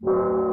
Música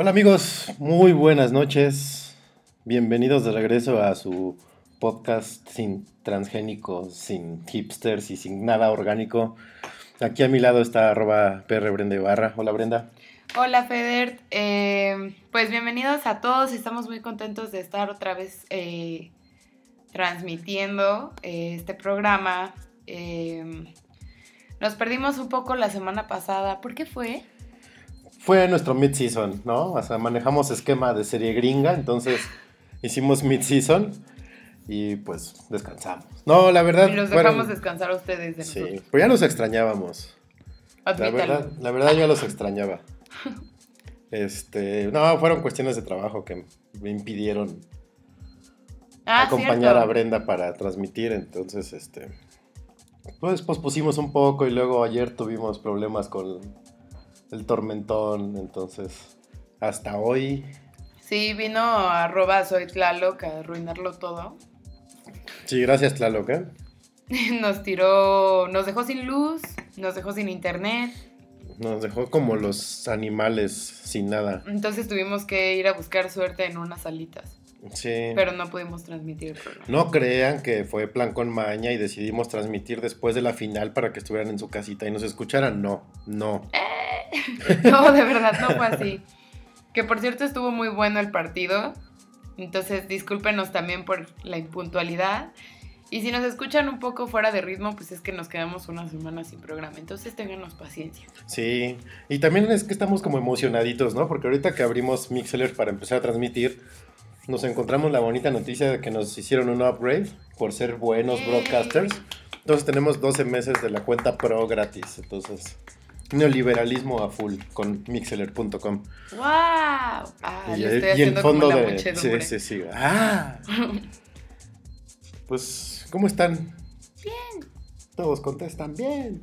Hola amigos, muy buenas noches. Bienvenidos de regreso a su podcast sin transgénicos, sin hipsters y sin nada orgánico. Aquí a mi lado está arroba PR. Hola Brenda. Hola Feder, Eh, pues bienvenidos a todos, estamos muy contentos de estar otra vez eh, transmitiendo eh, este programa. Nos perdimos un poco la semana pasada, ¿por qué fue? Fue nuestro mid-season, ¿no? O sea, manejamos esquema de serie gringa, entonces hicimos mid-season y pues descansamos. No, la verdad. Y los dejamos descansar a ustedes de Sí, nosotros. pero ya los extrañábamos. La verdad, la verdad yo los extrañaba. Este, no, fueron cuestiones de trabajo que me impidieron Ah, acompañar cierto. a Brenda para transmitir, entonces este pues pospusimos un poco y luego ayer tuvimos problemas con el tormentón, entonces hasta hoy Sí, vino arroba soy Tlaloc a arruinarlo todo. sí, gracias Tlaloc, ¿eh? Nos tiró, nos dejó sin luz, nos dejó sin internet. Nos dejó como los animales sin nada. Entonces tuvimos que ir a buscar suerte en unas salitas. Sí. Pero no pudimos transmitir el programa. No crean que fue plan con maña y decidimos transmitir después de la final para que estuvieran en su casita y nos escucharan. No, no. No, de verdad, no fue así. Que por cierto estuvo muy bueno el partido. Entonces discúlpenos también por la impuntualidad. Y si nos escuchan un poco fuera de ritmo, pues es que nos quedamos una semana sin programa. Entonces ténganos paciencia. Sí. Y también es que estamos como emocionaditos, ¿no? Porque ahorita que abrimos Mixler para empezar a transmitir, nos encontramos la bonita noticia de que nos hicieron un upgrade por ser buenos broadcasters. Entonces tenemos 12 meses de la cuenta pro gratis. Entonces, neoliberalismo a full con mixler.com. ¡Wow! Ah, y, lo estoy y el fondo como la de... Sí, sí, sí. ¡Ah! Pues, ¿cómo están? Bien. Todos contestan bien.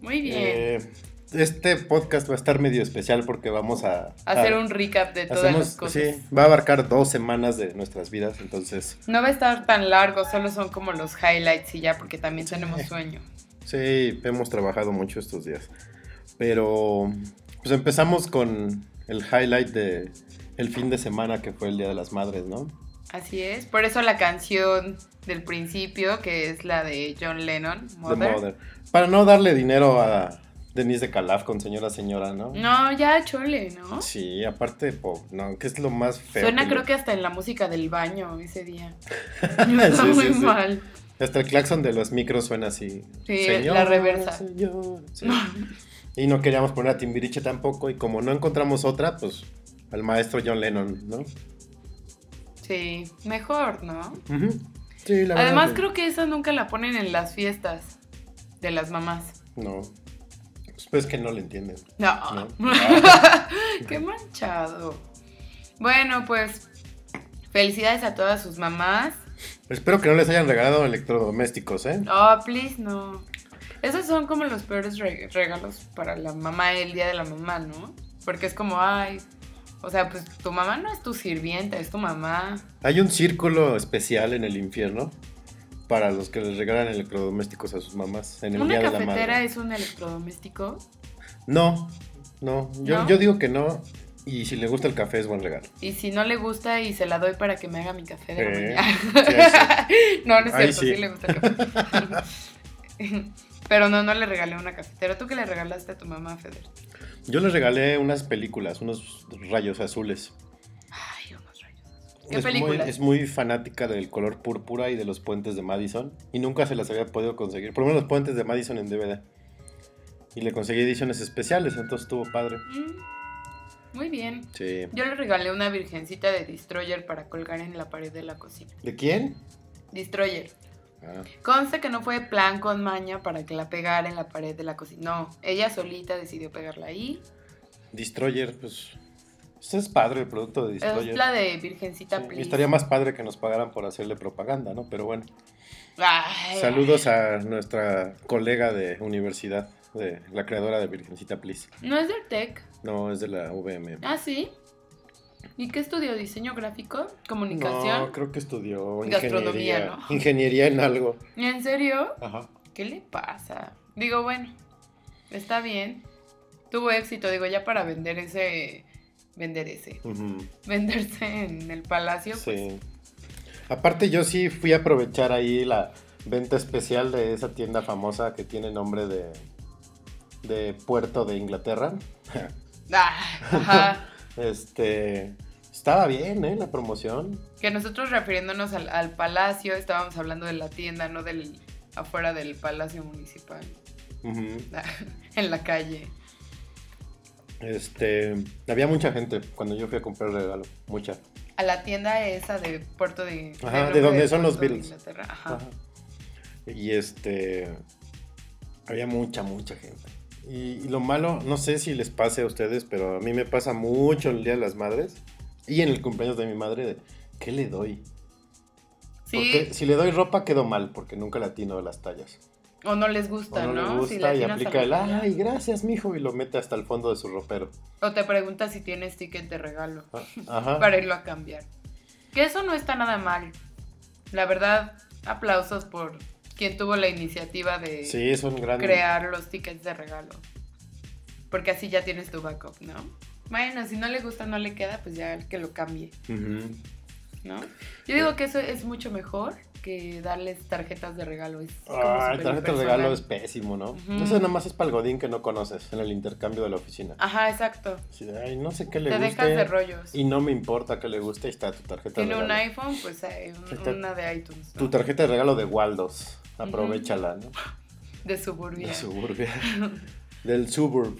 Muy bien. Eh, este podcast va a estar medio especial porque vamos a... Hacer a- un recap de todas hacemos- las cosas. Sí, va a abarcar dos semanas de nuestras vidas, entonces... No va a estar tan largo, solo son como los highlights y ya, porque también tenemos sueño. Sí, hemos trabajado mucho estos días. Pero, pues empezamos con el highlight de el fin de semana que fue el Día de las Madres, ¿no? Así es. Por eso la canción del principio, que es la de John Lennon, The Mother. Mother. Para no darle dinero a Denise de Calaf con señora señora, ¿no? No, ya chole, ¿no? Sí, aparte, po- no, que es lo más feo. Suena que creo que hasta en la música del baño ese día. Está sí, muy sí. mal. Hasta el claxon de los micros suena así. Sí, la reversa. señor, sí. Y no queríamos poner a Timbiriche tampoco. Y como no encontramos otra, pues al maestro John Lennon, ¿no? Sí, mejor, ¿no? Sí, la verdad Además creo que esa nunca la ponen en las fiestas de las mamás. No. Pues es que no le entienden. No. No. Qué manchado. Bueno, pues felicidades a todas sus mamás. Espero que no les hayan regalado electrodomésticos, ¿eh? Oh, please, no. Esos son como los peores re- regalos para la mamá el día de la mamá, ¿no? Porque es como, ay, o sea, pues tu mamá no es tu sirvienta, es tu mamá. Hay un círculo especial en el infierno para los que les regalan electrodomésticos a sus mamás en el ¿Una Día de la cafetera Madre. es un electrodoméstico? No, no. Yo, ¿No? yo digo que no. Y si le gusta el café es buen regalo. Y si no le gusta y se la doy para que me haga mi café de la Eh, mañana. sí, no, no es Ahí cierto, sí. sí. le gusta el café. Pero no, no le regalé una cafetera. ¿Tú qué le regalaste a tu mamá, Feder? Yo le regalé unas películas, unos rayos azules. Ay, unos rayos. ¿Qué es? Muy, es muy fanática del color púrpura y de los puentes de Madison. Y nunca se las había podido conseguir. Por lo menos los puentes de Madison en DVD. Y le conseguí ediciones especiales, entonces estuvo padre. Mm, muy bien. Sí. Yo le regalé una virgencita de Destroyer para colgar en la pared de la cocina. ¿De quién? Destroyer. Ah, Consta que no fue plan con maña para que la pegara en la pared de la cocina. No, ella solita decidió pegarla ahí. Destroyer, pues. Este es padre el producto de Destroyer. Es la de Virgencita Sí, estaría más padre que nos pagaran por hacerle propaganda, ¿no? Pero bueno. Ay, Saludos a nuestra colega de universidad, de la creadora de Virgencita Please. ¿No es del TEC? No, es de la VM. Ah, sí. ¿Y qué estudió? ¿Diseño gráfico? ¿Comunicación? No, creo que estudió Gastronomía, ingeniería. ¿no? Ingeniería en algo. ¿En serio? Ajá. ¿Qué le pasa? Digo, bueno, está bien. Tuvo éxito, digo, ya para vender ese vender ese. Venderse en el palacio, pues. Sí. Aparte yo sí fui a aprovechar ahí la venta especial de esa tienda famosa que tiene nombre de, de Puerto de Inglaterra. Ah, ajá. Este, estaba bien, ¿eh? La promoción. Que nosotros refiriéndonos al, al palacio, estábamos hablando de la tienda, no del afuera del palacio municipal. En la calle. Este, había mucha gente cuando yo fui a comprar el regalo, mucha. A la tienda esa de Puerto de... Ajá, de donde son los Puerto Beatles. Ajá. Ajá. Y este, había mucha, mucha gente. Y, y lo malo, no sé si les pase a ustedes, pero a mí me pasa mucho el Día de las Madres y en el cumpleaños de mi madre, de, ¿qué le doy? Sí, Porque si le doy ropa quedo mal, porque nunca latino de las tallas. O no les O gusta, no, ¿no? le Si gusta y atinas a aplica el, ay, gracias, mijo, y lo mete hasta el fondo de su ropero. O te pregunta si tienes ticket de regalo Ah, Ajá. para irlo a cambiar. Que eso no está nada mal. La verdad, aplausos por quien tuvo la iniciativa de Sí, crear los tickets de regalo. Porque así ya tienes tu backup, ¿no? Bueno, si no le gusta, no le queda, pues ya que lo cambie. ¿no? Yo digo que eso es mucho mejor que darles tarjetas de regalo. Es súper tarjeta de regalo es pésimo, ¿no? Ujú. Eso nada más es para el godín que no conoces en el intercambio de la oficina. Ajá, exacto. De, ay, no sé qué le Te guste. dejas de rollos. Y no me importa que le guste, está tu tarjeta de Tiene un regalo. iPhone, pues hay un- está. una de iTunes. ¿no? Tu tarjeta de regalo de Waldos. Aprovechala, ¿no? De Suburbia. De Suburbia. Del Suburb.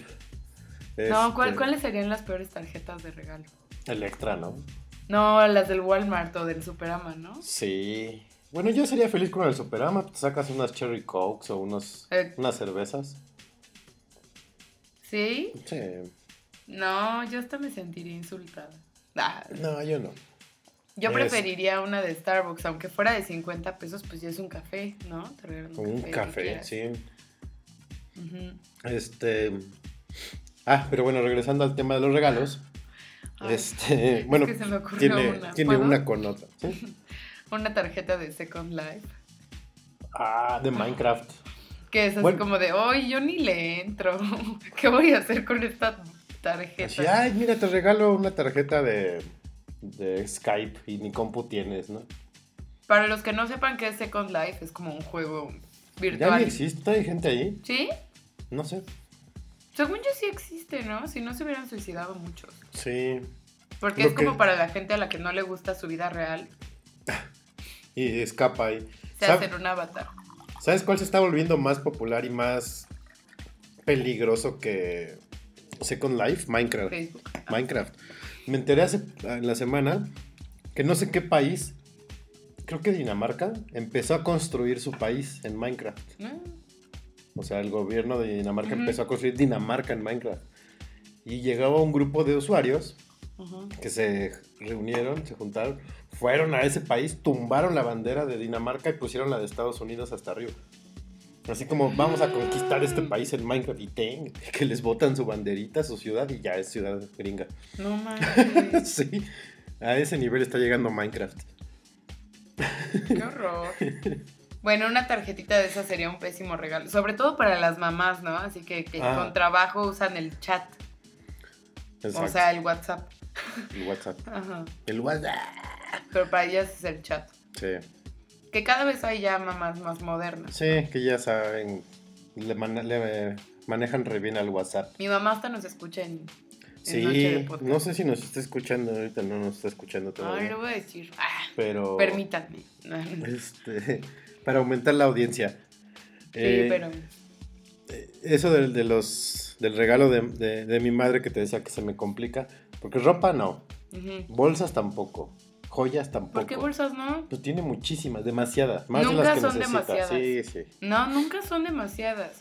No, ¿cuál- Este, ¿cuáles serían las peores tarjetas de regalo? Electra, ¿no? No, las del Walmart o del Superama, ¿no? Sí. Bueno, yo sería feliz con el Superama. Te sacas unas Cherry Cokes o unos, Eh. unas cervezas. ¿Sí? Sí. No, yo hasta me sentiría insultada. Ah, No, yo no. yo Es- preferiría una de Starbucks, aunque fuera de 50 pesos, pues ya es un café, ¿no? Te Un café, sí. Este. Ah, pero bueno, regresando al tema de los regalos. Ay, este. Bueno, que se me tiene, una. tiene una con nota. ¿sí? Una tarjeta de Second Life. Ah, de Minecraft. Que es así Bueno. como de, hoy yo ni le entro. ¿Qué voy a hacer con esta tarjeta? Así, ay, mira, te regalo una tarjeta de, de Skype y ni compu tienes, ¿no? Para los que no sepan qué es Second Life, es como un juego Ya virtual. ni existe, hay gente ahí. ¿Sí? No sé. Según yo sí existe, ¿no? Si no se hubieran suicidado muchos. Sí. Porque Lo es como que- para la gente a la que no le gusta su vida real, Y escapa ahí. se ¿Sab- hacen un avatar. ¿Sabes cuál se está volviendo más popular y más peligroso que Second Life? Minecraft. Facebook. Minecraft. Me enteré hace en la semana que no sé qué país, creo que Dinamarca, empezó a construir su país en Minecraft. ¿No? O sea, el gobierno de Dinamarca empezó a construir Dinamarca en Minecraft. Y llegaba un grupo de usuarios Que se reunieron, se juntaron, fueron a ese país, tumbaron la bandera de Dinamarca y pusieron la de Estados Unidos hasta arriba. Así como vamos a conquistar este país en Minecraft y ten, que les botan su banderita, su ciudad y ya es ciudad gringa. No manches. sí, a ese nivel está llegando Minecraft. Qué horror. Bueno, una tarjetita de esa sería un pésimo regalo. Sobre todo para las mamás, ¿no? Así que, que Ah. con trabajo usan el chat. Exacto. O sea, el WhatsApp. El WhatsApp. Ajá. El WhatsApp. Pero para ellas es el chat. Sí. Que cada vez hay ya mamás más modernas. Sí, que ya saben, le, mane- le manejan re bien al WhatsApp. Mi mamá hasta nos escucha en, en Sí, Noche de Podcast. no sé si nos está escuchando, ahorita no nos está escuchando todavía. lo voy a decir. Ah, pero permítanme. este, para aumentar la audiencia. Sí, Eh, pero. eh, Eso del, de los, del regalo de, de- de mi madre que te decía que se me complica, porque ropa no, bolsas tampoco, joyas tampoco. ¿Por qué bolsas no? Pues tiene muchísimas, demasiadas, más de Nunca las que son necesita. demasiadas. Sí, sí. No, nunca son demasiadas.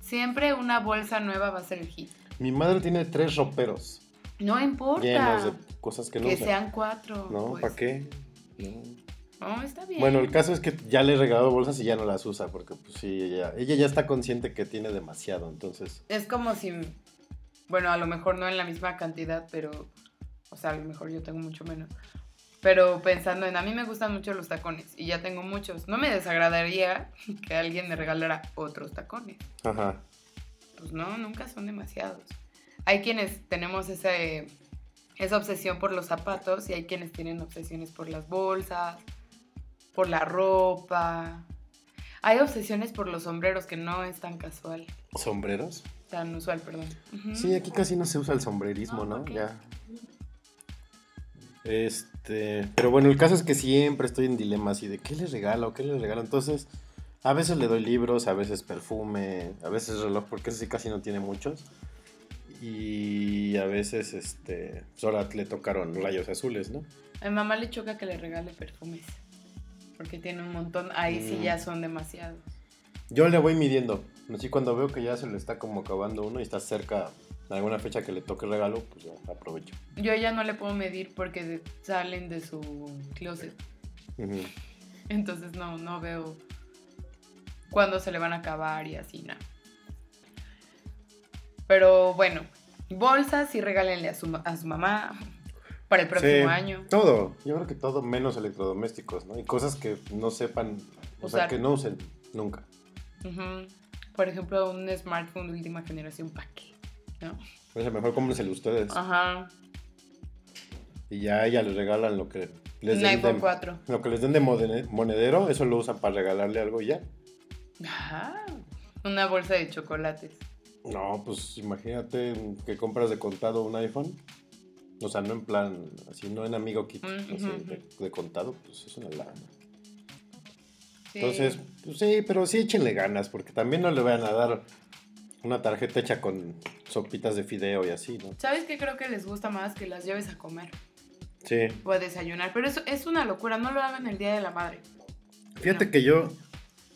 Siempre una bolsa nueva va a ser el hit. Mi madre tiene tres roperos No importa. llenos de cosas que no que sean cuatro. No, pues. ¿para qué? No. No, está bien. Bueno, el caso es que ya le he regalado bolsas y ya no las usa, porque pues sí, ella, ella ya está consciente que tiene demasiado, entonces... Es como si. Bueno, a lo mejor no en la misma cantidad, pero. O sea, a lo mejor yo tengo mucho menos. Pero pensando en. A mí me gustan mucho los tacones y ya tengo muchos. No me desagradaría que alguien me regalara otros tacones. Ajá. Pues no, nunca son demasiados. Hay quienes tenemos ese esa obsesión por los zapatos y hay quienes tienen obsesiones por las bolsas, por la ropa. Hay obsesiones por los sombreros que no es tan casual, ¿Sombreros? Tan usual, perdón. Sí, aquí casi no se usa el sombrerismo, Ah, ¿no? ok. Ya. Este, pero bueno, el caso es que siempre estoy en dilema así de qué le regalo, qué le regalo. Entonces, a veces le doy libros, a veces perfume, a veces reloj, porque ese sí casi no tiene muchos. Y a veces, este, pues ahora le tocaron rayos azules, ¿no? A mi mamá le choca que le regale perfumes. Porque tiene un montón. Ahí sí Mm. ya son demasiados. Yo le voy midiendo. Así cuando veo que ya se le está como acabando uno y está cerca de alguna fecha que le toque regalo, pues ya aprovecho. Yo ya no le puedo medir porque salen de su closet. Entonces no, no veo cuándo se le van a acabar y así, nada. Pero bueno, bolsas sí regálenle a su, a su mamá para el próximo Sí, año. Todo, yo creo que todo menos electrodomésticos, ¿no? Y cosas que no sepan, o sea, que no usen nunca. Ujú. Por ejemplo, un smartphone de última generación, ¿para qué? ¿No? O sea, mejor cómprenselo ustedes. Ajá. Y ya a ella les regalan lo que les Un den iPhone de, 4. lo que les den de monedero, eso lo usan para regalarle algo y ya. Ajá. Una bolsa de chocolates. No, pues imagínate que compras de contado un iPhone. O sea, no en plan, así, no en amigo kit, Mm, así, de contado, pues es una lana. Sí. Entonces, pues sí, pero sí échenle ganas, porque también no le vayan a dar una tarjeta hecha con sopitas de fideo y así, ¿no? ¿Sabes qué creo que les gusta más? Que las lleves a comer Sí. o a desayunar. Pero eso es una locura, no lo hagan el Día de la Madre. Fíjate No. que yo,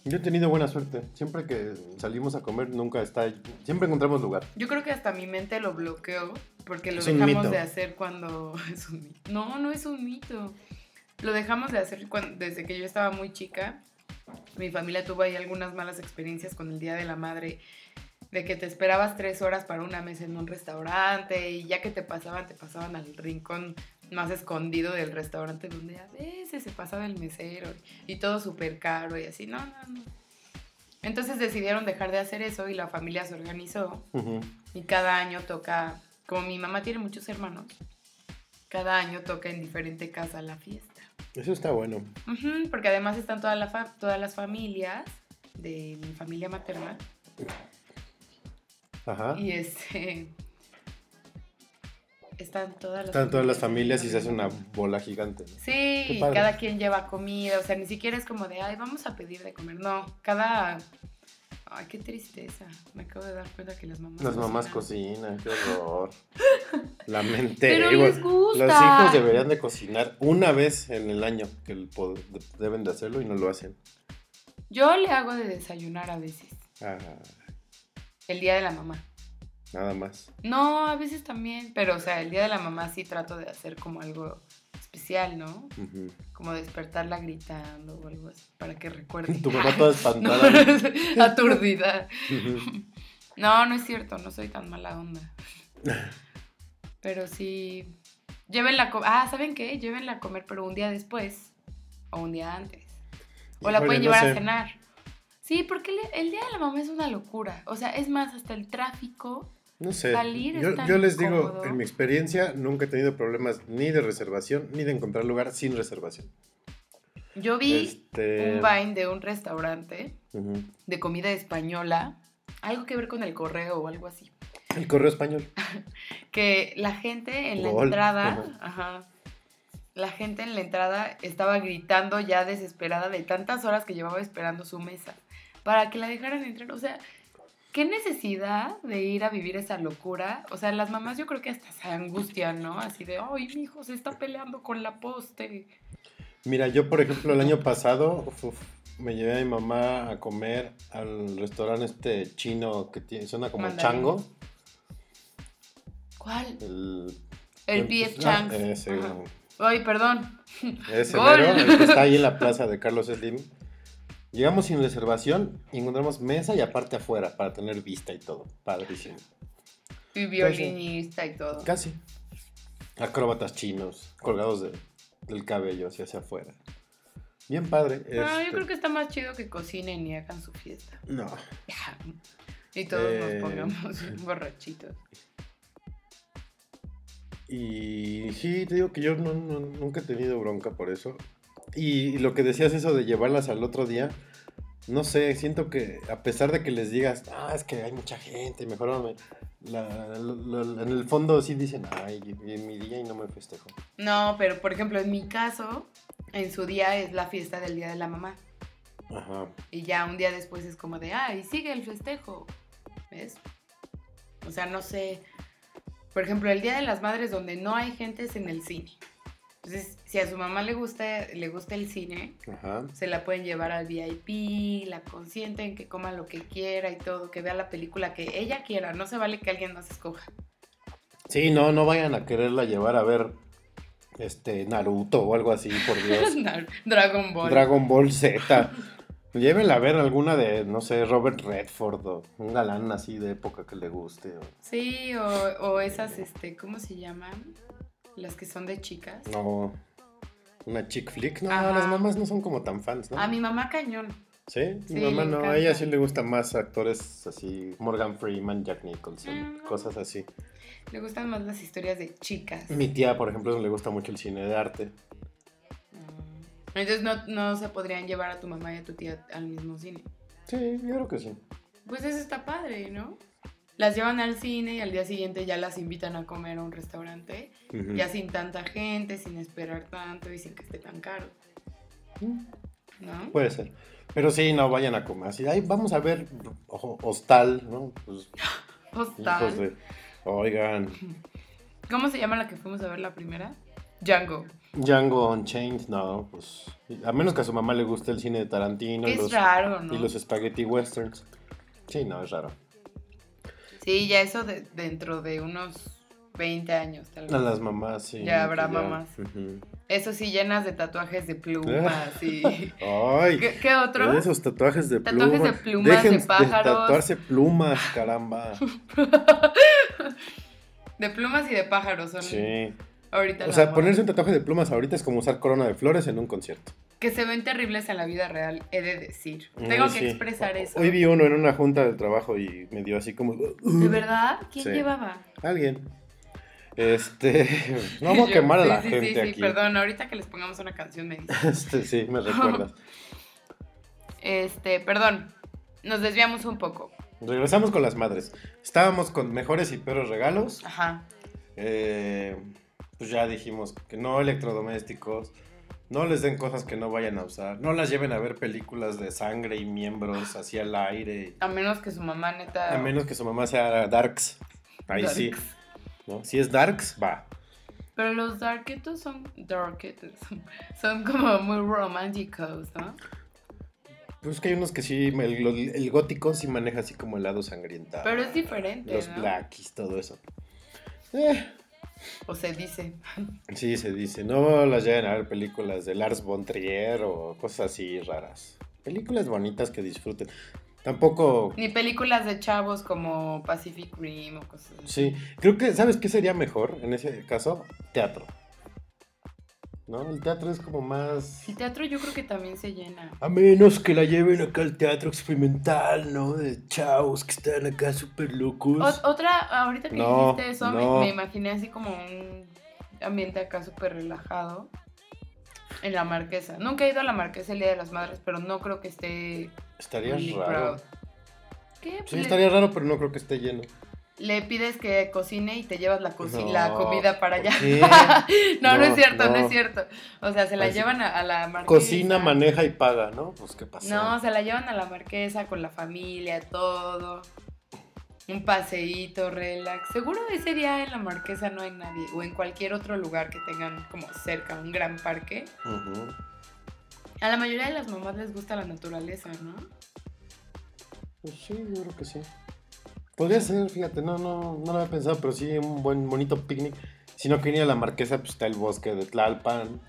yo he tenido buena suerte. Siempre que salimos a comer, nunca está, siempre encontramos lugar. Yo creo que hasta mi mente lo bloqueó porque lo Es dejamos de hacer cuando... Es un mito. No, no es un mito. Lo dejamos de hacer cuan- desde que yo estaba muy chica. Mi familia tuvo ahí algunas malas experiencias con el Día de la Madre, de que te esperabas tres horas para una mesa en un restaurante y ya que te pasaban, te pasaban al rincón más escondido del restaurante donde a veces se pasaba el mesero y todo súper caro y así. No, no, no. Entonces decidieron dejar de hacer eso y la familia se organizó Ujú. y cada año toca, como mi mamá tiene muchos hermanos, cada año toca en diferente casa la fiesta. Eso está bueno. Ujú, porque además están todas la todas las familias de mi familia materna Ajá. y este están todas las Están todas las familias y se hace una bola gigante. ¿no? Sí, y cada quien lleva comida, o sea, ni siquiera es como de, ay, vamos a pedir de comer. No, cada... Ay, qué tristeza. Me acabo de dar cuenta que las mamás... Las mamás cocinan. cocinan, qué horror. Lamenté. Pero les gusta. Los hijos deberían de cocinar una vez en el año, que el deben de hacerlo y no lo hacen. Yo le hago de desayunar a veces, Ah, el día de la mamá. nada más. No, a veces también, pero o sea, el día de la mamá sí trato de hacer como algo especial, ¿no? Como despertarla gritando o algo así, para que recuerde. Tu mamá toda No, espantada. aturdida. Ujú. No, no es cierto, no soy tan mala onda. Pero sí, llévenla a comer. Ah, ¿saben qué? Llévenla a comer, pero un día después o un día antes. O la pueden no llevar sé. a cenar. Sí, porque el día de la mamá es una locura. O sea, es más, hasta el tráfico. No sé. Salir yo, les digo, en mi experiencia, nunca he tenido problemas ni de reservación ni de encontrar lugar sin reservación. Yo vi Este, un Vine de un restaurante de comida española, algo que ver con el correo o algo así. El correo español. Que la gente en la Gol. entrada, ajá, la gente en la entrada estaba gritando ya desesperada de tantas horas que llevaba esperando su mesa para que la dejaran entrar. O sea, qué necesidad de ir a vivir esa locura. O sea, las mamás yo creo que hasta se angustian, ¿no? Así de, ay, mi hijo se está peleando con la poste. Mira, yo por ejemplo el año pasado uf, me llevé a mi mamá a comer al restaurante este chino que tiene, suena como Mandarín. chango. ¿Cuál? El, El P.F. Ah, Chang's. Ese. Ay, perdón. ese mero, el que está ahí en la plaza de Carlos Slim. Llegamos sin reservación y encontramos mesa y aparte afuera para tener vista y todo. Padrísimo. Y violinista y todo. Casi. Acróbatas chinos colgados de- del cabello hacia, hacia afuera. Bien padre. No, yo este, creo que está más chido que cocinen y hagan su fiesta. No. Y todos Eh. nos pongamos borrachitos. Y sí, te digo que yo no, no- nunca he tenido bronca por eso. Y lo que decías eso de llevarlas al otro día, no sé, siento que a pesar de que les digas, ah, es que hay mucha gente, mejor no me-", la- la- la- en el fondo sí dicen, ay, en mi día y no me festejo. No, pero por ejemplo, en mi caso, en su día es la fiesta del Día de la Mamá. Ajá. Y ya un día después es como de, ay, sigue el festejo. ¿Ves? O sea, no sé. Por ejemplo, el Día de las Madres donde no hay gente es en el cine. Entonces, si a su mamá le gusta, le gusta el cine, Ajá. se la pueden llevar al VIP, la consienten, que coma lo que quiera y todo, que vea la película que ella quiera. No se vale que alguien más escoja. Sí, no, no vayan a quererla llevar a ver este Naruto o algo así, por Dios. Dragon Ball. Dragon Ball Z. Llévenla a ver alguna de, no sé, Robert Redford o un galán así de época que le guste. o- Sí, o, o esas, este, ¿cómo se llaman? Las que son de chicas. No, una chick flick. No, Ajá. las mamás no son como tan fans, ¿no? A mi mamá cañón. ¿Sí? Sí, Mi mamá no, a ella sí le gustan más actores así, Morgan Freeman, Jack Nicholson, Mm. cosas así. Le gustan más las historias de chicas. Mi tía, por ejemplo, le gusta mucho el cine de arte. Mm. Entonces no, no se podrían llevar a tu mamá y a tu tía al mismo cine. Sí, yo creo que sí. Pues eso está padre, ¿no? Las llevan al cine y al día siguiente ya las invitan a comer a un restaurante. Ya sin tanta gente, sin esperar tanto y sin que esté tan caro. ¿No? Puede ser. Pero sí, no vayan a comer así. Ay, vamos a ver ojo, Hostal, ¿no? Pues, Hostal. de... Oigan, ¿Cómo se llama la que fuimos a ver la primera? Django. Django Unchained, no, pues... A menos que a su mamá le guste el cine de Tarantino y los, raro, ¿no? y los spaghetti westerns. Sí, no, es raro. Sí, ya eso de- dentro de unos 20 años, tal vez. A las mamás, sí. Ya habrá que mamás. Ujú. Eso sí, llenas de tatuajes de plumas y... Ay, ¿Qué, qué otro? esos tatuajes de plumas. Tatuajes de plumas, de Dejen pájaros. tatuarse plumas, caramba. De plumas y de pájaros son Sí. Ahorita O sea, ponerse un tatuaje de plumas ahorita es como usar corona de flores en un concierto. Que se ven terribles en la vida real, he de decir. Ay, Tengo que sí. expresar eso. Hoy vi uno en una junta de trabajo y me dio así como... ¿De verdad? ¿Quién Sí. llevaba? Alguien. Este... No vamos a quemar a sí, la sí, gente sí, sí, aquí. perdón, ahorita que les pongamos una canción me dice. Este, sí, me recuerdas. Este, perdón, nos desviamos un poco. Regresamos con las madres. Estábamos con mejores y peores regalos. Ajá. Eh, pues ya dijimos que no electrodomésticos. No les den cosas que no vayan a usar. No las lleven a ver películas de sangre y miembros hacia el aire. A menos que su mamá neta. A menos que su mamá sea Darks. Ahí sí. Si es Darks, va. Pero los darketos son. Darketos. Son como muy románticos, ¿no? Pues que hay unos que sí, el, el gótico sí maneja así como el lado sangrientado. Pero es diferente, Los ¿no? blackies, todo eso. Eh, O se dice. sí, se dice. No las lleven a ver películas de Lars von Trier o cosas así raras. Películas bonitas que disfruten. Tampoco... Ni películas de chavos como Pacific Rim o cosas así. Sí, creo que, ¿sabes qué sería mejor en ese caso? Teatro. ¿No? El teatro es como más... El teatro yo creo que también se llena. A menos que la lleven acá al teatro experimental, ¿no? De chavos que están acá súper locos. Otra, ahorita que No, dijiste eso, me- no. me, imaginé así como un ambiente acá súper relajado en la marquesa. Nunca he ido a la marquesa el Día de las Madres, pero no creo que esté Estaría raro. crowd. ¿Qué? Sí, estaría raro, pero no creo que esté lleno. Le pides que cocine y te llevas la, No, la comida para ¿por allá. no, no, No, es cierto, no. no. es cierto. O sea, se la Así- llevan a, a la marquesa. Cocina, maneja y paga, ¿no? Pues qué pasó. No, se la llevan a la marquesa con la familia, todo. Un paseíto, relax. Seguro ese día en la marquesa no hay nadie. O en cualquier otro lugar que tengan como cerca, un gran parque. A la mayoría de las mamás les gusta la naturaleza, ¿no? Pues sí, yo creo que sí. Podría ser, fíjate, no, no, no lo había pensado, pero sí un buen bonito picnic. Si no quería la marquesa, pues está el bosque de Tlalpan.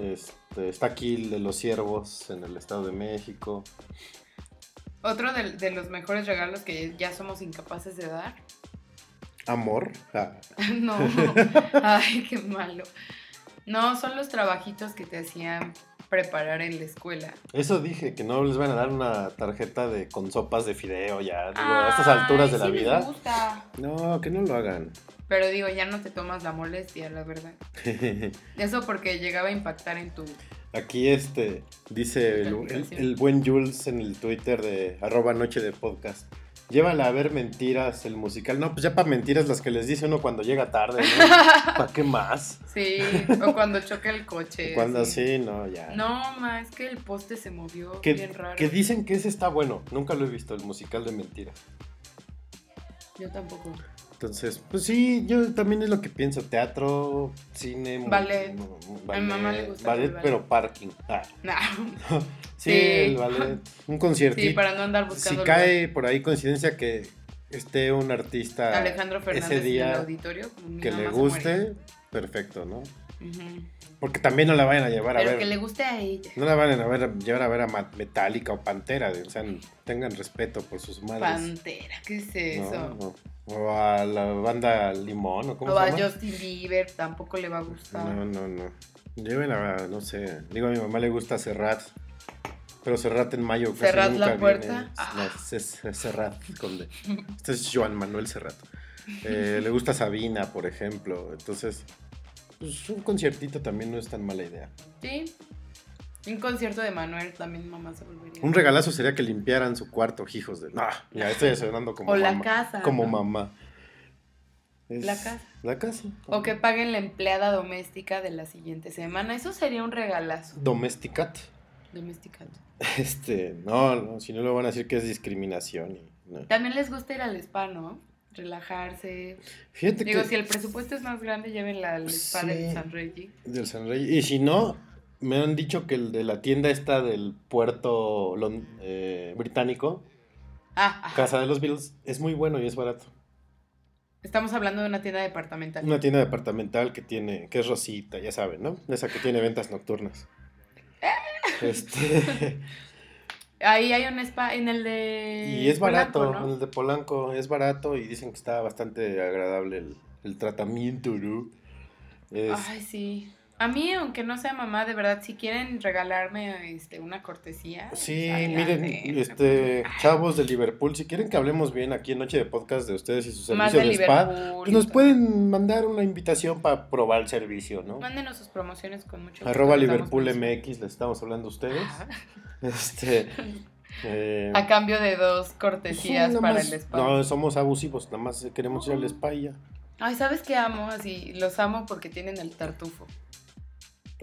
Este, está aquí el de los ciervos en el Estado de México. Otro de, de los mejores regalos que ya somos incapaces de dar. Amor. Ah, no. Ay, qué malo. No, son los trabajitos que te hacían preparar en la escuela. Eso dije, que no les van a dar una tarjeta de con sopas de fideo ya, digo, a estas alturas de la Ay, sí les vida. gusta. No, que no lo hagan. Pero digo, ya no te tomas la molestia, la verdad. Eso porque llegaba a impactar en tu... Aquí este dice el, el- el buen Jules en el Twitter de arroba noche de podcast. Llévala a ver mentiras, el musical. No, pues ya para mentiras las que les dice uno cuando llega tarde, ¿no? ¿Para qué más? Sí, o cuando choca el coche. Cuando así. así, no, ya. No, ma, es que el poste se movió que, bien raro. que dicen que ese está bueno. Nunca lo he visto, el musical de mentiras. Yo tampoco. Entonces, pues sí, yo también es lo que pienso. Teatro, cine, Ballet. mu- A mi mamá le gusta ballet, ballet. pero parking. Ah, Nah. sí, Sí. el ballet. Un conciertito. Sí, para no andar si buscando. cae por ahí coincidencia que esté un artista Alejandro Fernández ese en el día auditorio. que le guste, perfecto, ¿no? Porque también no la vayan a llevar a ver. que le guste a ella. No la vayan a ver, llevar a ver a Metallica o Pantera, o sea, tengan respeto por sus madres. Pantera, ¿qué es ¿no? eso? O, o a la banda Limón, ¿o cómo o se a llama? Justin Bieber tampoco le va a gustar. No, no, no. Lleven a, no sé, digo a mi mamá le gusta Serrat, pero Serrat en mayo casi ¿Serrat nunca la puerta? viene. Ah. No, es, es Serrat con D. Este es Joan Manuel Serrat. Eh, le gusta Sabina, por ejemplo, entonces, pues un conciertito también no es tan mala idea. Sí. Un concierto de Manuel también mamá se volvería. Un regalazo sería que limpiaran su cuarto, hijos de... No, ya estoy sonando como O la mamá. casa, Como ¿no? mamá. Es- La casa. La casa. O que paguen la empleada doméstica de la siguiente semana. Eso sería un regalazo. Domesticat. Domesticado. Este, no, no, si no lo van a decir que es discriminación. y- no. También les gusta ir al spa, ¿no? Relajarse. Fíjate Digo, que si el presupuesto es más grande, llévenla al spa Sí. del San Reggie. del San. Y si no, me han dicho que el de la tienda esta del puerto eh, británico, Ah, ajá. Casa de los Beatles, es muy bueno y es barato. Estamos hablando de una tienda departamental. Una tienda departamental que tiene, que es rosita, ya saben, ¿no? Esa que tiene ventas nocturnas. Este, Ahí hay un spa en el de. y es barato, Polanco, ¿no? el de Polanco es barato y dicen que está bastante agradable el, el tratamiento, ¿no? Es- Ay, sí. A mí, aunque no sea mamá, de verdad, si quieren regalarme este, una cortesía. Sí, adelante. miren, este, chavos de Liverpool, si quieren que hablemos bien aquí en Noche de Podcast de ustedes y su Más servicio de de, spa, pues nos pueden mandar una invitación para probar el servicio, ¿no? Mándenos sus promociones con mucho gusto. Arroba Liverpool. MX, les estamos hablando a ustedes. Ajá. Este, eh, A cambio de dos sí, cortesías para más- el spa. No, somos abusivos, nada más queremos ir al spa y ya. Ay, ¿sabes qué amo? Así, los amo porque tienen el tartufo.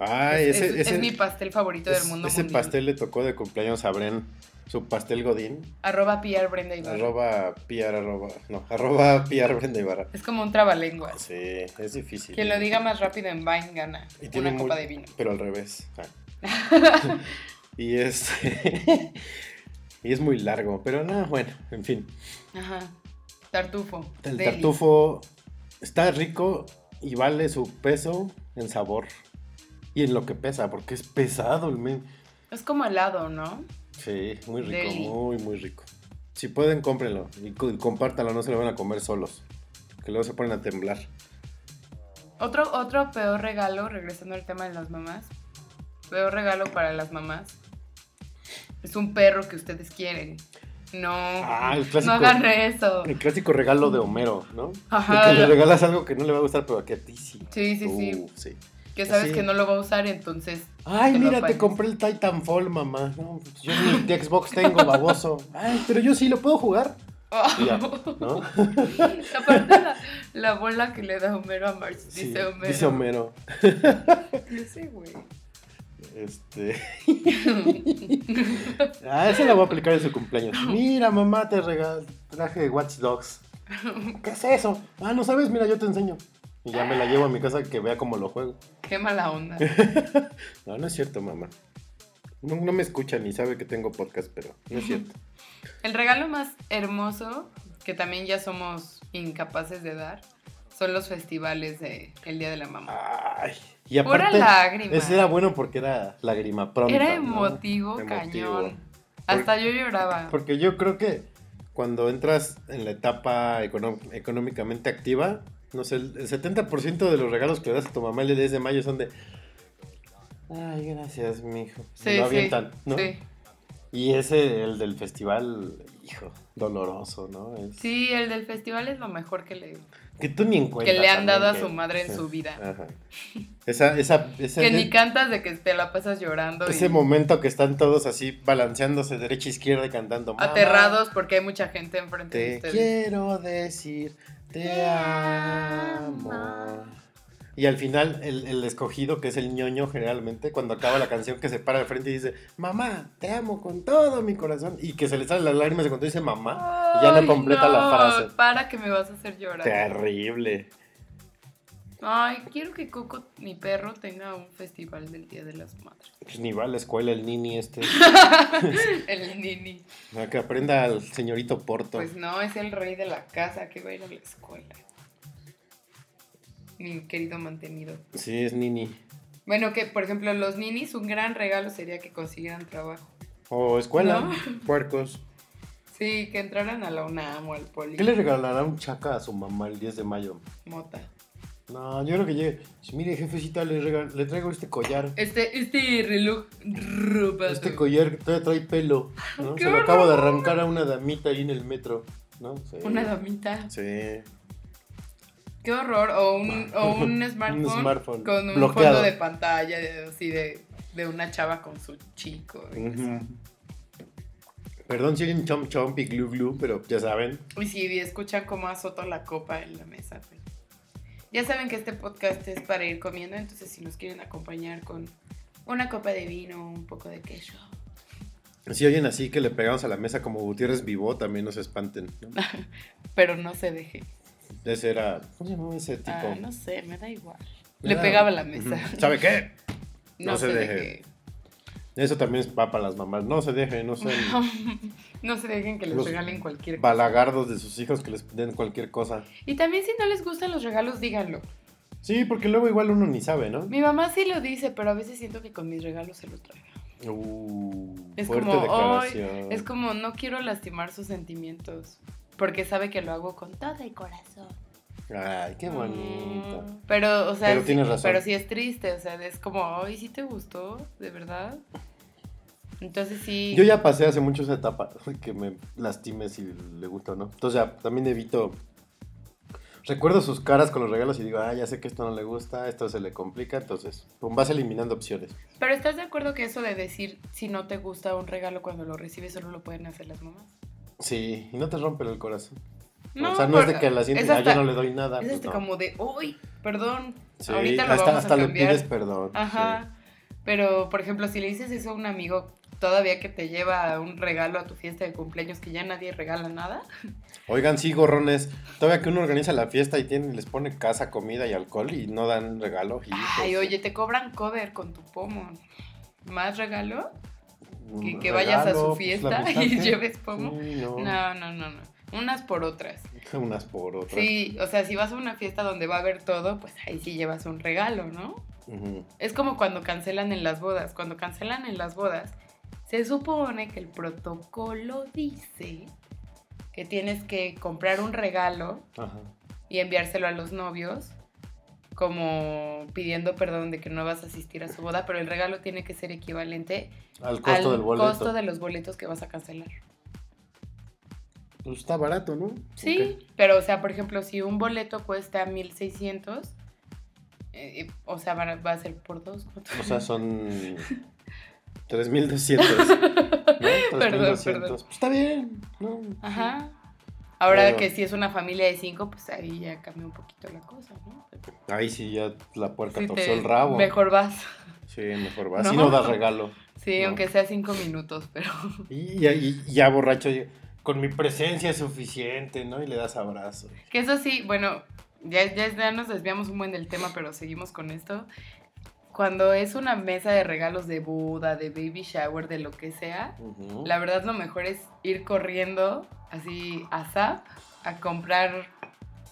Ay, es, ese, es- ese, es mi pastel favorito es- del mundo ese mundial. pastel le tocó de cumpleaños a Bren, su pastel Godín. Arroba PR Brenda Ibarra. Arroba PR, arroba, no, arroba PR Brenda Ibarra. Es como un trabalenguas. Sí, es difícil. Quien lo diga más rápido en Vine gana Y tiene una muy- copa de vino. Pero al revés. Ah. y es. y es muy largo. Pero no, bueno, en fin. Ajá. Tartufo. El Deli. tartufo está rico y vale su peso en sabor. Y en lo que pesa, porque es pesado el men. Es como helado, ¿no? Sí, muy rico, Deli. muy, muy rico. Si pueden, cómprenlo y co- compártanlo, no se lo van a comer solos. Que luego se ponen a temblar. Otro, otro peor regalo, regresando al tema de las mamás. Peor regalo para las mamás. Es un perro que ustedes quieren. No, Ah, el clásico. no hagan eso. El clásico regalo de Homero, ¿no? Ajá. Que le regalas algo que no le va a gustar, pero que a ti sí. Sí, sí, sí. Uh, sí. Que sabes sí. que no lo va a usar, entonces. Ay, Te mira, te compré el Titanfall, mamá. No, pues yo ni de Xbox tengo, baboso. Ay, pero yo sí lo puedo jugar. Ya, ¿no? Aparte la, la bola que le da Homero a Marge, Sí, dice Homero. Dice Homero. Yo sé, güey. Este. ah, esa la voy a aplicar en su cumpleaños. Mira, mamá, te regal traje Watch Dogs. ¿Qué es eso? Ah, no sabes, mira, yo te enseño. Y ya me la llevo a mi casa que vea cómo lo juego. Qué mala onda. No, no es cierto, mamá. No, no me escucha ni sabe que tengo podcast, pero no es cierto. El regalo más hermoso, que también ya somos incapaces de dar, son los festivales de el Día de la Mamá. Ay, y Pura aparte, lágrima. ese era bueno porque era lágrima pronta. Era ¿no? emotivo, Emotivo. cañón. Hasta yo lloraba. Porque yo creo que cuando entras en la etapa económicamente activa, no sé, el el 70% de los regalos que le das a tu mamá el 10 de mayo son de... Ay, gracias, mijo. Sí, lo sí, avientan, ¿no? sí. Y ese, el del festival, hijo, doloroso, ¿no? Es- Sí, el del festival es lo mejor que le, Que tú ni en cuenta. que le han dado a su madre en su vida. Ajá. Esa, esa, ese, Que ni cantas de que te la pasas llorando ese y momento que están todos así balanceándose derecha e izquierda y cantando. "Mamá, aterrados porque hay mucha gente enfrente de Te ustedes. quiero decir, te, Te amo. amo. Y al final, el, el escogido, que es el ñoño generalmente, cuando acaba la canción, que se para al frente y dice, mamá, te amo con todo mi corazón. Y que se le salen las lágrimas y cuando dice mamá, y ya no completa la frase. Para que me vas a hacer llorar. Terrible. Ay, quiero que Coco, mi perro, tenga un festival del Día de las Madres. Pues ni va a la escuela el nini este. El nini. A que aprenda al señorito Porto. Pues no, es el rey de la casa que va a ir a la escuela. Mi querido mantenido. Sí, es nini. Bueno, que por ejemplo, los ninis, un gran regalo sería que consiguieran trabajo. O escuela, No. puercos. Sí, que entraran a la UNAM o al Poli. ¿Qué le regalará un chaca a su mamá el 10 de mayo? Mota. No, yo creo que llegue. Mire, jefecita, le, regal- le traigo este collar. Este, este reloj robado. Este collar que todavía trae pelo. ¿no? ¡Qué Se lo acabo de arrancar a una damita ahí en el metro. ¿no? Sí. Una damita. Sí. Qué horror. O un, o un smartphone, Un smartphone con un bloqueado. fondo de pantalla de- así de, de una chava con su chico. Perdón si alguien chomp chomp y glu glu, pero ya saben. Y si escuchan cómo azoto la copa en la mesa, pues. Ya saben que este podcast es para ir comiendo, entonces si nos quieren acompañar con una copa de vino, un poco de queso. Si oyen así que le pegamos a la mesa como Gutiérrez Vivo, también no se espanten. ¿no? Pero no se deje. Ese era. ¿Cómo se llamaba ese tipo? Ah, no sé, me da igual. Me Le da- pegaba a la mesa. ¿Sabe qué? No, No se se deje. deje. Eso también es va para las mamás. No se dejen, no sean no se dejen que les Los regalen cualquier cosa. balagardos de sus hijos que les den cualquier cosa. Y también si no les gustan los regalos, díganlo. Sí, porque luego igual uno ni sabe, ¿no? Mi mamá sí lo dice, pero a veces siento que con mis regalos se los traiga. Uh, Es fuerte como, declaración. Es como, no quiero lastimar sus sentimientos, porque sabe que lo hago con todo el corazón. Ay, qué bonito. Mm, Pero, o sea, Pero sí- tienes razón. pero sí es triste, o sea, es como, ay, ¿sí te gustó? ¿De verdad? Entonces sí. Yo ya pasé hace mucho esa etapa que me lastime si le gusta o no. Entonces ya también evito. Recuerdo sus caras con los regalos y digo, ah, ya sé que esto no le gusta, esto se le complica, entonces pum, vas eliminando opciones. Pero ¿estás de acuerdo que eso de decir si no te gusta un regalo cuando lo recibes solo lo pueden hacer las mamás? Sí, y no te rompen el corazón. O sea, no es de que la sientes, es ah, hasta- yo no le doy nada. Es pues este no. como de, uy, perdón, Sí, ahorita lo hasta, vamos hasta a le cambiar. pides perdón. Ajá. Pero, por ejemplo, si le dices eso a un amigo todavía que te lleva un regalo a tu fiesta de cumpleaños que ya nadie regala nada. Oigan, sí, gorrones. Todavía que uno organiza la fiesta y tiene, les pone casa, comida y alcohol y no dan regalo. hijos. Ay, oye, te cobran cover con tu pomo. ¿Más regalo? Un Que, vayas a su pues, fiesta y lleves pomo. Sí, no. No, no, no, no. Unas por otras. Unas por otras. Sí, o sea, si vas a una fiesta donde va a haber todo, pues ahí sí llevas un regalo, ¿no? Es como cuando cancelan en las bodas. Cuando cancelan en las bodas, se supone que el protocolo dice que tienes que comprar un regalo Ajá. y enviárselo a los novios como pidiendo perdón de que no vas a asistir a su boda, pero el regalo tiene que ser equivalente Al costo al del boleto. costo de los boletos que vas a cancelar. Pues está barato, ¿no? Sí, pero o sea, por ejemplo, si un boleto cuesta 1600, eh, o sea, va, va a ser por dos. ¿cuánto? O sea, son 3200. ¿no? 3200. perdón. Pues está bien, ¿no? Ajá. Ahora Pero- que si es una familia de cinco, pues ahí ya cambia un poquito la cosa, ¿no? Ahí sí ya la puerca Sí torció el rabo. Mejor vas. Sí, mejor va. No. Así no das regalo. Sí, No. aunque sea cinco minutos, pero... Y ya, y ya borracho, con mi presencia es suficiente, ¿no? Y le das abrazo. Que eso sí, bueno, ya, ya, ya nos desviamos un buen del tema, pero seguimos con esto. Cuando es una mesa de regalos de boda, de baby shower, de lo que sea, la verdad lo mejor es ir corriendo así a Zap a comprar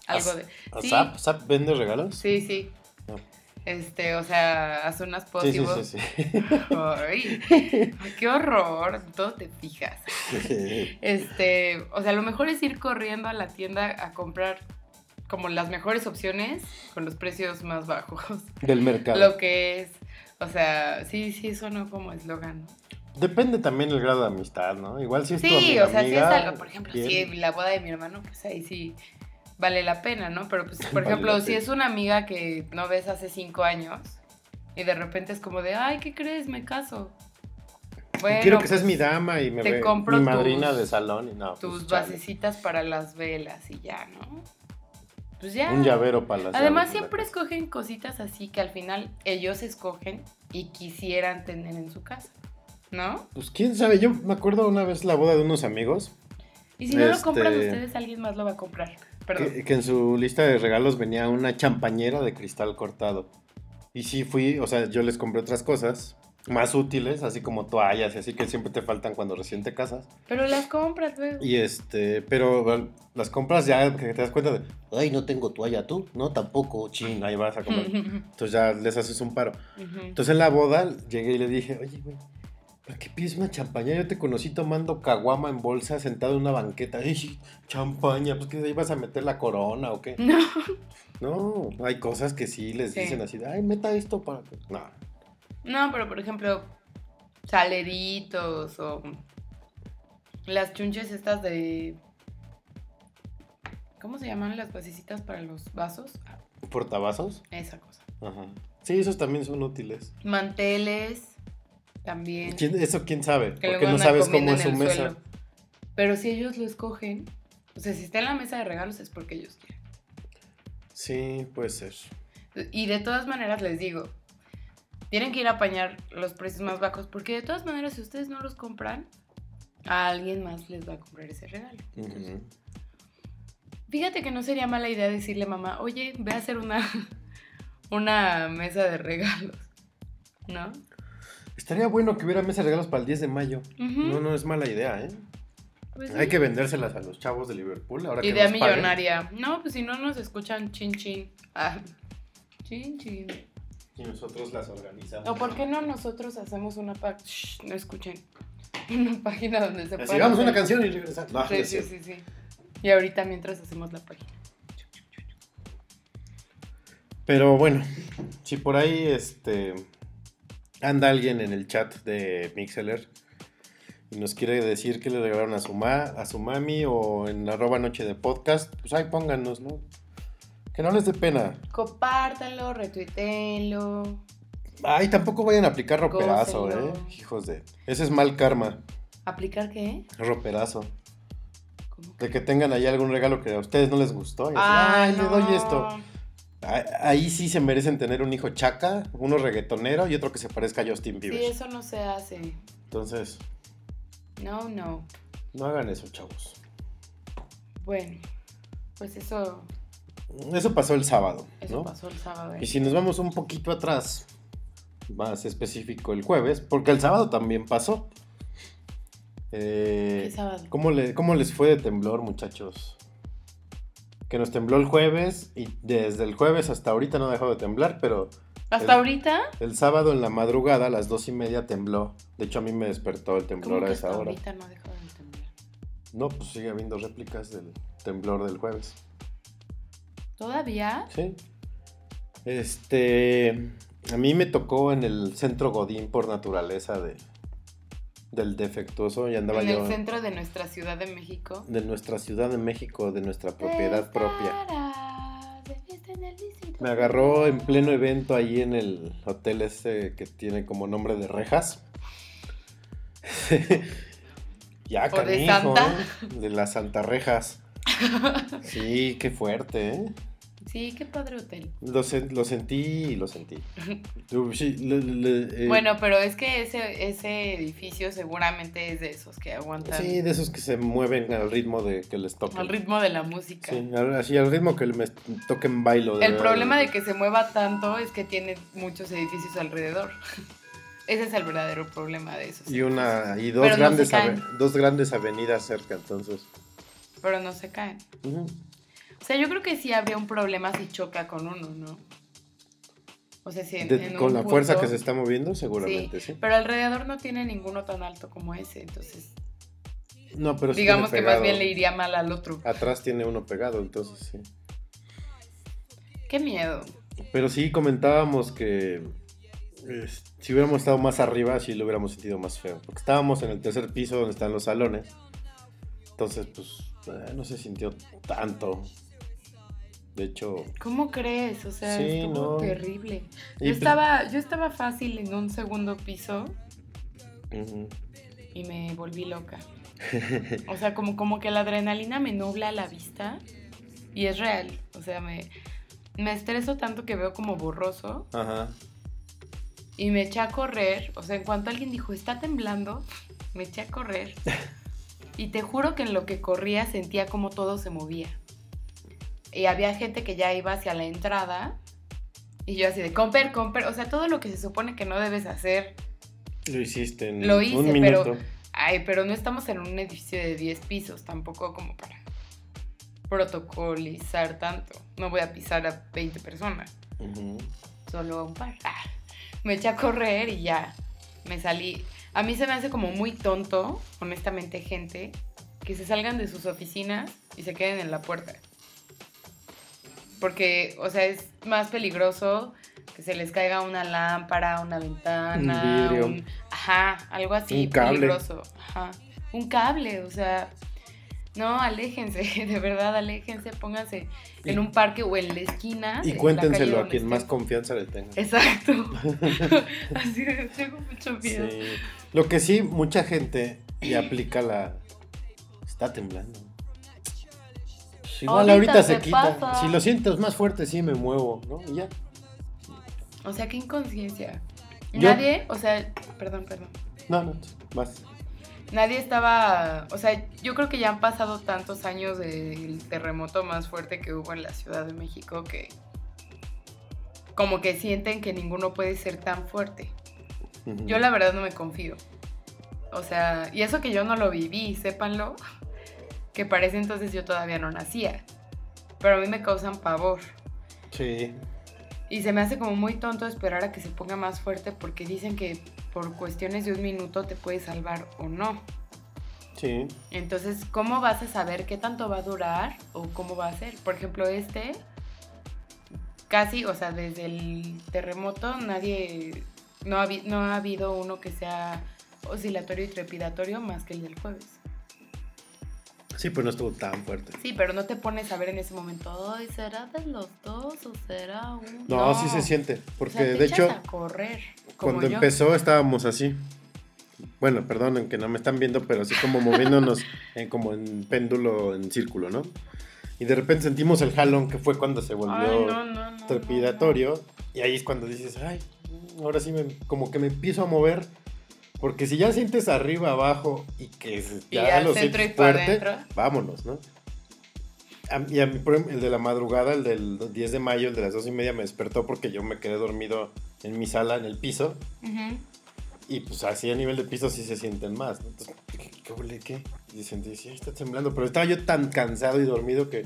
algo ¿A- de... ¿A sí. Zap? ¿Zap vende regalos? Sí, sí. Este, o sea, haz unas Sí, sí, posibles. sí, sí. Ay, ay, qué horror, todo te fijas. Este, o sea, lo mejor es ir corriendo a la tienda a comprar como las mejores opciones con los precios más bajos. Del mercado. Lo que es O sea, sí, sí, eso no como eslogan. Depende también el grado de amistad, ¿no? Igual si es tu Sí, amiga, o sea, si es algo, por ejemplo, bien. si la boda de mi hermano, pues ahí sí vale la pena, ¿no? Pero, pues, por Vale ejemplo, si es una amiga que no ves hace cinco años y de repente es como de, ay, ¿qué crees? Me caso. Bueno, Quiero que seas pues, mi dama y me te ve compro mi madrina tus- de salón y no. Tus pues, basecitas para las velas y ya, ¿no? Pues ya. Un llavero para las Además, siempre escogen cositas así que al final ellos escogen y quisieran tener en su casa, ¿no? Pues quién sabe, yo me acuerdo una vez la boda de unos amigos Y si no lo Este- compran ustedes, alguien más lo va a comprar. Perdón. que, que en su lista de regalos venía una champañera de cristal cortado. Y sí fui, o sea, yo les compré otras cosas más útiles, así como toallas así que siempre te faltan cuando recién te casas. Pero las compras luego. Y este, pero bueno, las compras ya que te das cuenta de, ay, no tengo toalla tú, no tampoco, chin, ahí vas a comer. Entonces ya les haces un paro. Ujú. Entonces en la boda llegué y le dije, oye, güey, ¿para qué pides una champaña? Yo te conocí tomando caguama en bolsa sentado en una banqueta. Ay, sí, champaña, pues que ahí vas a meter la corona o qué. No. No, hay cosas que sí les Sí. dicen así, de, ay, meta esto para que... No, No, pero por ejemplo, saleritos o las chunches estas de... ¿Cómo se llaman las basecitas para los vasos? Portavasos. esa cosa. Ajá. Sí, esos también son útiles. Manteles también. ¿Quién- eso quién sabe, que porque no sabes cómo es su mesa. suelo. Pero si ellos lo escogen, o sea, si está en la mesa de regalos es porque ellos quieren. Sí, puede ser. Y de todas maneras les digo, tienen que ir a apañar los precios más bajos porque de todas maneras si ustedes no los compran, a alguien más les va a comprar ese regalo. Fíjate que no sería mala idea decirle a mamá, oye, ve a hacer una, una mesa de regalos, ¿no? Estaría bueno que hubiera mesa de regalos para el 10 de mayo. No, no es mala idea, ¿eh? Pues Hay sí. que vendérselas a los chavos de Liverpool. Ahora que Idea paguen. millonaria. No, pues si no nos escuchan chin chin. Ah, chin chin. Y nosotros las organizamos. ¿O por qué no nosotros hacemos una página? No escuchen. Una página donde se vamos a una canción y regresamos. No, Sí, sí, sí, sí. Y ahorita mientras hacemos la página. Pero bueno, si por ahí este anda alguien en el chat de Mixeler y nos quiere decir que le regalaron a su, ma, a su mami o en arroba noche de podcast, pues ahí pónganos, ¿no? Que no les dé pena. Compártanlo, retuiteenlo. Ay, tampoco vayan a aplicar roperazo, ¿eh? Hijos de... Ese es mal karma, ¿Aplicar qué? roperazo. ¿Cómo? De que tengan ahí algún regalo que a ustedes no les gustó. y así, Ah, Ay, no. le doy esto. Ah, Ahí sí se merecen tener un hijo chaca, uno reggaetonero y otro que se parezca a Justin Sí, Bieber. eso no se hace. Entonces, No, no. no hagan eso, chavos. Bueno, pues eso, Eso pasó el sábado, eso ¿no? pasó el sábado. ¿eh? Y si nos vamos un poquito atrás, más específico el jueves, porque el sábado también pasó. Eh, ¿Qué sábado? ¿cómo, le- ¿Cómo les fue de temblor, muchachos? Que nos tembló el jueves y desde el jueves hasta ahorita no ha dejado de temblar, pero ¿Hasta el- ahorita? el sábado en la madrugada a las dos y media tembló. De hecho, a mí me despertó el ¿Cómo temblor a esa hasta hora. ahorita no ha dejado de temblar? No, pues sigue habiendo réplicas del temblor del jueves. ¿Todavía? Sí. Este. A mí me tocó en el centro Godín por naturaleza de, del defectuoso y andaba En yo el centro de nuestra Ciudad de México. de nuestra Ciudad de México, de nuestra propiedad propia. Estarás de fiesta en el distrito Me agarró en pleno evento ahí en el hotel ese que tiene como nombre de rejas. ya, ¿O de canijo, Santa? ¿eh? De las Santa Rejas. Sí, qué fuerte, ¿eh? Sí, qué padre hotel. Lo, sen- lo sentí y lo sentí. Eh, Bueno, pero es que ese, ese edificio seguramente es de esos que aguantan Sí, de esos que se mueven al ritmo de que les toquen. al ritmo de la música. Sí, al- así al ritmo que me toquen bailo. El problema de que se mueva tanto es que tiene muchos edificios alrededor. Ese es el verdadero problema de esos. Y una y dos Pero grandes ave- dos grandes avenidas cerca, entonces. Pero no se caen. Ujú. O sea, yo creo que sí habría un problema si choca con uno, ¿no? O sea, si en, De- en con la fuerza que se está moviendo, seguramente, sí. Pero alrededor no tiene ninguno tan alto como ese, entonces No, pero sí digamos que más bien le iría mal al otro. Atrás tiene uno pegado, entonces sí. Qué miedo. Pero sí comentábamos que si hubiéramos estado más arriba, sí lo hubiéramos sentido más feo. Porque estábamos en el tercer piso donde están los salones. Entonces, pues, eh, no se sintió tanto. De hecho, ¿Cómo crees? O sea, Sí, estuvo no. terrible. Yo estaba, yo estaba fácil en un segundo piso y me volví loca. O sea, como, como que la adrenalina me nubla la vista y es real. O sea, me, me estreso tanto que veo como borroso Ajá. y me eché a correr. O sea, en cuanto alguien dijo, está temblando, me eché a correr. Y te juro que en lo que corría sentía como todo se movía. Y había gente que ya iba hacia la entrada y yo así de, comper, comper. O sea, todo lo que se supone que no debes hacer. Lo hiciste en Lo hice, un pero-. Ay, pero no estamos en un edificio de 10 pisos, tampoco como para protocolizar tanto. No voy a pisar a 20 personas, solo a un par. Ah, me eché a correr y ya, me salí. A mí se me hace como muy tonto, honestamente, gente, que se salgan de sus oficinas y se queden en la puerta. Porque, o sea, es más peligroso que se les caiga una lámpara, una ventana, Un vidrio. un- ajá, algo así Un cable. peligroso. Ajá. Un cable, o sea, no, aléjense, de verdad, aléjense, pónganse Y- en un parque o en la esquina. Y cuéntenselo a quien más confianza le tenga. Exacto. así es, tengo mucho miedo. Sí. Lo que sí, mucha gente y aplica la. Está temblando. Pues igual Ahorita ahorita, se quita. pasa. Si lo sientes más fuerte, sí me muevo, ¿no? Y ya. O sea, qué inconsciencia. Yo- Nadie, o sea, perdón, perdón. No, no, más. Nadie estaba, o sea, yo creo que ya han pasado tantos años del terremoto más fuerte que hubo en la Ciudad de México que como que sienten que ninguno puede ser tan fuerte. Yo la verdad no me confío. O sea, y eso que yo no lo viví, sépanlo, que parece entonces yo todavía no nacía. Pero a mí me causan pavor. Sí. Y se me hace como muy tonto esperar a que se ponga más fuerte porque dicen que por cuestiones de un minuto te puede salvar o no. Sí. Entonces, ¿cómo vas a saber qué tanto va a durar o cómo va a ser? Por ejemplo, este, casi, o sea, desde el terremoto, nadie, no ha, no ha habido uno que sea oscilatorio y trepidatorio más que el del jueves. Sí, pero no estuvo tan fuerte. Sí, pero no te pones a ver en ese momento, ay, ¿será de los dos o será uno? No, sí se siente. O Porque sea, te de echas hecho, a correr, como cuando yo. empezó estábamos así. Bueno, perdonen que no me están viendo, pero así como moviéndonos en, como en péndulo, en círculo, ¿no? Y de repente sentimos el jalón que fue cuando se volvió Ay, no, no, no, trepidatorio. Y ahí es cuando dices, ay, ahora sí me, como que me empiezo a mover. Porque si ya sientes arriba, abajo y que Y ya al lo sientes y fuerte, vámonos, ¿no? A- Y a mí, por ejemplo, el de la madrugada, el del 10 de mayo, el de las dos y media, me despertó porque yo me quedé dormido en mi sala, en el piso. Y pues así a nivel de piso sí se sienten más. ¿no? Entonces, ¿qué, qué, qué? Y sentí, sí, está temblando. Pero estaba yo tan cansado y dormido que,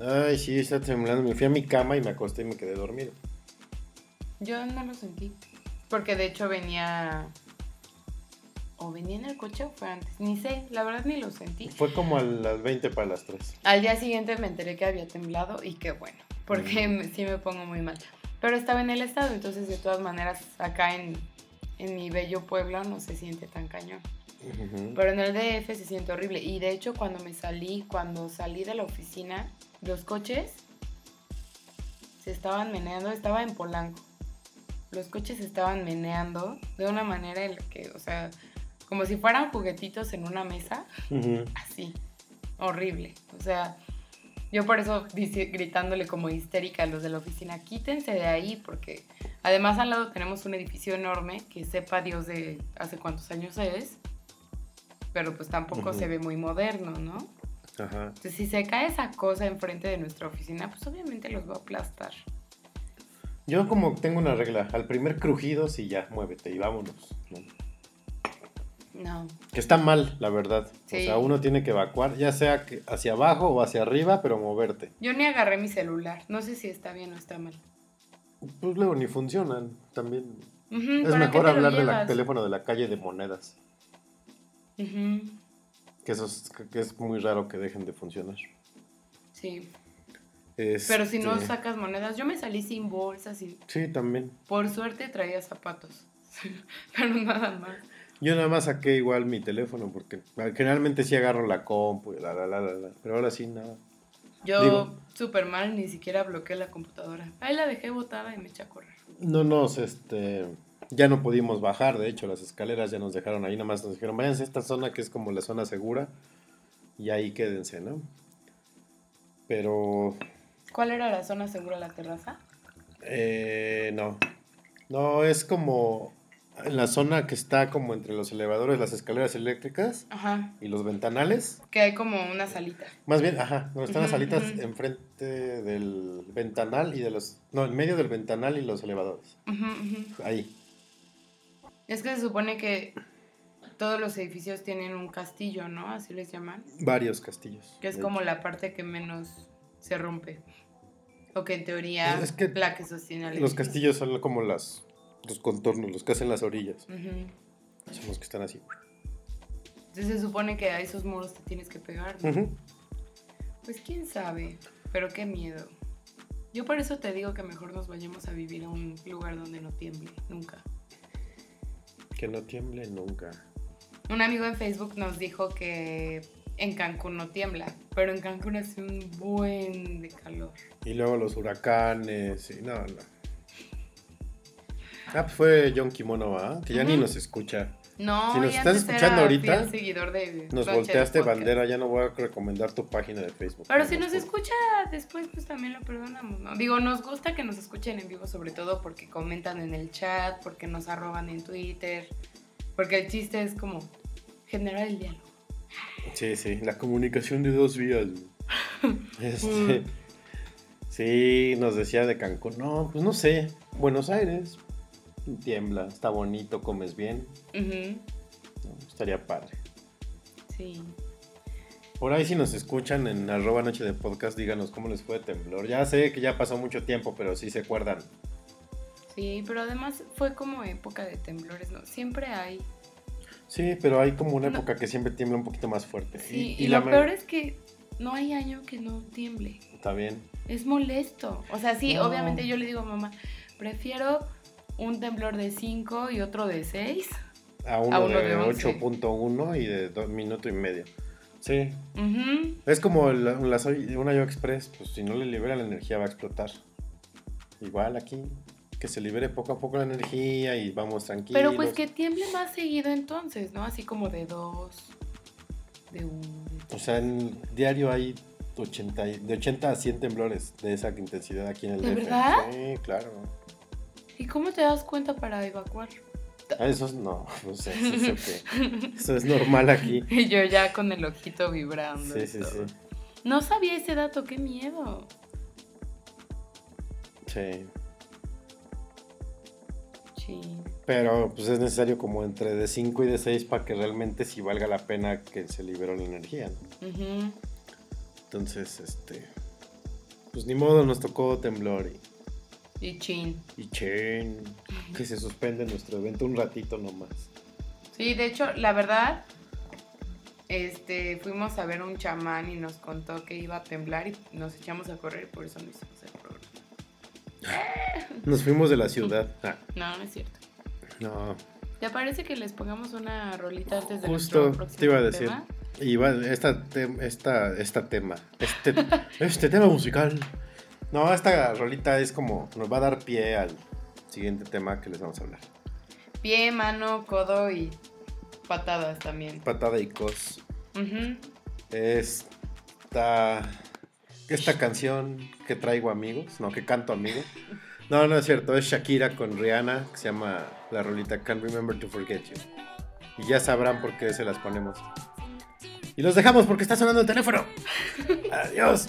ay, sí, está temblando. Me fui a mi cama y me acosté y me quedé dormido. Yo no lo sentí. Porque de hecho venía. O venía en el coche o fue antes. Ni sé, la verdad ni lo sentí. Fue como a las 20 para las 3. Al día siguiente me enteré que había temblado y qué bueno. Porque me- sí me pongo muy mal. Pero estaba en el estado, entonces de todas maneras acá en, en mi bello pueblo no se siente tan cañón. Pero en el DF se siente horrible. Y de hecho cuando me salí, cuando salí de la oficina, los coches se estaban meneando, estaba en Polanco. Los coches se estaban meneando de una manera en la que, o sea, como si fueran juguetitos en una mesa, así, horrible. O sea, yo por eso dice- gritándole como histérica a los de la oficina, quítense de ahí, porque además al lado tenemos un edificio enorme que sepa Dios de hace cuántos años es, pero pues tampoco se ve muy moderno, ¿no? Ajá. Entonces, si se cae esa cosa enfrente de nuestra oficina, pues obviamente los va a aplastar. Yo como tengo una regla, al primer crujido sí ya, muévete y vámonos. ¿no? No. Que está mal, la verdad. Sí. O sea, uno tiene que evacuar, ya sea hacia abajo o hacia arriba, pero moverte. Yo ni agarré mi celular. No sé si está bien o está mal. Pues luego ni funcionan también. Es ¿para qué mejor hablar del teléfono de la calle de monedas. Que eso es, que es muy raro que dejen de funcionar. Sí. Pero si no Este, sacas monedas, yo me salí sin bolsas y Sí, también. por suerte traía zapatos. Pero nada más. Yo nada más saqué igual mi teléfono porque generalmente sí agarro la compu y la, la, la, la, la, pero ahora sí nada. Yo súper mal, ni siquiera bloqueé la computadora. Ahí la dejé botada y me eché a correr. No nos, este, ya no pudimos bajar, de hecho las escaleras ya nos dejaron ahí, nada más nos dijeron, váyanse a esta zona que es como la zona segura y ahí quédense, ¿no? Pero, ¿Cuál era la zona segura, la terraza? eh, no, no, es como en la zona que está como entre los elevadores, las escaleras eléctricas Ajá. y los ventanales. Que hay como una salita. Más bien, ajá, donde están las salitas ujú. enfrente del ventanal y de los, no, en medio del ventanal y los elevadores. Ahí. Es que se supone que todos los edificios tienen un castillo, ¿no? Así les llaman. Varios castillos. Que es como la parte que menos se rompe. O que en teoría Es que la que sostiene al Los edificio. castillos son como las los contornos, los que hacen las orillas. Ujú. Son los que están así. Entonces se supone que a esos muros te tienes que pegar. Pues quién sabe, pero qué miedo. Yo por eso te digo que mejor nos vayamos a vivir a un lugar donde no tiemble, nunca. Que no tiemble nunca. Un amigo en Facebook nos dijo que en Cancún no tiembla, pero en Cancún hace un buen de calor. Y luego los huracanes. Y no, no. Ah, pues fue John Kimono, ¿va? Que ya ni nos escucha. No, Si nos estás escuchando ahorita, de Nos volteaste Podcast. bandera, ya no voy a recomendar tu página de Facebook. Pero si no nos escucha después, pues también lo perdonamos, ¿no? Digo, nos gusta que nos escuchen en vivo, sobre todo porque comentan en el chat, porque nos arroban en Twitter, porque el chiste es como generar el diálogo. Sí, sí, la comunicación de dos vías. este, Mm. sí, nos decía de Cancún. No, pues no sé. Buenos Aires. Tiembla, está bonito, comes bien. Estaría padre. Sí. Por ahí si nos escuchan en arroba noche de podcast, díganos cómo les fue de temblor. Ya sé que ya pasó mucho tiempo, pero sí se acuerdan. Sí, pero además fue como época de temblores, ¿no? Siempre hay. Sí, pero hay como una No. época que siempre tiembla un poquito más fuerte. Sí, y, la lo ma- peor es que no hay año que no tiemble. Está bien. Es molesto. O sea, sí, No. obviamente yo le digo a mamá, prefiero un temblor de 5 y otro de 6. A uno, A uno de, de 11. 8.1 y de dos minuto y medio. Sí. Ujú. Es como la soy- una Yo Express, pues si no le libera la energía va a explotar. Igual aquí, que se libere poco a poco la energía y vamos tranquilos. Pero pues que tiemble más seguido entonces, ¿no? Así como de 2, de 1. O sea, en diario hay 80, y- de 80 a 100 temblores de esa intensidad aquí en el ¿De DF. verdad? Sí, claro. ¿Y cómo te das cuenta para evacuar? Ah, Eso es- no, no sé, eso, es ok. Eso es normal aquí. Y yo ya con el ojito vibrando. Sí, y sí, todo. sí. No sabía ese dato, qué miedo. Sí. Sí. Pero pues es necesario como entre de 5 y de 6 para que realmente sí valga la pena que se liberó la energía. ¿no? Ujú. Entonces, este. Pues ni modo, nos tocó temblor y, Y chin. y chen, que se suspende nuestro evento un ratito nomás. Sí, de hecho, la verdad, este, fuimos a ver un chamán y nos contó que iba a temblar y nos echamos a correr, por eso no hicimos el programa. Nos fuimos de la ciudad. Ah, No, no es cierto. no, ¿Te parece que les pongamos una rolita antes de justo te iba a decir. tema? Y va, esta, tem- esta, esta tema, este, este tema musical. No, esta rolita es como, nos va a dar pie al siguiente tema que les vamos a hablar. Pie, mano, codo y patadas también. Patada y cos. Ujú. Esta, esta canción que traigo amigos, no, que canto amigos. No, no es cierto, es Shakira con Rihanna, que se llama la rolita Can't Remember to Forget You. Y ya sabrán por qué se las ponemos. Y los dejamos porque está sonando el teléfono. Adiós.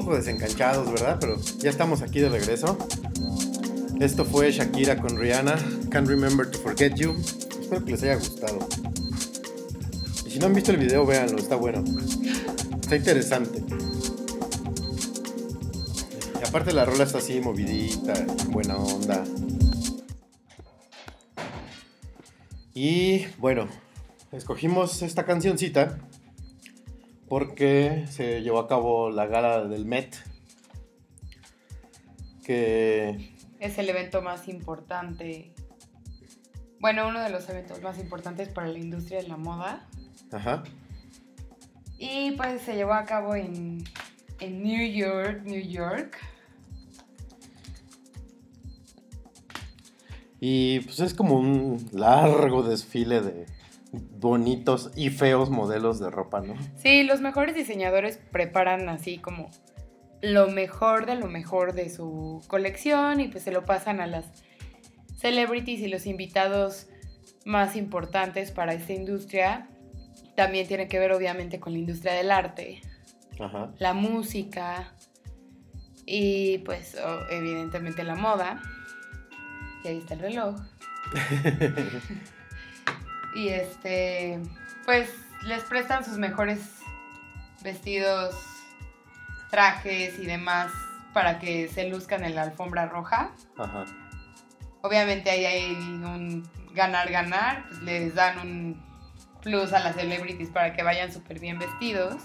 poco desencanchados, ¿verdad? Pero ya estamos aquí de regreso. Esto fue Shakira con Rihanna. Can't remember to forget you. Espero que les haya gustado. Y si no han visto el video, véanlo, está bueno. Está interesante. Y aparte la rola está así movidita, buena onda. Y bueno, escogimos esta cancioncita porque se llevó a cabo la gala del Met. Que Es el evento más importante. Bueno, uno de los eventos más importantes para la industria de la moda. Ajá. Y pues se llevó a cabo en, en New York, New York. Y pues es como un largo desfile de bonitos y feos modelos de ropa, ¿no? Sí, los mejores diseñadores preparan así como lo mejor de lo mejor de su colección y pues se lo pasan a las celebrities y los invitados más importantes para esta industria. También tiene que ver obviamente con la industria del arte, Ajá. la música y pues evidentemente la moda. Y ahí está el reloj. y este, pues les prestan sus mejores vestidos, trajes y demás para que se luzcan en la alfombra roja. Ajá. Obviamente ahí hay un ganar-ganar, pues les dan un plus a las celebrities para que vayan súper bien vestidos.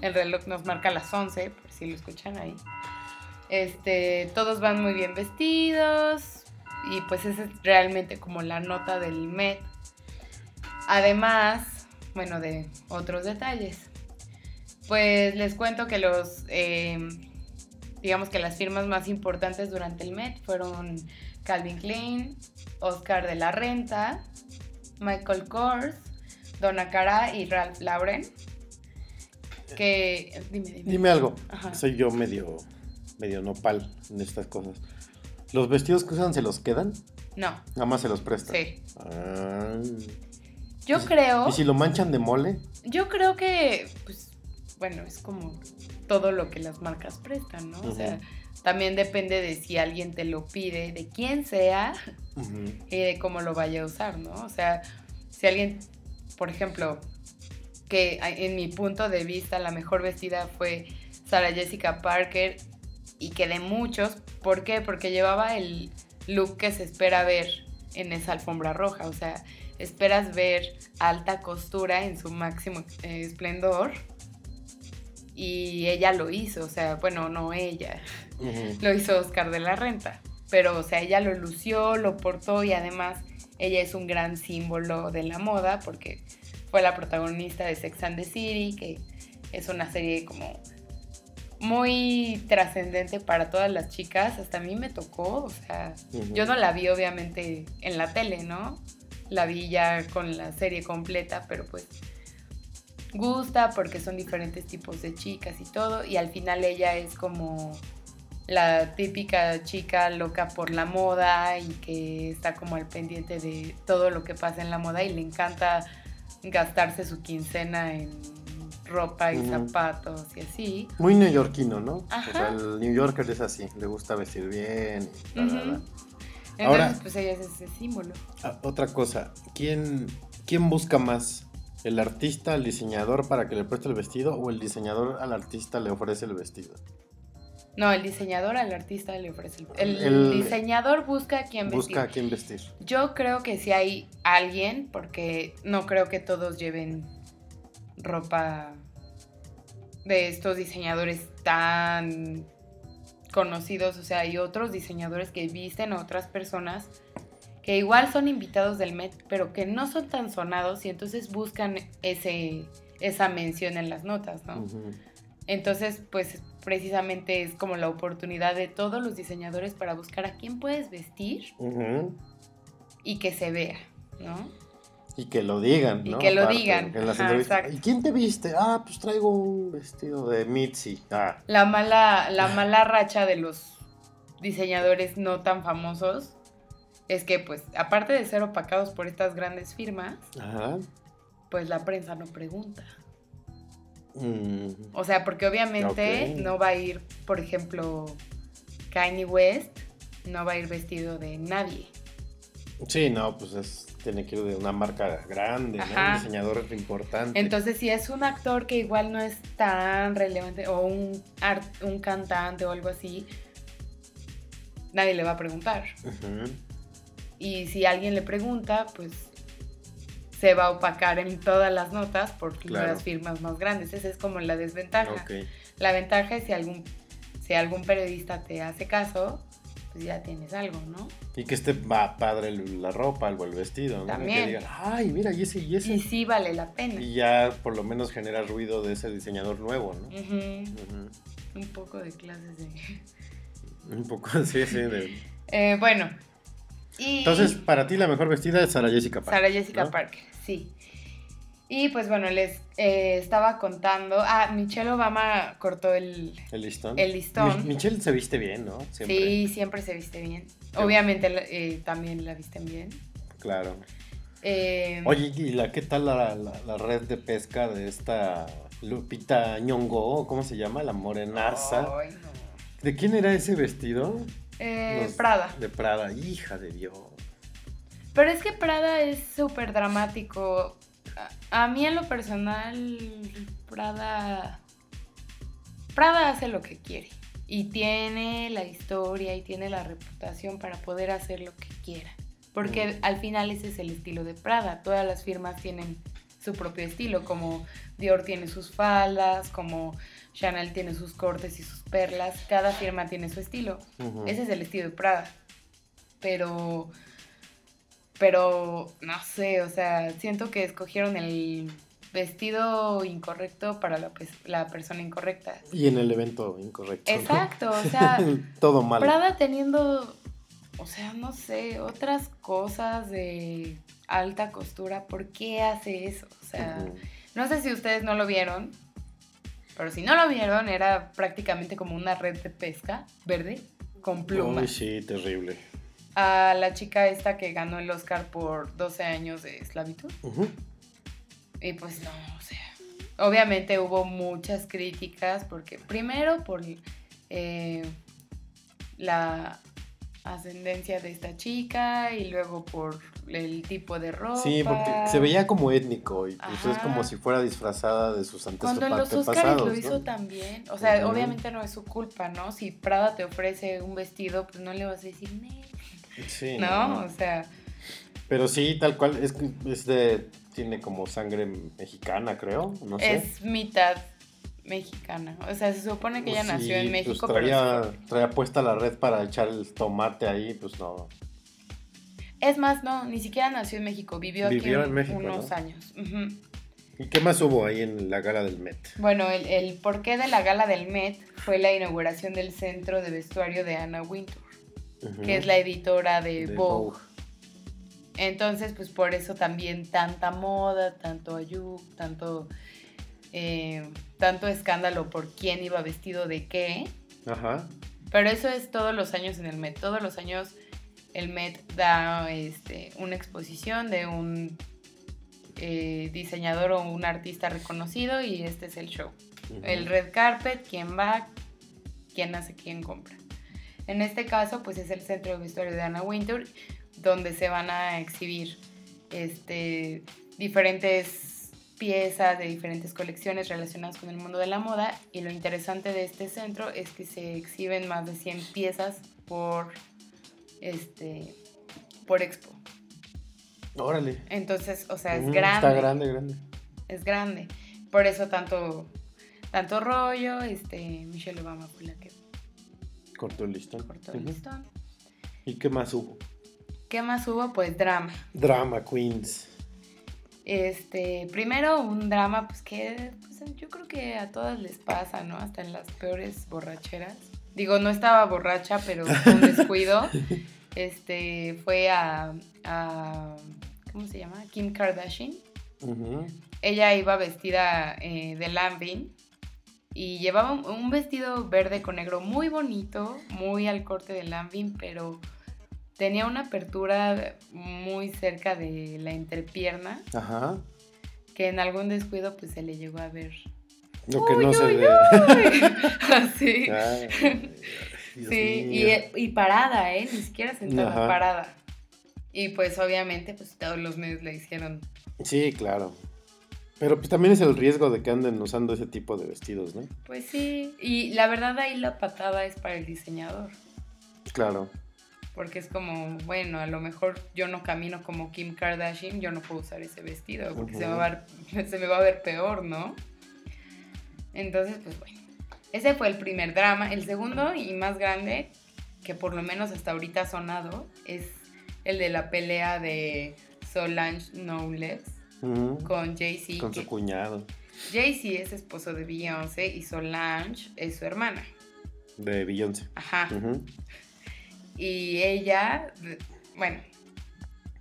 El reloj nos marca las 11, por si lo escuchan ahí. Este, todos van muy bien vestidos y pues esa es realmente como la nota del Met. Además, bueno, de otros detalles. Pues les cuento que los, eh, digamos que las firmas más importantes durante el Met fueron Calvin Klein, Oscar de la Renta, Michael Kors, Donna Cara y Ralph Lauren. Que, dime, dime. Dime algo. Ajá. Soy yo medio, medio nopal en estas cosas. ¿Los vestidos que usan se los quedan? No, Nada más se los prestan. sí. Ah. Yo ¿Y si- creo, ¿Y si lo manchan de mole? yo creo que, pues, bueno, es como todo lo que las marcas prestan, ¿no? O sea, también depende de si alguien te lo pide, de quién sea y de cómo lo vaya a usar, ¿no? O sea, si alguien, por ejemplo, que en mi punto de vista la mejor vestida fue Sarah Jessica Parker y que de muchos, ¿por qué? Porque llevaba el look que se espera ver en esa alfombra roja, o sea, esperas ver alta costura en su máximo eh, esplendor Y ella lo hizo, o sea, bueno, no ella, lo hizo Oscar de la Renta. Pero, o sea, ella lo lució, lo portó y además ella es un gran símbolo de la moda porque fue la protagonista de Sex and the City, que es una serie como muy trascendente para todas las chicas. Hasta a mí me tocó, o sea, yo no la vi obviamente en la tele, ¿no? La vi ya con la serie completa, pero pues gusta porque son diferentes tipos de chicas y todo. Y al final ella es como la típica chica loca por la moda y que está como al pendiente de todo lo que pasa en la moda y le encanta gastarse su quincena en ropa y zapatos y así. Muy neoyorquino, ¿no? O sea, Ajá. el New Yorker es así, le gusta vestir bien. y. Entonces, Ahora- pues ella es ese símbolo. Ah, otra cosa, ¿quién, ¿quién busca más? ¿El artista al diseñador para que le preste el vestido o el diseñador al artista le ofrece el vestido? No, el diseñador al artista le ofrece el... El, El- diseñador busca a quién vestir. Busca a quién vestir. Yo creo que si hay alguien, porque no creo que todos lleven ropa de estos diseñadores tan conocidos, o sea, hay otros diseñadores que visten a otras personas que igual son invitados del Met, pero que no son tan sonados y entonces buscan ese, esa mención en las notas, ¿no? Entonces, pues precisamente es como la oportunidad de todos los diseñadores para buscar a quién puedes vestir y que se vea, ¿no? Y que lo digan, Y ¿no? que lo Aparte, digan. En las Ajá, entrevistas. exacto. ¿Y quién te viste? Ah, pues traigo un vestido de Mitzi. Ah, La mala, la mala racha de los diseñadores no tan famosos es que, pues, aparte de ser opacados por estas grandes firmas, ajá. pues la prensa no pregunta. Mm, O sea, porque obviamente no va a ir, por ejemplo, Kanye West, no va a ir vestido de nadie. Sí, no, pues es, tiene que ir de una marca grande. Un diseñador importante. Entonces, si es un actor que igual no es tan relevante, o un, art- un cantante o algo así, nadie le va a preguntar. Y si alguien le pregunta, pues se va a opacar en todas las notas por Claro. las firmas más grandes. Esa es como la desventaja. Ok. La ventaja es si algún, si algún periodista te hace caso, pues ya tienes algo, ¿no? Y que esté va padre la ropa o el vestido, ¿no? También. Que digan, ay, mira, y ese y ese. Y sí vale la pena. Y ya por lo menos genera ruido de ese diseñador nuevo, ¿no? Ujú. Un poco de clases de... Un poco así, sí. de- Eh, bueno. Y Entonces, para ti la mejor vestida es Sara Jessica Parker. Sara Jessica ¿no? Parker, sí. Y pues bueno, les eh, estaba contando. Ah, Michelle Obama cortó el, El listón. El listón. Mi- Michelle se viste bien, ¿no? Siempre. Sí, siempre se viste bien. Obviamente eh, también la visten bien. Claro. Eh, Oye, ¿y la, qué tal la, la- la red de pesca de esta Lupita Ñongo? ¿Cómo se llama? La morenaza. no. ¿De quién era ese vestido? Eh, Los- Prada. De Prada, hija de Dios. Pero es que Prada es súper dramático. A, a mí en lo personal, Prada... Prada hace lo que quiere. Y tiene la historia y tiene la reputación para poder hacer lo que quiera. Porque al final ese es el estilo de Prada. Todas las firmas tienen su propio estilo, como Dior tiene sus faldas, como Chanel tiene sus cortes y sus perlas. Cada firma tiene su estilo. Ese es el estilo de Prada. Pero. Pero. No sé, o sea, siento que escogieron el vestido incorrecto para la, la persona incorrecta. Y en el evento incorrecto. ¿no? Exacto, o sea, Todo mal. Prada teniendo. O sea, no sé, otras cosas de alta costura. ¿Por qué hace eso? O sea. No sé si ustedes no lo vieron, pero si no lo vieron, era prácticamente como una red de pesca verde con plumas. Uy, sí, terrible. A la chica esta que ganó el Oscar por 12 años de esclavitud. Y pues no, o sea, obviamente hubo muchas críticas porque primero por eh, la ascendencia de esta chica y luego por el tipo de ropa. Sí, porque se veía como étnico y pues es como si fuera disfrazada de sus Cuando en los antepasados. Oscars lo ¿no? hizo también. O sea, obviamente no es su culpa, ¿no? Si Prada te ofrece un vestido, pues no le vas a decir, "Nee", Sí, ¿no? O sea, Pero sí, tal cual, es, que es de, tiene como sangre mexicana, creo, no sé. es mitad mexicana. O sea, se supone que ella Sí, nació en pues México, traía, pero... traía puesta la red para echar el tomate ahí, pues no. Es más, no, ni siquiera nació en México, vivió, Vivió aquí en México, unos ¿no? años. ¿Y qué más hubo ahí en la gala del Met? Bueno, el, el porqué de la gala del Met fue la inauguración del centro de vestuario de Anna Wintour, Que es la editora de, De Vogue. Vogue. Entonces, pues por eso también tanta moda, tanto ayuk, tanto, eh, tanto escándalo por quién iba vestido de qué. Ajá. Pero eso es todos los años en el Met. Todos los años el Met da este, una exposición de un eh, diseñador o un artista reconocido y este es el show. El red carpet, quién va, quién hace, quién compra. En este caso, pues es el centro de vestuario de Anna Wintour, donde se van a exhibir este, diferentes piezas de diferentes colecciones relacionadas con el mundo de la moda. Y lo interesante de este centro es que se exhiben más de 100 piezas por, este, por expo. Órale. Entonces, o sea, es Ujú, grande Está grande, grande. es grande. Por eso tanto, tanto rollo, este, Michelle Obama fue la que Cortó el listón. cortó el listón. ¿Y qué más hubo? ¿Qué más hubo? Pues drama. Drama Queens. Este, primero un drama, pues que pues, yo creo que a todas les pasa, ¿no? Hasta en las peores borracheras. Digo, no estaba borracha, pero un descuido. Este, fue a, a ¿cómo se llama? Kim Kardashian. Ella iba vestida eh, de lambing y llevaba un, vestido verde con negro muy bonito, muy al corte de lambing, pero tenía una apertura muy cerca de la entrepierna Ajá. que en algún descuido pues se le llegó a ver. Lo que Uy, no se uy, ve. Así. Ay, Sí, y, y parada, ¿eh? Ni siquiera sentada, Ajá. parada. Y pues obviamente pues todos los medios le hicieron Sí, claro. Pero pues también es el riesgo de que anden usando ese tipo de vestidos, ¿no? Pues sí, y la verdad ahí la patada es para el diseñador, Claro. porque es como, bueno, a lo mejor yo no camino como Kim Kardashian, yo no puedo usar ese vestido, porque se, me va a ver, se me va a ver peor, ¿no? Entonces, pues bueno, ese fue el primer drama. El segundo y más grande, que por lo menos hasta ahorita ha sonado, es el de la pelea de Solange Con Jay-Z. Con su cuñado Jay-Z es esposo de Beyoncé y Solange es su hermana. de Beyoncé. Ajá. Y ella, bueno,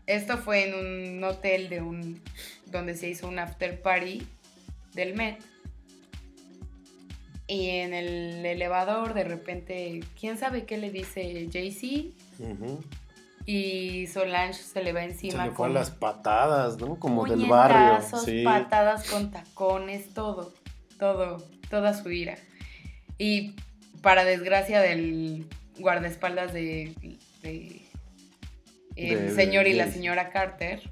esto fue en un hotel de un donde se hizo un after party del Met. Y en el elevador de repente, quién sabe qué le dice Jay-Z Ujú. Y Solange se le va Se encima le fue a con las patadas, ¿no? Como del barrio. Sí. patadas con tacones, todo, todo, toda su ira. Y para desgracia del guardaespaldas de, de el De- señor y la señora Carter,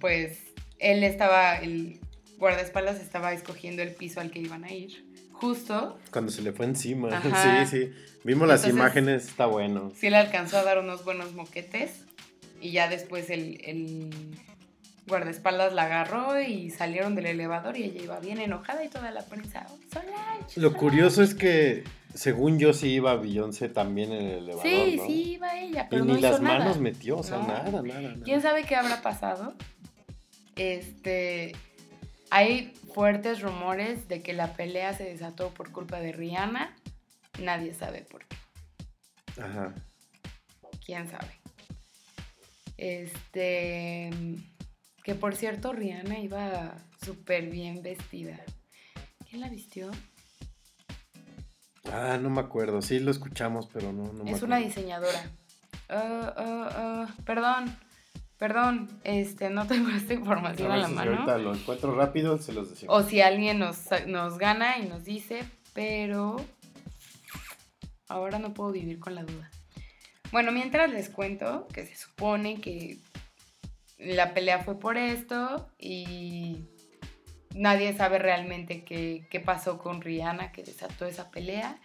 pues él estaba, el guardaespaldas estaba escogiendo el piso al que iban a ir. Justo, Cuando se le fue encima. Ajá. Sí, sí. Vimos las imágenes, está bueno. sí le alcanzó a dar unos buenos moquetes y ya después el, el guardaespaldas la agarró y salieron del elevador y ella iba bien enojada y toda la prensa, "Oh, Solange. Lo Solange". curioso es que, según yo, sí iba Beyoncé también en el elevador, Sí, ¿no? sí iba ella, Y pero ni no hizo las nada. manos metió, o sea, No. nada, nada, nada. ¿Quién sabe qué habrá pasado? Este, hay fuertes rumores de que la pelea se desató por culpa de Rihanna. Nadie sabe por qué. Ajá. ¿Quién sabe? Este, que por cierto Rihanna iba súper bien vestida. ¿Quién la vistió? Ah, no me acuerdo. Sí lo escuchamos, pero no, no me es una diseñadora. Ah, ah, ah, perdón, perdón, este, no tengo esta información A la si mano. ahorita lo encuentro rápido, se los decimos. O si alguien nos, nos gana y nos dice, pero ahora no puedo vivir con la duda. Bueno, mientras les cuento que se supone que la pelea fue por esto y nadie sabe realmente qué, qué pasó con Rihanna que desató esa pelea.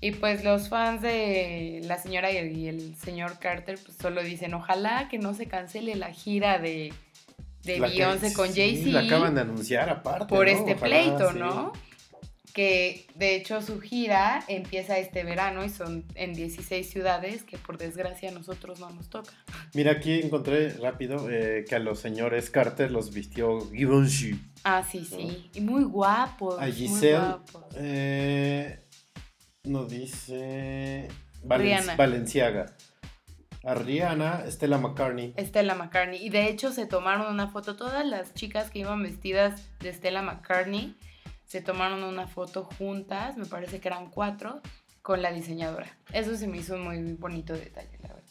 Y pues los fans de la señora y el señor Carter pues solo dicen, ojalá que no se cancele la gira de, de Beyoncé con sí, Jay-Z La acaban de anunciar aparte. por ¿no? este Ojalá, pleito, sí. ¿no? que de hecho su gira empieza este verano y son en 16 ciudades que por desgracia a nosotros no nos toca. Mira, aquí encontré rápido eh, que a los señores Carter los vistió Givenchy. Ah, sí, sí. Y muy guapos. A muy Giselle guapos. eh, nos dice Valen- Rihanna. Valenciaga. A Rihanna, Stella McCartney. Stella McCartney. Y de hecho se tomaron una foto, todas las chicas que iban vestidas de Stella McCartney, se tomaron una foto juntas, me parece que eran cuatro, con la diseñadora. Eso se me hizo un muy bonito detalle, la verdad.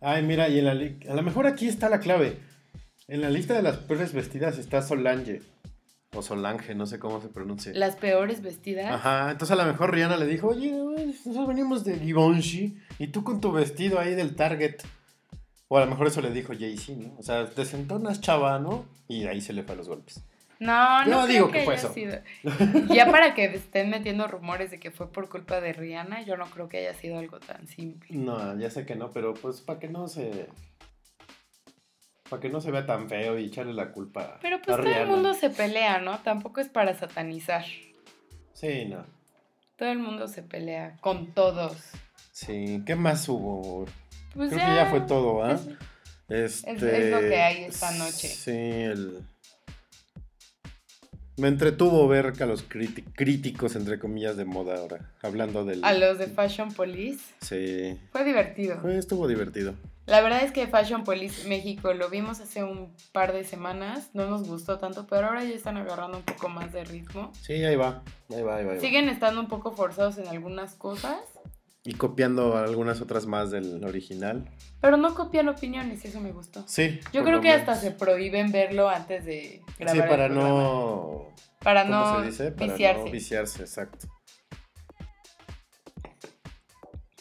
Ay, mira, y en la a lo mejor aquí está la clave. En la lista de las peores vestidas está Solange. O Solange, no sé cómo se pronuncia. Las peores vestidas. Ajá, entonces a lo mejor Rihanna le dijo, oye, nosotros venimos de Givenchy y tú con tu vestido ahí del Target. O a lo mejor eso le dijo Jay-Z, ¿no? O sea, te sentonas chava, ¿no? Y ahí se le fue a los golpes. No, no creo digo que, que fue haya eso. sido. Ya para que estén metiendo rumores de que fue por culpa de Rihanna, yo no creo que haya sido algo tan simple. No, ya sé que no, pero pues para que no se... Para que no se vea tan feo y echarle la culpa Pero a pues todo el mundo se pelea, ¿no? Tampoco es para satanizar. Sí, no. Todo el mundo se pelea con todos. Sí, ¿qué más hubo? Pues Creo que ya fue todo, ¿ah? es- Este, es lo que hay esta noche. Sí, el... Me entretuvo ver a los críticos, entre comillas, de moda ahora, hablando del... A los de Fashion Police. Sí, Fue divertido. Fue- estuvo divertido. La verdad es que Fashion Police México lo vimos hace un par de semanas. No nos gustó tanto, pero ahora ya están agarrando un poco más de ritmo. Sí, ahí va, ahí va, ahí va. ahí va. Siguen estando un poco forzados en algunas cosas, Y copiando algunas otras más del original. pero no copian opiniones eso me gustó. Sí. Yo creo que hasta se prohíben verlo antes de grabar. Sí, para no... Para ¿Cómo no se dice? Para viciarse. no viciarse, exacto.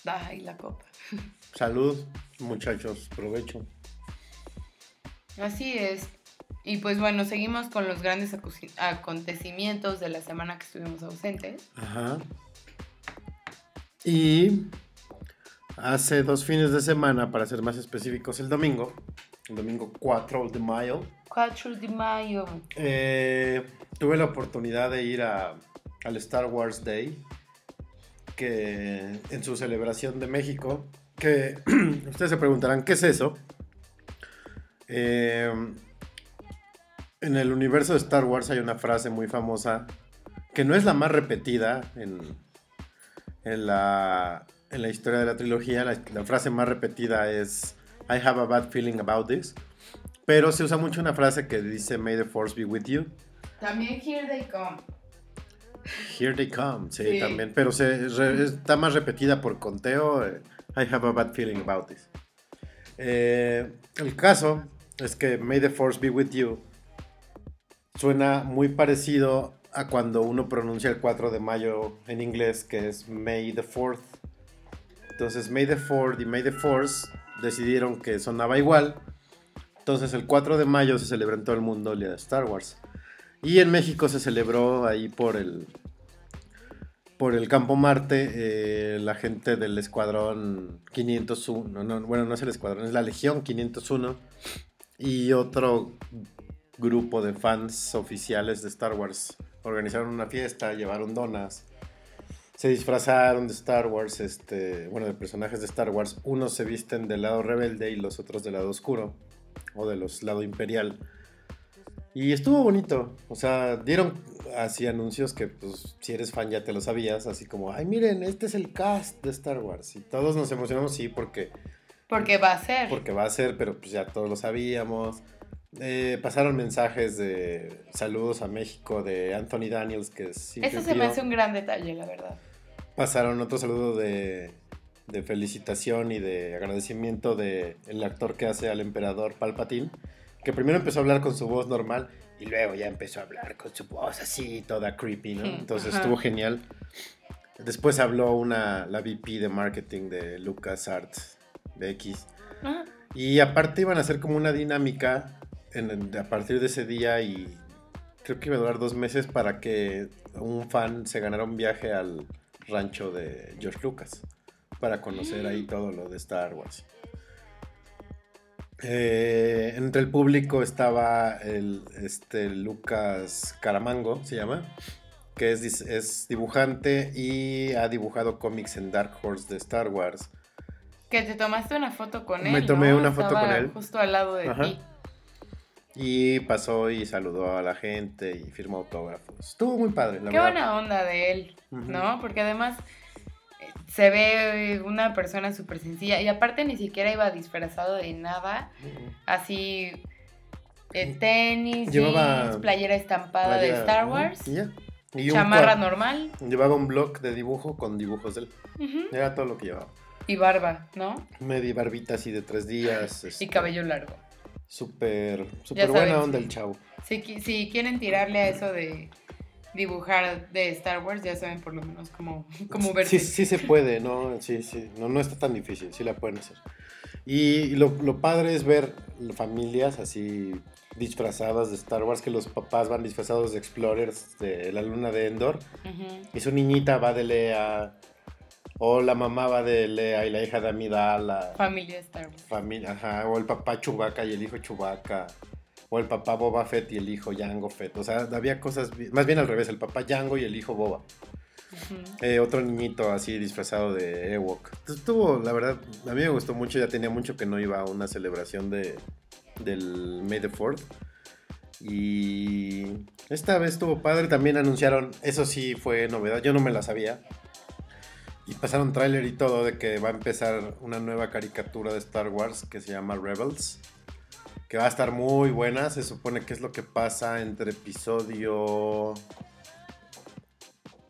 Ay, la copa. Salud, muchachos, provecho. Así es. Y pues bueno, seguimos con los grandes acontecimientos de la semana que estuvimos ausentes. Ajá. Y hace dos fines de semana, para ser más específicos, el domingo, el domingo 4 de mayo, 4 de mayo. eh, tuve la oportunidad de ir a, al Star Wars Day, que en su celebración de México, que ustedes se preguntarán, ¿qué es eso? Eh, en el universo de Star Wars hay una frase muy famosa que no es la más repetida en, en, la, en la historia de la trilogía. La, la frase más repetida es I have a bad feeling about this. Pero se usa mucho una frase que dice May the Force be with you. También Here They Come. Here they come, sí, Sí. también. Pero se, re- está más repetida por conteo. eh, I have a bad feeling about this. Eh, el caso es que May the Force be with you suena muy parecido a cuando uno pronuncia el 4 de mayo en inglés, que es May the 4th. Entonces, May the 4th y May the Force decidieron que sonaba igual. Entonces, el 4 de mayo se celebra en todo el mundo el día de Star Wars. Y en México se celebró ahí por el por el Campo Marte eh, la gente del escuadrón 501, no, bueno, no es el escuadrón, es la Legión 501 y otro grupo de fans oficiales de Star Wars organizaron una fiesta, llevaron donas, se disfrazaron de Star Wars, este, bueno, de personajes de Star Wars, unos se visten del lado rebelde y los otros del lado oscuro o de los lado imperial. Y estuvo bonito. O sea, dieron así anuncios que, pues, si eres fan ya te lo sabías. Así como, ay, miren, este es el cast de Star Wars. Y todos nos emocionamos, sí, porque, Porque va a ser. porque va a ser, pero pues ya todos lo sabíamos. Eh, pasaron mensajes de saludos a México de Anthony Daniels, que es Eso se me hace un gran detalle, la verdad. Pasaron otro saludo de, de felicitación y de agradecimiento de el actor que hace al emperador Palpatine, que primero empezó a hablar con su voz normal y luego ya empezó a hablar con su voz así, toda creepy, ¿no? Entonces ajá. estuvo genial. Después habló una, la VP de marketing de LucasArts de X. Ah, Y aparte iban a hacer como una dinámica en- a partir de ese día y creo que iba a durar dos meses para que un fan se ganara un viaje al rancho de George Lucas para conocer ahí todo lo de Star Wars. Eh, entre el público estaba el este Lucas Caramango, se llama, que es, es dibujante y ha dibujado cómics en Dark Horse de Star Wars. Que te tomaste una foto con él. Me tomé ¿no? una foto Estaba con él. Justo al lado de Ajá. ti. Y pasó y saludó a la gente y firmó autógrafos. Estuvo muy padre, la Qué verdad. buena onda de él. ¿no? Porque además eh, se ve una persona súper sencilla y aparte ni siquiera iba disfrazado de nada, así eh, tenis, Llevaba jeans, playera estampada de Star Wars, y. Y chamarra normal Llevaba un blog de dibujo con dibujos de él. Era todo lo que llevaba. y barba, ¿no? Media barbita así de tres días. Y este, cabello largo. Súper, súper saben, buena onda sí. el chavo. Si, si quieren tirarle a eso de dibujar de Star Wars, ya saben por lo menos cómo, cómo verse. Sí, sí se puede, ¿no? Sí, sí. No, no está tan difícil, sí la pueden hacer. Y lo, lo padre es ver familias así disfrazadas de Star Wars, que los papás van disfrazados de Explorers de la luna de Endor. Y su niñita va de Lea. O la mamá va de Lea y la hija de Amidala. Familia Star Wars. Familia, ajá. O el papá Chewbacca y el hijo Chewbacca. O el papá Boba Fett y el hijo Jango Fett. O sea, había cosas, más bien al revés, el papá Jango y el hijo Boba. Eh, otro niñito así disfrazado de Ewok. Entonces, Estuvo, la verdad, a mí me gustó mucho. Ya tenía mucho que no iba a una celebración de, del May the 4th. Y esta vez estuvo padre. También anunciaron, eso sí fue novedad, yo no me la sabía. Y pasaron tráiler y todo de que va a empezar una nueva caricatura de Star Wars que se llama Rebels. Que va a estar muy buena. Se supone que es lo que pasa entre episodio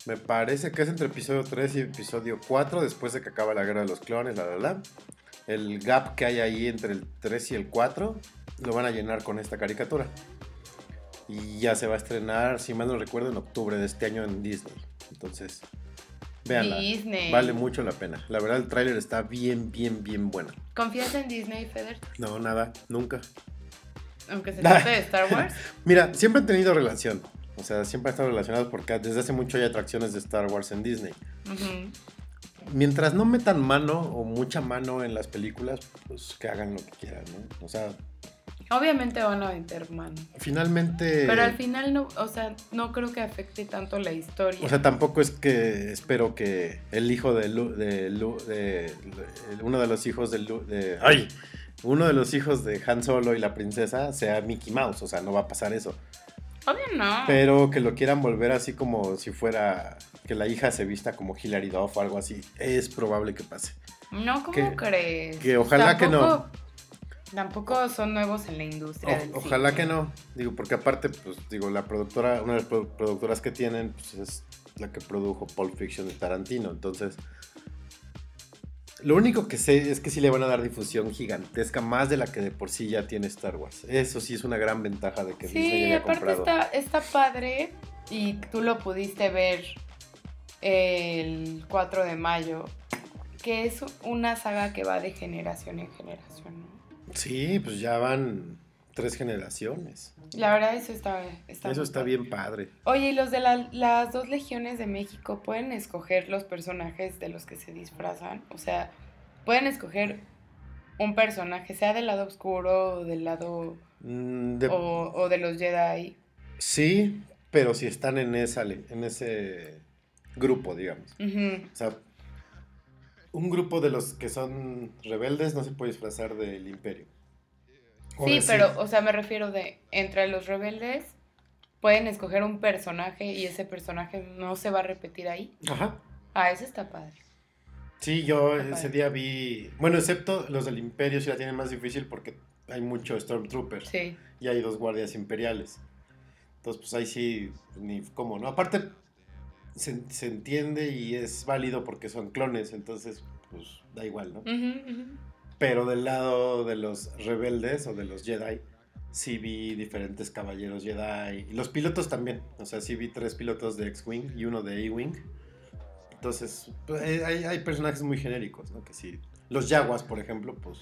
me parece que es entre episodio 3 y episodio 4, después de que acaba la guerra de los clones, la, la, la. El gap que hay ahí entre el 3 y el 4 lo van a llenar con esta caricatura. Y ya se va a estrenar, si mal no recuerdo, en octubre de este año en Disney. Entonces, véanla. Disney. Vale mucho la pena. La verdad, el tráiler está bien, bien, bien bueno. ¿Confías en Disney, Feder? No, nada, nunca. Aunque se trate de Star Wars. Mira, siempre han tenido relación. O sea, siempre han estado relacionados porque desde hace mucho hay atracciones de Star Wars en Disney. Mientras no metan mano o mucha mano en las películas, pues que hagan lo que quieran, ¿no? O sea, Obviamente van a meter mano. finalmente... Pero al final no, o sea, no creo que afecte tanto la historia. O sea, tampoco es que espero que el hijo de, Lu- de, Lu- de- de- uno de los hijos de, Lu- de ay, uno de los hijos de Han Solo y la princesa sea Mickey Mouse, o sea, no va a pasar eso. Obvio no. Pero que lo quieran volver así como si fuera que la hija se vista como Hilary Duff o algo así, es probable que pase. no, ¿cómo que- crees? que ojalá que no. Tampoco- son nuevos en la industria. del O- ojalá cine. que no, digo, porque aparte, pues digo, la productora, una de las produ- productoras que tienen, pues es la que produjo Pulp Fiction de Tarantino, entonces... Lo único que sé es que sí le van a dar difusión gigantesca, más de la que de por sí ya tiene Star Wars. Eso sí es una gran ventaja de que Disney Sí, haya aparte comprado. está, está padre y tú lo pudiste ver el 4 de mayo, que es una saga que va de generación en generación. ¿no? Sí, pues ya van tres generaciones. La verdad eso está, está Eso está padre. bien padre. Oye, ¿y los de la- las dos legiones de México pueden escoger los personajes de los que se disfrazan? O sea, pueden escoger un personaje, sea del lado oscuro o del lado... Mm, de- O, o de los Jedi. Sí, pero si están en, esa, en ese grupo, digamos. Ujú. O sea, un grupo de los que son rebeldes no se puede disfrazar del imperio. O Sí, pero, o sea, me refiero de entre los rebeldes pueden escoger un personaje y ese personaje no se va a repetir ahí. Ajá. Ah, eso está padre. Sí, yo Está ese padre. día vi... Bueno, excepto los del imperio sí la tienen más difícil porque hay mucho Stormtrooper Sí. y hay dos guardias imperiales. Entonces, pues ahí sí, ni cómo, ¿no? Aparte, se, se entiende y es válido porque son clones, entonces, pues da igual, ¿no? Pero del lado de los rebeldes o de los Jedi, sí vi diferentes caballeros Jedi. Y los pilotos también. O sea, sí vi tres pilotos de X-Wing y uno de A-Wing. Entonces, pues, hay, hay personajes muy genéricos, ¿no? Que sí. Los Yaguas, por ejemplo, pues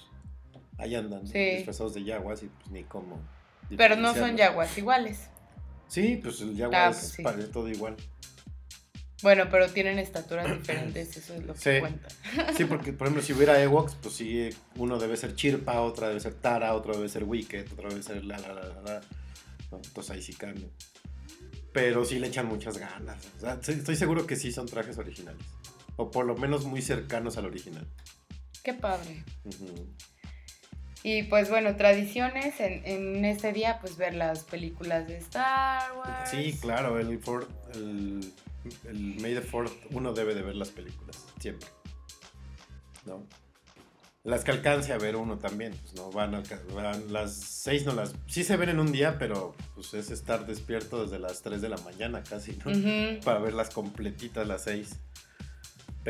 ahí andan. Sí. disfrazados de Yaguas y pues ni cómo. Pero no son yaguas iguales. Sí, pues el Yagua Ah, es pues sí. todo igual. Bueno, pero tienen estaturas diferentes, eso es lo que Sí. cuenta. Sí, porque por ejemplo, si hubiera Ewoks, pues sí, uno debe ser Chirpa, otra debe ser Tara, otro debe ser Wicket, otro debe ser la la la la. la, ¿no? Entonces ahí sí cambia. pero sí le echan muchas ganas. O sea, estoy seguro que sí son trajes originales. O por lo menos muy cercanos al original. Qué padre. Y pues bueno, tradiciones en, en este día, pues ver las películas de Star Wars. Sí, claro, el, Ford, el, el May the Fourth uno debe de ver las películas, siempre. ¿No? Las que alcance a ver uno también, pues no van, a, van las seis no las... Sí se ven en un día, pero pues es estar despierto desde las 3 de la mañana casi, ¿no? Ujú. Para verlas completitas las seis.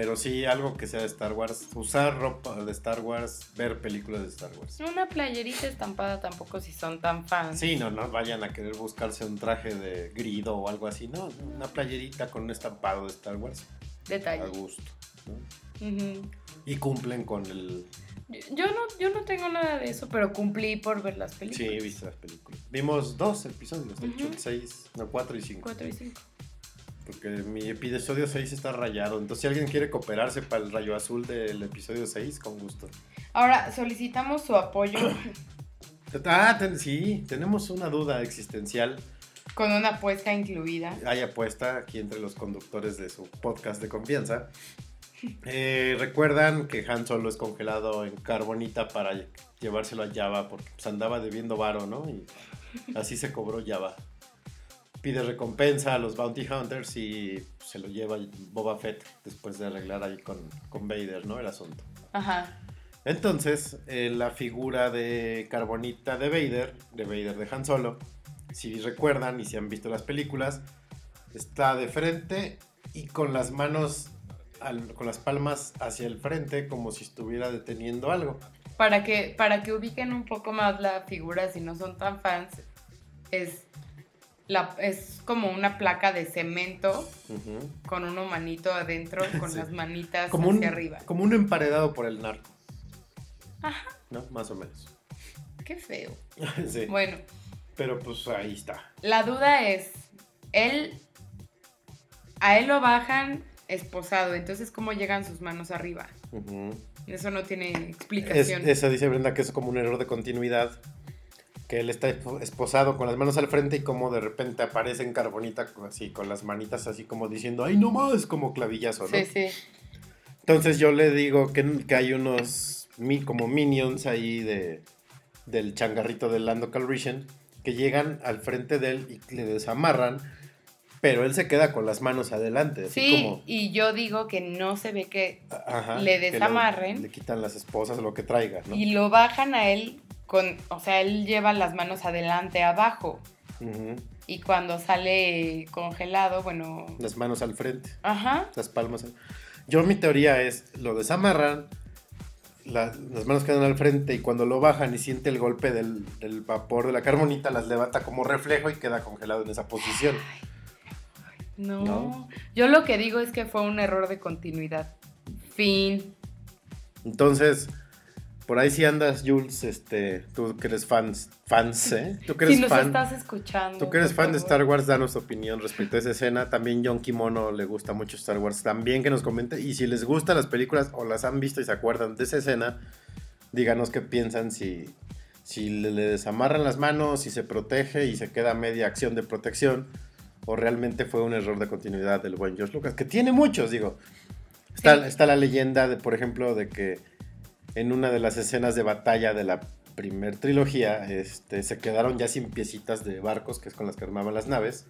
Pero sí, algo que sea de Star Wars, usar ropa de Star Wars, ver películas de Star Wars. Una playerita estampada tampoco si son tan fans. Sí, no, no vayan a querer buscarse un traje de grido o algo así, no, una playerita con un estampado de Star Wars a Detalle. gusto. ¿no? Ujú. Y cumplen con el... Yo no, yo no tengo nada de eso, pero cumplí por ver las Sí, películas. he visto las películas. Vimos dos episodios, de el seis, no, cuatro y cinco. 4 y 5. Porque mi episodio 6 está rayado. Entonces, si alguien quiere cooperarse para el rayo azul del episodio 6, con gusto. Ahora, solicitamos su apoyo Ah, ten- sí, tenemos una duda existencial. con una apuesta incluida. Hay apuesta aquí entre los conductores de su podcast de confianza. Eh, Recuerdan que Han Solo es congelado en carbonita para llevárselo a Java porque pues, andaba debiendo varo, ¿no? Y así se cobró Java. Pide recompensa a los Bounty Hunters y se lo lleva Boba Fett después de arreglar ahí con, con Vader, ¿no? El asunto. Ajá. Entonces, eh, la figura de Carbonita de Vader, de Vader de Han Solo, si recuerdan y si han visto las películas, está de frente y con las manos, al- con las palmas hacia el frente, como si estuviera deteniendo algo. Para que, para que ubiquen un poco más la figura, si no son tan fans, es, la, es como una placa de cemento con un humanito adentro, con Sí. las manitas Como, hacia un, arriba. como un emparedado por el narco. Ajá. ¿No? Más o menos. Qué feo. sí. Bueno, Pero pues ahí está. la duda es, él, a él lo bajan esposado, entonces ¿cómo llegan sus manos arriba? Eso no tiene Es, explicación. eso dice Brenda que es como un error de continuidad. Que él está espo- esposado con las manos al frente y como de repente aparece en carbonita así, con las manitas así como diciendo, ¡ay no más! Como clavillazo, ¿no? Sí, sí. Entonces yo le digo que, que hay unos mi, como minions ahí de, del changarrito del Lando Calrissian que llegan al frente de él y le desamarran, pero él se queda con las manos adelante, así Sí, como... y yo digo que no se ve que... ajá, le que desamarren. Le, quitan las esposas o lo que traiga, ¿no? Y lo bajan a él con... O sea, él lleva las manos adelante, abajo. Y cuando sale congelado, bueno... Las manos al frente. Ajá. las palmas. Yo mi teoría es, lo desamarran, la- las manos quedan al frente y cuando lo bajan y siente el golpe del, del vapor de la carbonita, las levanta como reflejo y queda congelado en esa posición. No. No. Yo lo que digo es que fue un error de continuidad. Fin. Entonces, por ahí si andas, Jules, este, tú que eres fans, fans, ¿eh? Tú que eres Si nos fan. estás escuchando. Tú que eres fan de. Star Wars, danos tu opinión respecto a esa escena. También John Kimono le gusta mucho Star Wars. También que nos comente. Y si les gustan las películas o las han visto y se acuerdan de esa escena, díganos qué piensan si, si le, le desamarran las manos, si se protege y se queda media acción de protección. O realmente fue un error de continuidad del buen George Lucas. Que tiene muchos, digo. Está, Sí. está la leyenda, de, por ejemplo, de que en una de las escenas de batalla de la primer trilogía, este, se quedaron ya sin piecitas de barcos, que es con las que armaban las naves.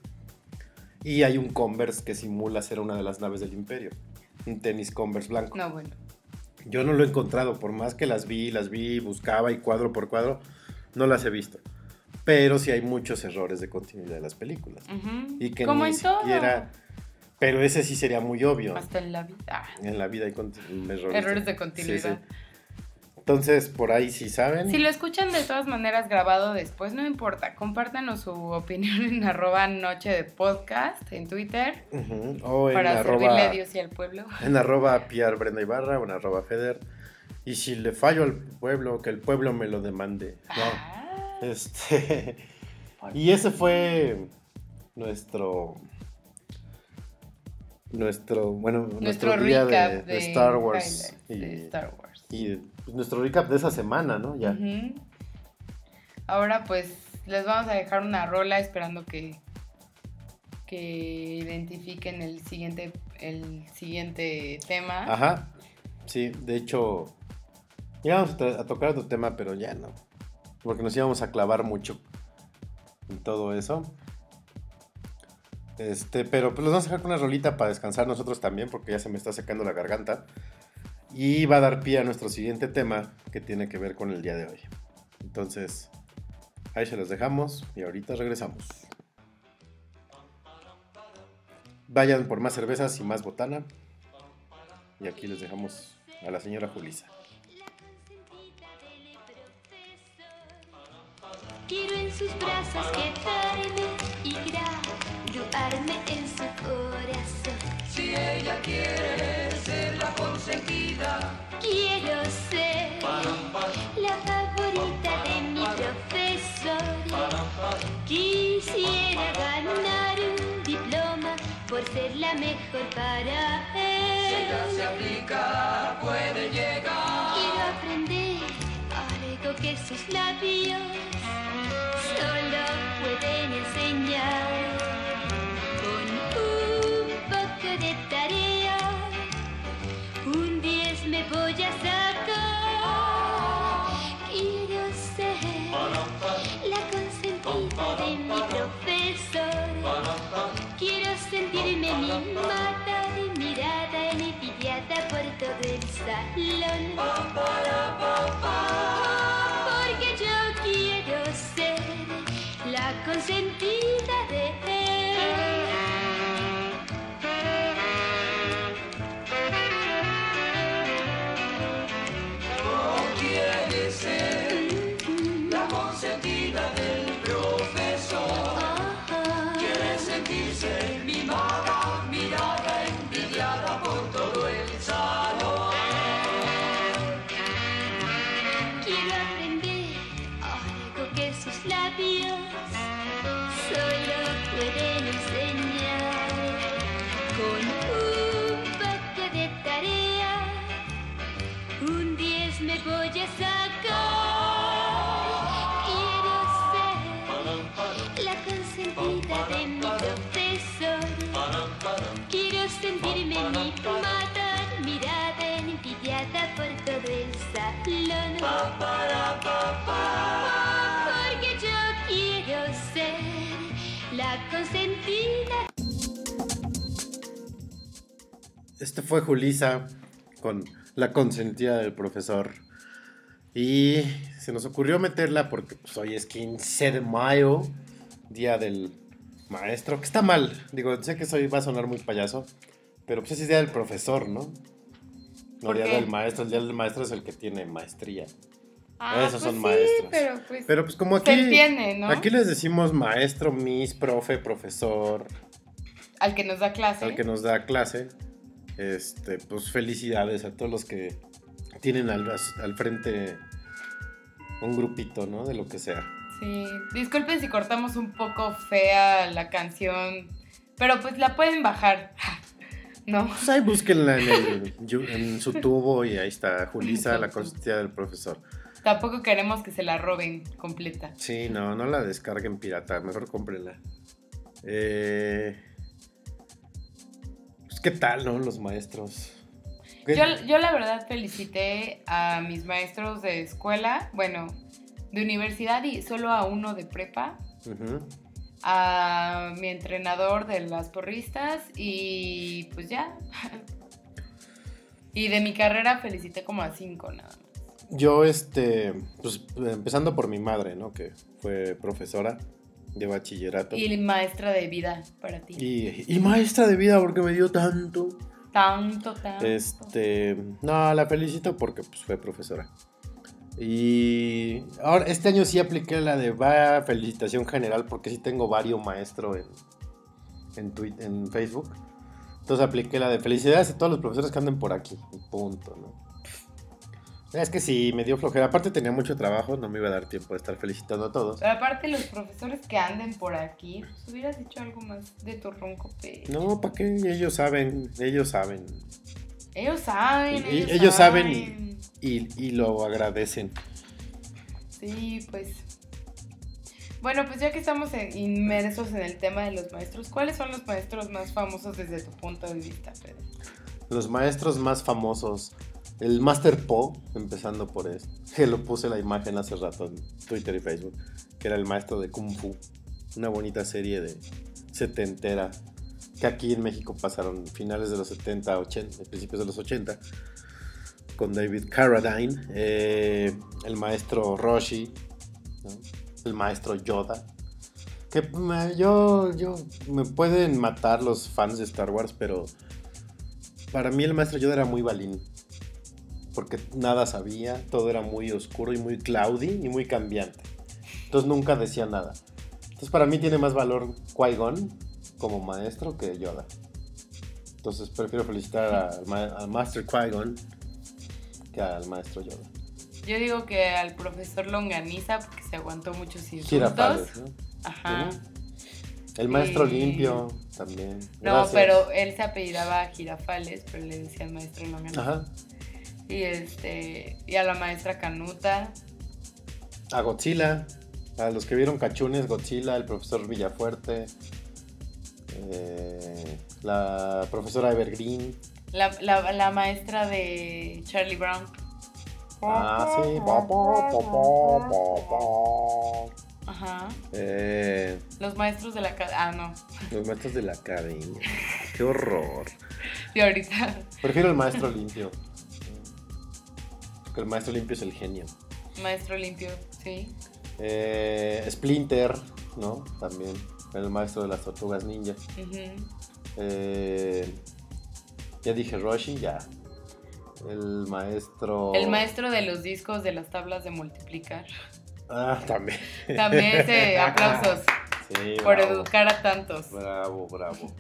Y hay un Converse que simula ser una de las naves del Imperio. Un tenis Converse blanco. No, bueno. Yo no lo he encontrado, por más que las vi, las vi, buscaba y cuadro por cuadro, no las he visto. Pero sí hay muchos errores de continuidad de las películas. Ujú. Y que Como ni en todo. siquiera... Pero ese sí sería muy obvio. Hasta en la vida. Ah, En la vida hay errores. errores de sí, continuidad. sí. Entonces, por ahí sí saben. Si lo escuchan de todas maneras grabado después, no importa. Compártanos su opinión en arroba noche de podcast en Twitter O en para servirle arroba, a Dios y al pueblo. en arroba Piar Brenda Ibarra o en arroba Feder. Y si le fallo al pueblo, que el pueblo me lo demande. ¿no? Ah, Este, y ese fue nuestro nuestro bueno nuestro, nuestro día recap de, de, de Star Wars y, de Star Wars. y, nuestro recap de esa semana no ya. Ahora pues les vamos a dejar una rola esperando que, que identifiquen el siguiente, el siguiente tema. Ajá. Sí, de hecho, íbamos a, a tocar otro tema, pero ya no. Porque nos íbamos a clavar mucho en todo eso. Este, pero pues los vamos a dejar con una rolita para descansar nosotros también, porque ya se me está secando la garganta. Y va a dar pie a nuestro siguiente tema, que tiene que ver con el día de hoy. Entonces, ahí se los dejamos y ahorita regresamos. Vayan por más cervezas y más botana. Y aquí les dejamos a la señora Julisa. Quiero en sus brazos quedarme y graduarme en su corazón. Si ella quiere consentida, Quiero ser la favorita de mi profesor. Quisiera ganar un diploma por ser la mejor para él. ella se aplica, puede llegar. Quiero aprender algo que sus labios solo pueden enseñar. Voy a sacar. Porque yo quiero ser la consentida. Este fue Julisa con la consentida del profesor. Y se nos ocurrió meterla porque pues, hoy es 15 de mayo, día del maestro, que está mal. Digo, sé que soy, va a sonar muy payaso, pero pues ese es día del profesor, ¿no? No ¿Por día qué? del maestro, el día del maestro es el que tiene maestría. Ah, Esos son sí, maestros. pero pues Pero pues como se aquí, entiende, ¿no? aquí les decimos maestro, miss, profe, profesor, Al que nos da clase. al que nos da clase. Este, pues felicidades a todos los que tienen al, al frente un grupito, ¿no? De lo que sea. Sí, disculpen si cortamos un poco fea la canción, pero pues la pueden bajar. No, Pues ahí búsquenla en, el, yu- en su tubo y ahí está Julisa, la consentida del profesor. Tampoco queremos que se la roben completa. Sí, no, no la descarguen pirata, mejor cómprenla. Eh, pues, ¿qué tal, no? Los maestros. ¿Qué- Yo, yo la verdad felicité a mis maestros de escuela, bueno, de universidad y solo a uno de prepa, a mi entrenador de las porristas y pues ya. Y de mi carrera felicité como a cinco nada más. Yo, este, pues empezando por mi madre, ¿no? Que fue profesora de bachillerato. Y maestra de vida para ti. Y, y maestra de vida porque me dio tanto. Tanto, tanto. Este, no, la felicito porque pues, fue profesora. Y ahora, este año sí apliqué la de va felicitación general porque sí tengo varios maestros en, en, en Facebook. Entonces apliqué la de felicidades a todos los profesores que anden por aquí. Punto, ¿no? Es que sí, me dio flojera. Aparte tenía mucho trabajo, no me iba a dar tiempo de estar felicitando a todos. Pero aparte los profesores que anden por aquí, pues hubieras dicho algo más de tu ronco pecho. No, ¿para qué? Ellos saben, ellos saben. Ellos saben, Y- y- ellos, ellos saben saben. Y, y lo agradecen. Sí, pues. Bueno, pues ya que estamos en- inmersos en el tema de los maestros, ¿cuáles son los maestros más famosos desde tu punto de vista, Pedro? Los maestros más famosos. El Master Po, empezando por eso. Que lo puse la imagen hace rato en Twitter y Facebook. Que era el maestro de Kung Fu. Una bonita serie de setentera. Que aquí en México pasaron finales de los 70, 80, principios de los 80. Con David Carradine. eh, el maestro Roshi. El maestro Yoda. Que me- yo, yo. Me pueden matar los fans de Star Wars, pero. Para mí el maestro Yoda era muy balín. Porque nada sabía, todo era muy oscuro y muy cloudy y muy cambiante. Entonces nunca decía nada. Entonces para mí tiene más valor Qui-Gon como maestro que Yoda. Entonces prefiero felicitar al, ma- al Master Qui-Gon que al maestro Yoda. Yo digo que al profesor Longaniza, porque se aguantó muchos insultos. ¿no? Ajá. Ujú. El maestro Y- limpio también. No, Gracias. pero él se apellidaba Girafales, pero le decían maestro Longaniza. Ajá. Y este, y a la maestra Canuta. A Godzilla. A los que vieron Cachunes, Godzilla, el profesor Villafuerte. eh, la profesora Evergreen. La, la, la maestra de Charlie Brown. Ah, sí. Ajá. Eh, Los maestros de la Ah, no. los maestros de la academia. Qué horror. Y ahorita. Prefiero el maestro limpio. El maestro limpio es el genio. Maestro limpio, sí. Eh, Splinter, ¿no? También. El maestro de las tortugas ninja. Eh, ya dije Roshi, ya. El maestro. El maestro de los discos de las tablas de multiplicar. Ah, también. También ese aplausos Sí, por bravo. educar a tantos. Bravo, bravo.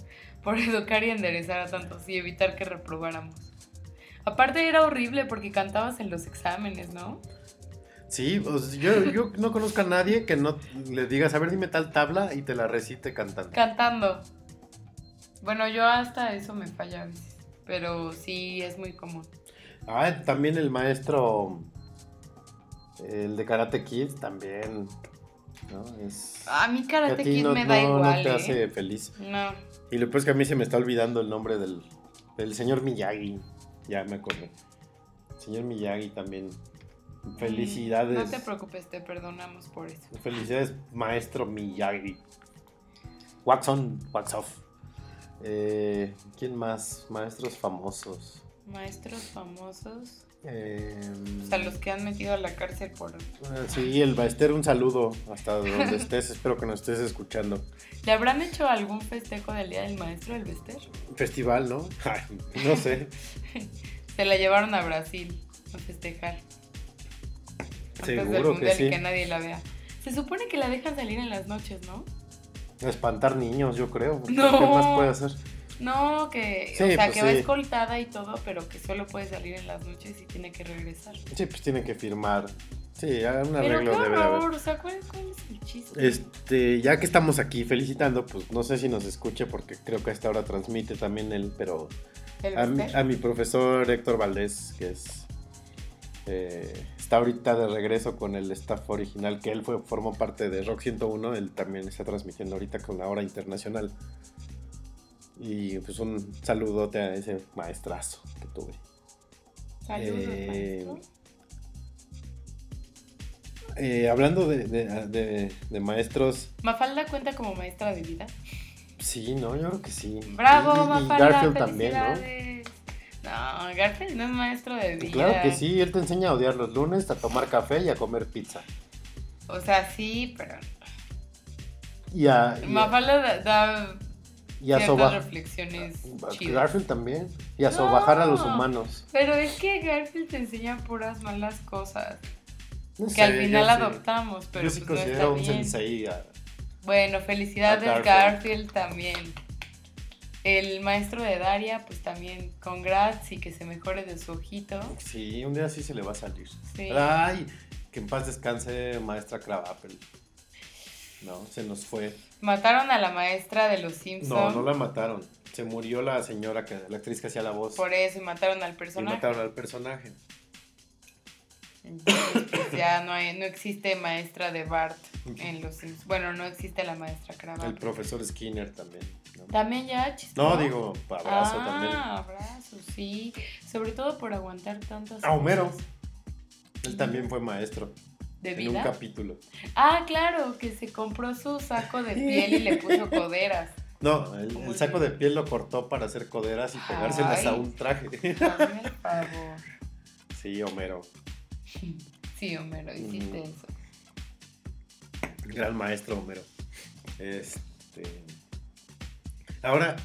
Por educar y enderezar a tantos y evitar que reprobáramos. Aparte era horrible porque cantabas en los exámenes, ¿no? Sí, pues, yo, yo no conozco a nadie que no le digas, a ver, dime tal tabla y te la recite cantando. Cantando. Bueno, yo hasta eso me falla a veces. Pero sí es muy común. Ah, también el maestro. El de Karate Kid también. ¿no? Es. A mí a Karate Kid no, me da no- no igual. te ¿eh? hace feliz. No. Y lo peor es que a mí se me está olvidando el nombre del, del señor Miyagi. Ya me acordé. Señor Miyagi también. Felicidades. Mm, No te preocupes, te perdonamos por eso. Felicidades, maestro Miyagi. Wax on, wax off. Eh, ¿Quién más? Maestros famosos. Maestros famosos. Eh, O sea, los que han metido a la cárcel por... ah, Sí, el Baester, un saludo hasta donde estés. Espero que nos estés escuchando. ¿Le habrán hecho algún festejo del Día del Maestro del Bester? Festival, ¿no? No sé. Se la llevaron a Brasil a festejar. Antes del Seguro que mundial y sí. que nadie la vea. Se supone que la dejan salir en las noches, ¿no? Espantar niños, yo creo. No. ¿Qué más puede hacer? No, que, Sí, o sea, pues que va sí. escoltada y todo, pero que solo puede salir en las noches y tiene que regresar. Sí, pues tienen que firmar. Sí, un Pero arreglo qué de haber. horror, o sea, ¿cuál, cuál es el chiste? Este, ya que estamos aquí felicitando, pues no sé si nos escuche porque creo que a esta hora transmite también él, pero ¿El a mi, a mi profesor Héctor Valdés, que es eh, está ahorita de regreso con el staff original, que él fue, formó parte de Rock 101, él también está transmitiendo ahorita con la hora internacional. Y pues un saludote a ese maestrazo que tuve. Saludos, eh. Eh, hablando de, de- de- de maestros, Mafalda cuenta como maestra de vida. sí, ¿no? Yo creo que sí. Bravo, Y- y, Mafalda, Garfield también, ¿no? No, Garfield no es maestro de vida. Claro que sí, él te enseña a odiar los lunes, a tomar café y a comer pizza. O sea, sí, pero Y a, y Mafalda da, da y a ciertas soba- reflexiones chidas. Garfield también. Y a No. sobajar a los humanos. Pero es que Garfield te enseña puras malas cosas. No que sé, al final sí- adoptamos, pero yo sí pues no está considero un bien. sensei. a- Bueno, felicidades Garfield. Garfield. también. El maestro de Daria, pues también congrats y que se mejore de su ojito. Sí, un día sí se le va a salir. Sí. Ay, que en paz descanse maestra Cravapel. No, se nos fue. Mataron a la maestra de los No, Simpsons. no la mataron. Se murió la señora, que, la actriz que hacía la voz. Por eso y mataron al y personaje. mataron al personaje. Entonces, pues, ya no hay, no existe maestra de Bart en los Sims. Bueno, no existe la maestra El Krabappel. profesor Skinner también. ¿no? También ya chistó. No, digo, abrazo ah, también. abrazo, sí. Sobre todo por aguantar tantas A Homero. cosas. Él también fue maestro. ¿De En un vida? capítulo. Ah, claro, que se compró su saco de piel y le puso coderas. No, el, saco de- piel lo cortó para hacer coderas y pegárselas a un traje. Hazme el favor. Sí, Homero. Sí, Homero, hiciste Mm. eso. Gran maestro Homero. Este. Ahora,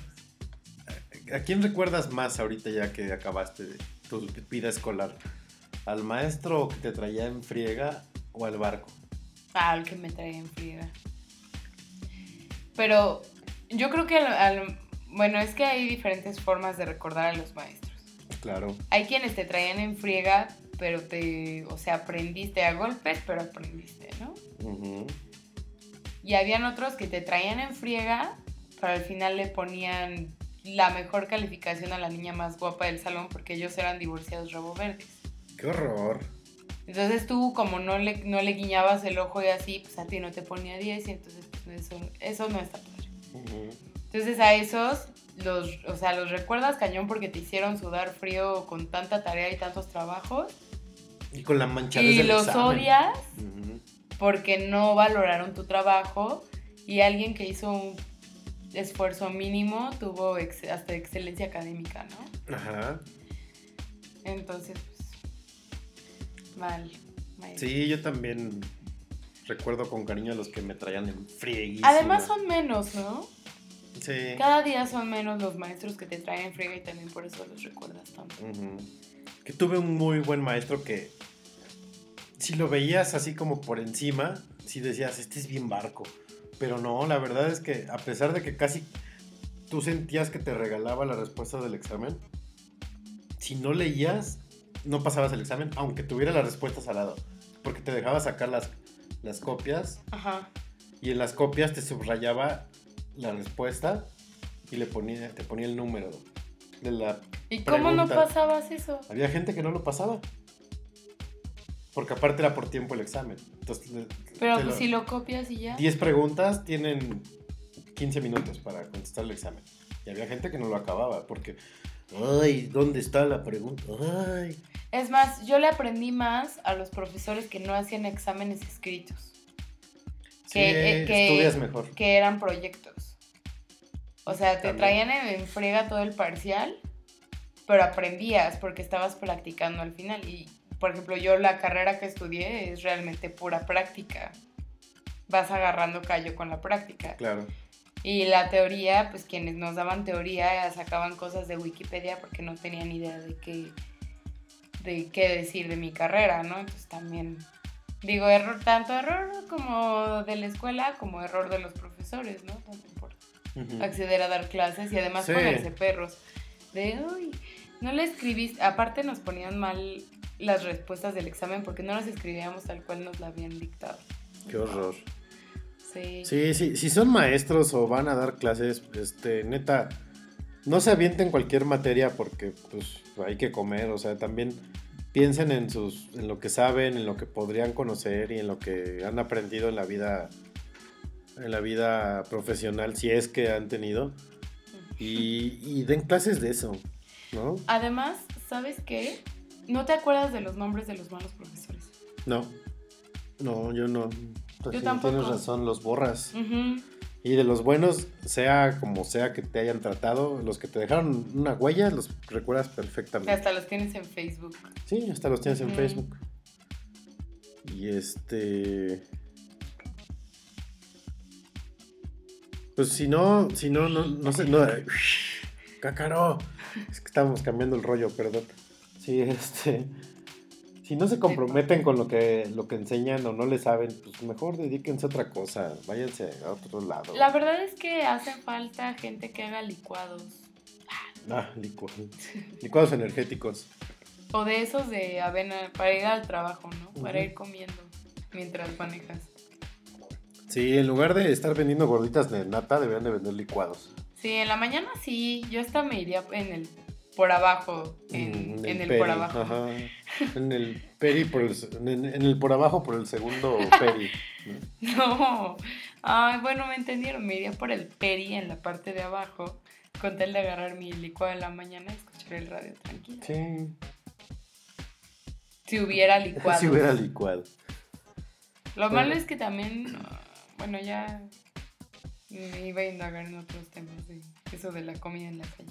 ¿a quién recuerdas más ahorita ya que acabaste de tu vida escolar? ¿Al maestro que te traía en friega o al barco? Ah, el que me traía en friega. Pero yo creo que al- al- bueno, es que hay diferentes formas de recordar a los maestros. Claro. Hay quienes te traían en friega, pero te, o sea, aprendiste a golpes, pero aprendiste, ¿no? Y habían otros que te traían en friega, pero al final le ponían la mejor calificación a la niña más guapa del salón porque ellos eran divorciados robo verdes. ¡Qué horror! Entonces tú como no le, no le guiñabas el ojo y así, pues a ti no te ponía 10 y entonces pues, eso, eso no está padre. Ujú. Entonces a esos, los, o sea, los recuerdas cañón porque te hicieron sudar frío con tanta tarea y tantos trabajos. Y con la manchadez Y los examen. odias porque no valoraron tu trabajo y alguien que hizo un esfuerzo mínimo tuvo ex- hasta excelencia académica, ¿no? Ajá. Entonces, Sí, yo también recuerdo con cariño a los que me traían en frieguísima. Además son menos, ¿no? Sí. Cada día son menos los maestros que te traen en friega y también por eso los recuerdas tanto. Ujú. Que tuve un muy buen maestro que si lo veías así como por encima, si decías, este es bien barco. Pero no, la verdad es que a pesar de que casi tú sentías que te regalaba la respuesta del examen, si no leías, no pasabas el examen, aunque tuviera las respuestas al lado. Porque te dejaba sacar las, las copias Ajá. y en las copias te subrayaba la respuesta y le ponía, te ponía el número de la ¿Y cómo no pasabas eso? había gente que no lo pasaba. Porque aparte era por tiempo el examen. Entonces, Pero pues lo- si lo copias y ya. 10 preguntas tienen 15 minutos para contestar el examen. Y había gente que no lo acababa porque, ay, ¿dónde está la pregunta? Ay. Es más, yo le aprendí más a los profesores que no hacían exámenes escritos, Sí, Que, eh, que- estudias mejor. que eran proyectos. O sea, te También. traían en, friega todo el parcial, pero aprendías porque estabas practicando al final. Y, por ejemplo, yo la carrera que estudié es realmente pura práctica. Vas agarrando callo con la práctica. Claro. Y la teoría, pues quienes nos daban teoría sacaban cosas de Wikipedia porque no tenían idea de qué, de qué decir de mi carrera, ¿no? Entonces también digo, error, tanto error como de la escuela como error de los profesores, ¿no? También por acceder a dar clases y además Sí. ponerse perros. De, uy, no le escribiste, aparte nos ponían mal las respuestas del examen porque no las escribíamos tal cual nos la habían dictado. Qué horror. Sí. Sí, sí, si son maestros o van a dar clases, este, neta, no se avienten cualquier materia porque pues hay que comer, o sea, también piensen en sus, en lo que saben, en lo que podrían conocer y en lo que han aprendido en la vida, en la vida profesional, si es que han tenido, y, y den clases de eso, ¿no? Además, ¿sabes qué? No te acuerdas de los nombres de los malos profesores. No, no, yo no. Yo tampoco. Tienes razón, los borras. Y de los buenos, sea como sea que te hayan tratado, los que te dejaron una huella, los recuerdas perfectamente. hasta los tienes en Facebook. Sí, hasta los tienes en. Facebook. Y este. Pues si no, si no, no, no sé, no. Cácaro. Es que estábamos cambiando el rollo, perdón. Sí, este. Si no se comprometen con lo que, lo que enseñan o no le saben, pues mejor dedíquense a otra cosa. Váyanse a otro lado. La verdad es que hace falta gente que haga licuados. Ah, licuados. Licuados energéticos. O de esos de avena para ir al trabajo, ¿no? Para ir comiendo mientras manejas. Sí, en lugar de estar vendiendo gorditas de nata, deberían de vender licuados. Sí, en la mañana sí. Yo hasta me iría en el por abajo. En, en el peri, por abajo. Ajá. En el peri, por el, en, en el por abajo por el segundo peri. ¿no? No. Ay, bueno, me entendieron. Me iría por el peri en la parte de abajo. Con tal de agarrar mi licuado en la mañana y escuchar el radio tranquilo. Sí. Si hubiera licuado. Si hubiera licuado. Lo malo es que también, bueno, ya me iba a indagar en otros temas de eso de la comida en la calle.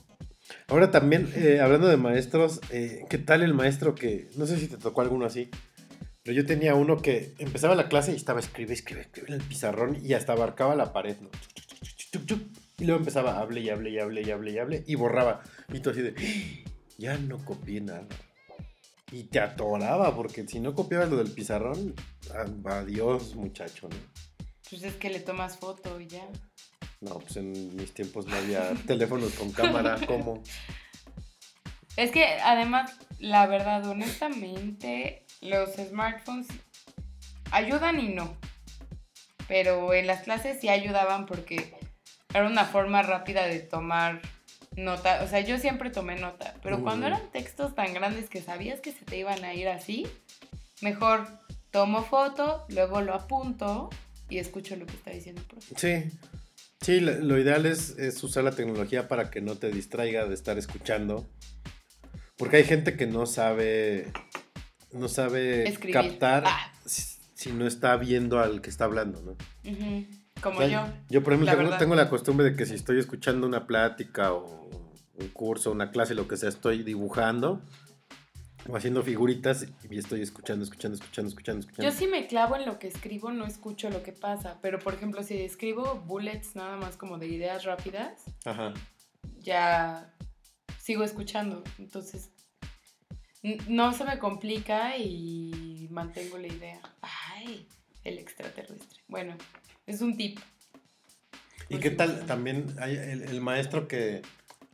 Ahora también, eh, hablando de maestros, eh, ¿qué tal el maestro que, no sé si te tocó alguno así, pero yo tenía uno que empezaba la clase y estaba escribe, escribe, escribe el pizarrón y hasta abarcaba la pared, ¿no? Y luego empezaba, hable y hable y hable y hable y hable y borraba. Y tú así de, "Ah, ya no copié nada. Y te atoraba, porque si no copiabas lo del pizarrón, adiós muchacho, ¿no? Pues es que le tomas foto y ya. No, pues en mis tiempos no había teléfonos con cámara, ¿cómo? Es que además, la verdad, honestamente, los smartphones ayudan y no. Pero en las clases sí ayudaban porque era una forma rápida de tomar nota. O sea, yo siempre tomé nota. Pero cuando eran textos tan grandes que sabías que se te iban a ir así, mejor tomo foto, luego lo apunto y escucho lo que está diciendo el profe. Sí, sí, lo, ideal es, es usar la tecnología para que no te distraiga de estar escuchando. Porque hay gente que no sabe, no sabe Escribir. captar Ah. si, si no está viendo al que está hablando, ¿no? Ujú, Como O sea, yo. Yo, por ejemplo, la tengo la costumbre de que si estoy escuchando una plática o un curso, una clase, lo que sea, estoy dibujando o haciendo figuritas y estoy escuchando, escuchando, escuchando, escuchando, escuchando. Yo sí me clavo en lo que escribo, no escucho lo que pasa. Pero, por ejemplo, si escribo bullets nada más como de ideas rápidas, Ajá. ya sigo escuchando. Entonces, no se me complica y mantengo la idea. Ay, el extraterrestre. Bueno, es un tip. ¿Y qué tal también hay el, el maestro que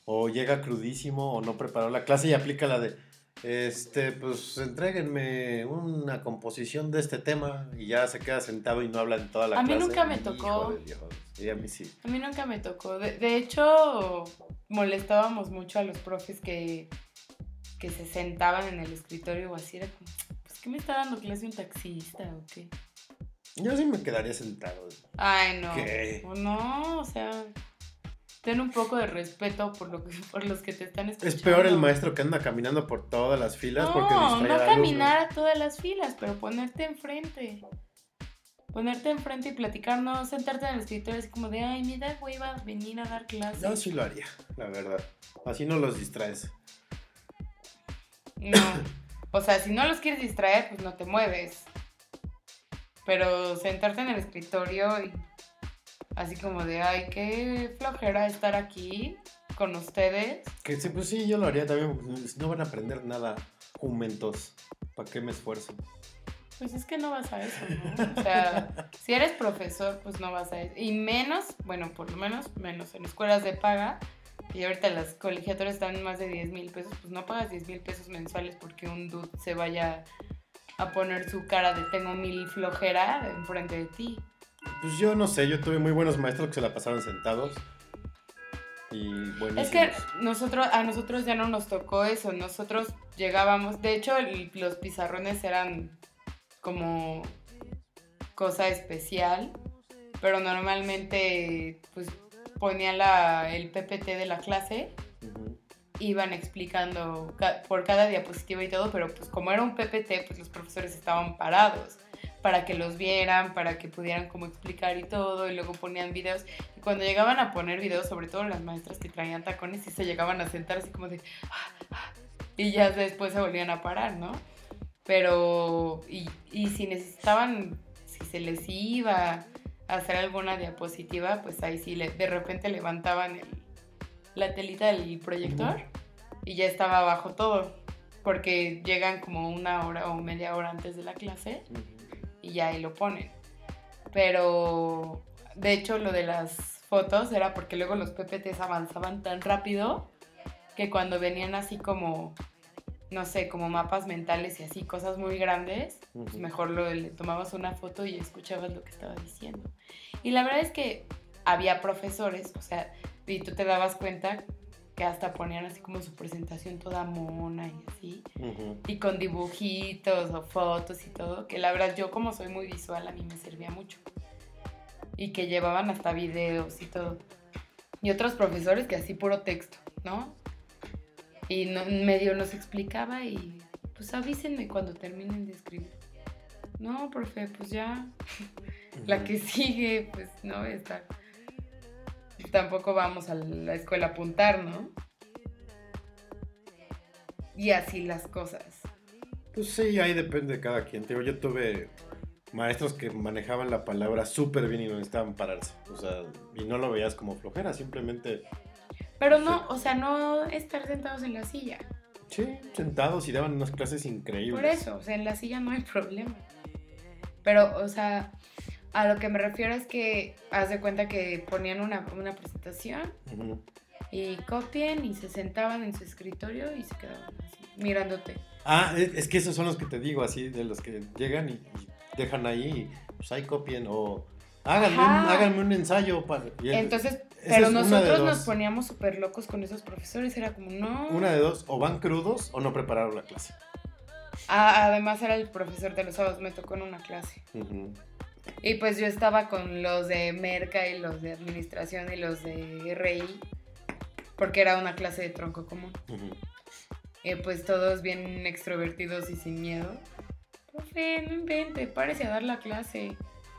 o llega crudísimo o no preparó la clase y aplica la de, este, pues entréguenme una composición de este tema y ya se queda sentado y no habla en toda la A mí clase? nunca me tocó. a mí sí. A mí nunca me tocó. De, de hecho, molestábamos mucho a los profes que, que se sentaban en el escritorio o así. Era como, pues, ¿qué me está dando clase un taxista o qué? Yo sí me quedaría sentado. Ay, no. ¿Qué? O No, o sea, ten un poco de respeto por, lo que, por los que te están escuchando. Es peor el maestro que anda caminando por todas las filas porque No, distrae no caminar a todas las filas, pero ponerte enfrente. Ponerte enfrente y platicar, no sentarte en el escritorio así como de, ay, mira, güey, va a venir a dar clases. Yo sí lo haría, la verdad. Así no los distraes. No. O sea, si no los quieres distraer, pues no te mueves. Pero sentarte en el escritorio y así como de, ay, qué flojera estar aquí con ustedes. Que sí, pues sí, yo lo haría también. porque No van a aprender nada jumentos. ¿Para qué me esfuerzo? Pues es que no vas a eso, ¿no? O sea, si eres profesor, pues no vas a eso. Y menos, bueno, por lo menos, menos en escuelas de paga. Y ahorita las colegiaturas están en más de 10 mil pesos, pues no pagas 10 mil pesos mensuales porque un dude se vaya a poner su cara de tengo mil flojera enfrente de ti. Pues yo no sé, yo tuve muy buenos maestros que se la pasaban sentados. Y buenísimos. Es que nosotros, a nosotros ya no nos tocó eso. Nosotros llegábamos, de hecho, el- los pizarrones eran como cosa especial, pero normalmente pues ponían la, el PPT de la clase, iban explicando ca- por cada diapositiva y todo, pero pues como era un PPT, pues los profesores estaban parados para que los vieran, para que pudieran como explicar y todo, y luego ponían videos. Y cuando llegaban a poner videos, sobre todo las maestras que traían tacones, sí se llegaban a sentar así como de... Y ya después se volvían a parar, ¿no? Pero, y, y si necesitaban, si se les iba a hacer alguna diapositiva, pues ahí sí, le- de repente levantaban el- la telita del proyector y ya estaba abajo todo, porque llegan como una hora o media hora antes de la clase. Y ya ahí lo ponen. Pero de hecho lo de las fotos era porque luego los PPTs avanzaban tan rápido que cuando venían así como, no sé, como mapas mentales y así, cosas muy grandes, pues mejor lo, le tomabas una foto y escuchabas lo que estaba diciendo. Y la verdad es que había profesores, o sea, y tú te dabas cuenta que hasta ponían así como su presentación toda mona y así. Y con dibujitos o fotos y todo, que la verdad yo como soy muy visual a mí me servía mucho. Y que llevaban hasta videos y todo. Y otros profesores que así puro texto, ¿no? Y no- medio nos explicaba y pues avísenme cuando terminen de escribir. No, profe, pues ya. La que sigue, pues no, está. Tampoco vamos a la escuela a apuntar, ¿no? Y así las cosas. Pues sí, ahí depende de cada quien. Yo tuve maestros que manejaban la palabra súper bien y no necesitaban pararse. O sea, y no lo veías como flojera, simplemente, Pero no, o sea, no estar sentados en la silla. sí, sentados y daban unas clases increíbles. Por eso, o sea, en la silla no hay problema. Pero, o sea, a lo que me refiero es que haz de cuenta que ponían una, una presentación y copien y se sentaban en su escritorio y se quedaban así, mirándote. Ah, es, es que esos son los que te digo, así, de los que llegan y, y dejan ahí, y, pues ahí copien, o háganme, un, Ajá. háganme un ensayo. Para, el- Entonces, pero nosotros nos poníamos súper locos con esos profesores, era como, no. Una de dos, o van crudos o no prepararon la clase. Ah, además era el profesor de los sábados, me tocó en una clase. Y pues yo estaba con los de Merca y los de Administración y los de RI, porque era una clase de tronco común. Y pues todos bien extrovertidos y sin miedo. Profe, no invente, párese a dar la clase.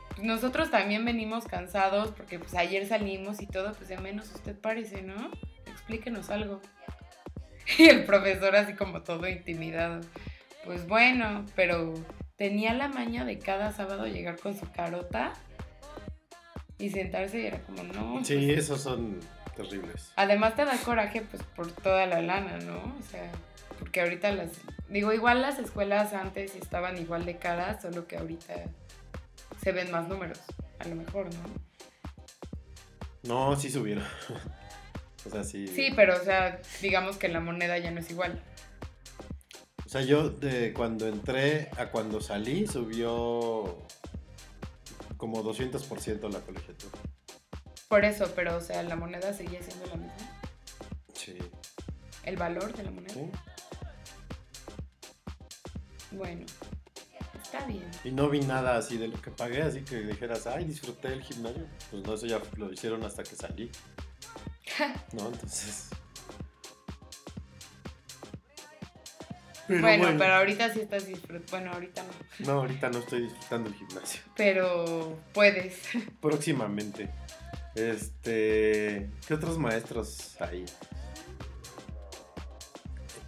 Pues nosotros también venimos cansados porque pues ayer salimos y todo, pues de menos usted párese, ¿no? Explíquenos algo. Y el profesor así como todo intimidado. Pues bueno, pero tenía la maña de cada sábado llegar con su carota y sentarse y era como, no. Sí, pues, esos son terribles. Además te da coraje pues por toda la lana, ¿no? O sea, porque ahorita las... Digo, igual las escuelas antes estaban igual de caras, solo que ahorita se ven más números, a lo mejor, ¿no? No, sí subieron. o sea, sí. Sí, pero o sea, digamos que la moneda ya no es igual. O sea, yo de cuando entré a cuando salí subió como 200% la colegiatura. Por eso, pero o sea, la moneda seguía siendo la misma. Sí. El valor de la moneda. sí. Bueno, está bien. Y no vi nada así de lo que pagué, así que dijeras, ay, disfruté el gimnasio. Pues no, eso ya lo hicieron hasta que salí. ¿No? Entonces. Pero bueno, pero ahorita sí estás disfrutando. Bueno, ahorita no. No, ahorita no estoy disfrutando el gimnasio. Pero puedes. Próximamente. Este. ¿Qué otros maestros hay?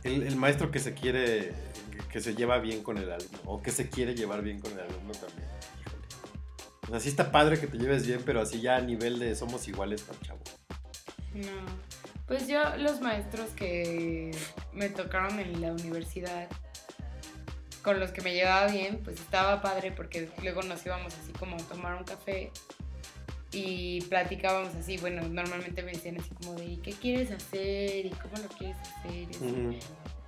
El, el maestro que se quiere. que se lleva bien con el alumno. O que se quiere llevar bien con el alumno también. Híjole. O sea, sí está padre que te lleves bien, pero así ya a nivel de somos iguales, no, chavo. No. Pues yo, los maestros que me tocaron en la universidad, con los que me llevaba bien, pues estaba padre porque luego nos íbamos así como a tomar un café y platicábamos así, bueno, normalmente me decían así como de, ¿y qué quieres hacer? ¿Y cómo lo quieres hacer? Y.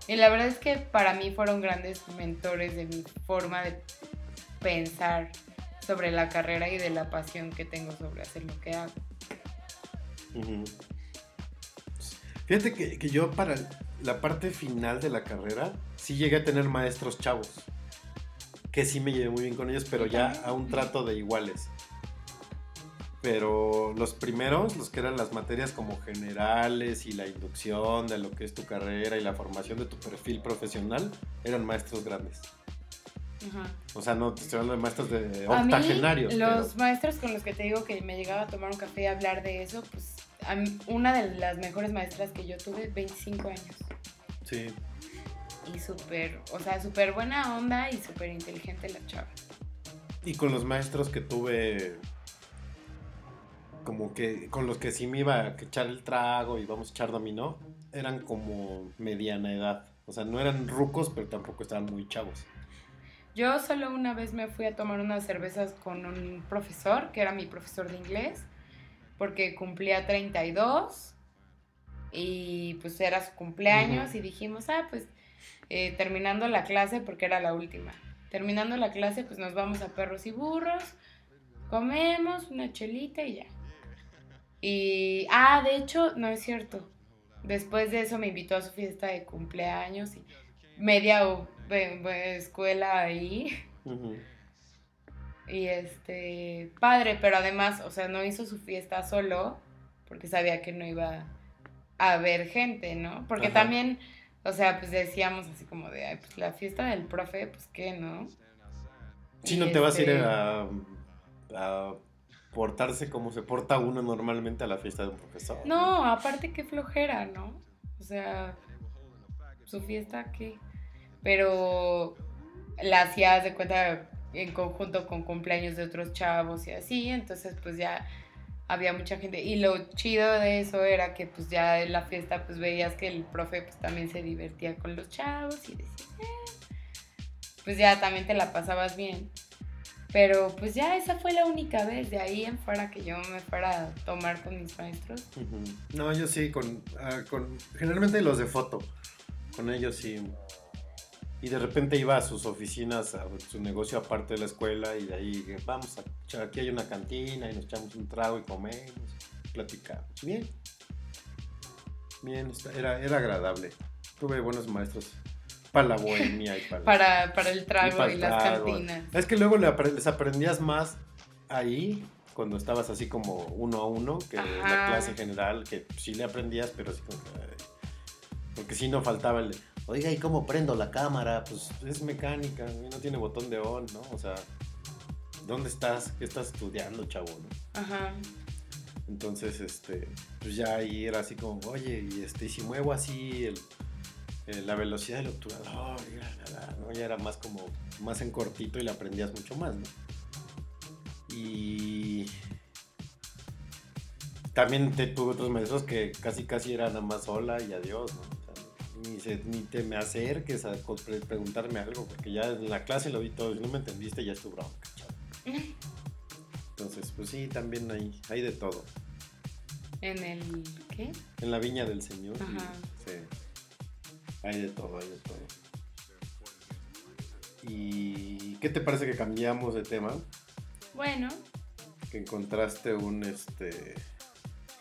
Y la verdad es que para mí fueron grandes mentores de mi forma de pensar sobre la carrera y de la pasión que tengo sobre hacer lo que hago. Fíjate que, que yo para la parte final de la carrera sí llegué a tener maestros chavos. Que sí me llevé muy bien con ellos, pero ya a un trato de iguales. Pero los primeros, los que eran las materias como generales y la inducción de lo que es tu carrera y la formación de tu perfil profesional, eran maestros grandes. Ajá. O sea, no te estoy hablando de maestros de A mí, octogenarios. los pero- maestros con los que te digo que me llegaba a tomar un café y hablar de eso, pues mí- una de las mejores maestras que yo tuve, 25 años. Sí. Y súper, o sea, súper buena onda y súper inteligente la chava. Y con los maestros que tuve, como que con los que sí me iba a echar el trago y vamos a echar dominó, eran como mediana edad. O sea, no eran rucos, pero tampoco estaban muy chavos. Yo solo una vez me fui a tomar unas cervezas con un profesor, que era mi profesor de inglés, porque cumplía 32 y pues era su cumpleaños y dijimos, ah, pues eh, terminando la clase, porque era la última, terminando la clase pues nos vamos a perros y burros, comemos una chelita y ya. Y, ah, de hecho, no es cierto. después de eso me invitó a su fiesta de cumpleaños y media ve- escuela ahí. Ujú. Y este, padre, pero además, o sea, no hizo su fiesta solo porque sabía que no iba a haber gente, ¿no? Porque Ajá. también, o sea, pues decíamos así como de, ay, pues la fiesta del profe, pues qué, ¿no? Sí, Y no te vas a ir este, a, a portarse como se porta uno normalmente a la fiesta de un profesor. No, aparte qué flojera, ¿no? O sea, su fiesta, ¿qué? Pero la hacías de cuenta en conjunto con cumpleaños de otros chavos y así, entonces pues ya había mucha gente. Y lo chido de eso era que pues ya en la fiesta pues veías que el profe pues también se divertía con los chavos y decías, "Eh". pues ya también te la pasabas bien. Pero pues ya esa fue la única vez de ahí en fuera que yo me fuera a tomar con mis maestros. No, yo sí, con, ah, con generalmente los de foto, con ellos sí. Y de repente iba a sus oficinas, a su negocio aparte de la escuela y de ahí, vamos, a, aquí hay una cantina y nos echamos un trago y comemos, platicamos. Bien. Bien, era, era agradable. Tuve buenos maestros para la bohemia y para, Para, para el y trago para y, las trago. cantinas. Es que luego les aprendías más ahí, cuando estabas así como uno a uno, que en la clase general, que sí le aprendías, pero así como que, Porque si no faltaba el oiga, ¿y cómo prendo la cámara? Pues es mecánica, no tiene botón de on, ¿no? O sea, ¿dónde estás? ¿Qué estás estudiando, chavo? no? Ajá. Entonces, este, pues ya ahí era así como, oye, y este, y si muevo así el, el- la velocidad del obturador, y la, la, la, ¿no? Ya era más como, más en cortito y le aprendías mucho más, ¿no? Y también te tuve otros maestros que casi casi era nada más hola y adiós, ¿no? Ni, se- ni te me acerques a preguntarme algo, porque ya en la clase lo vi todo, si no me entendiste ya es tu bronca. Entonces, pues sí, también hay, hay de todo. En el. ¿Qué? En la viña del Señor. Ajá. Sí. Hay de todo, hay de todo. ¿Y qué te parece que cambiamos de tema? Bueno. Que encontraste un este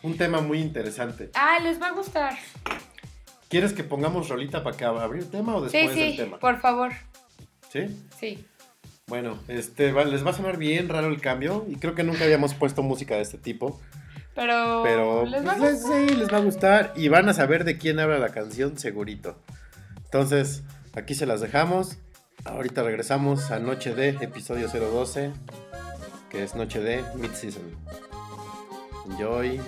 un tema muy interesante. Ah, les va a gustar. ¿Quieres que pongamos rolita para que abrir tema o Sí, después del sí, tema? por favor. ¿Sí? Sí. Bueno, este les va a sonar bien raro el cambio y creo que nunca habíamos puesto música de este tipo, Pero. pero les va a pues, gustar. sí, les va a gustar y van a saber de quién habla la canción segurito. Entonces, aquí se las dejamos. Ahorita regresamos a Noche de episodio 012, que es Noche de Mid-Season. Enjoy.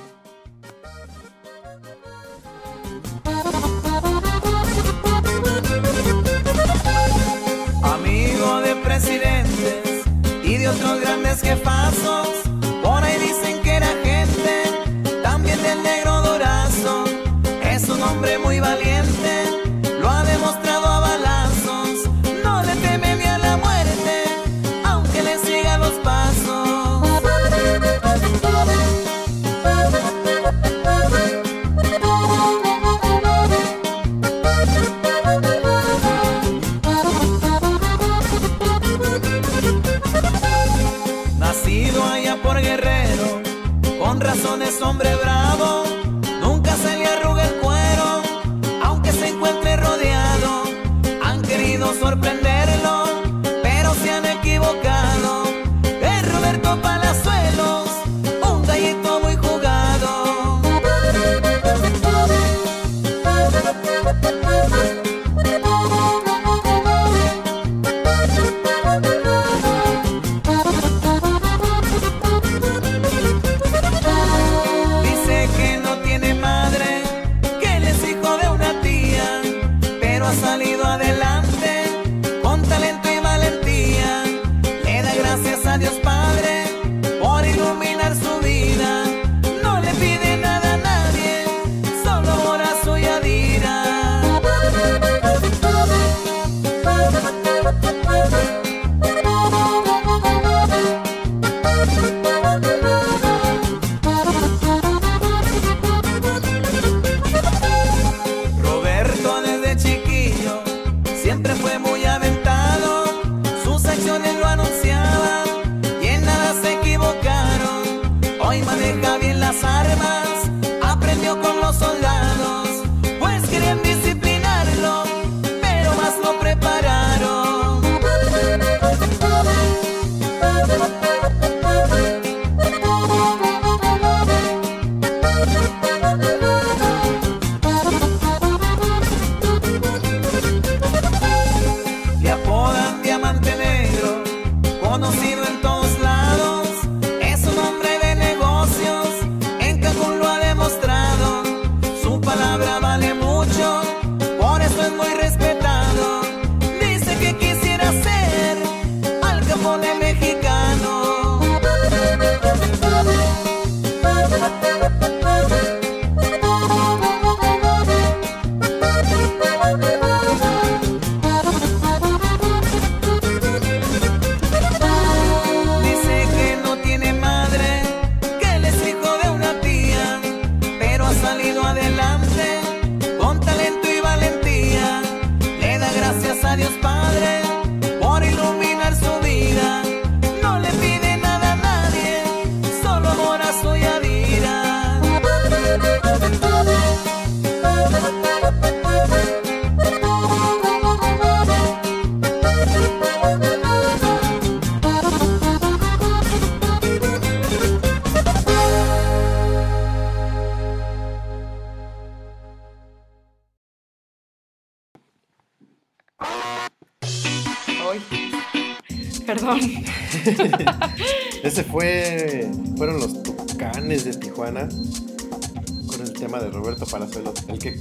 Presidentes y de otros grandes jefazos, por ahí dicen que era gente, también del negro Durazo. Es un hombre muy valiente,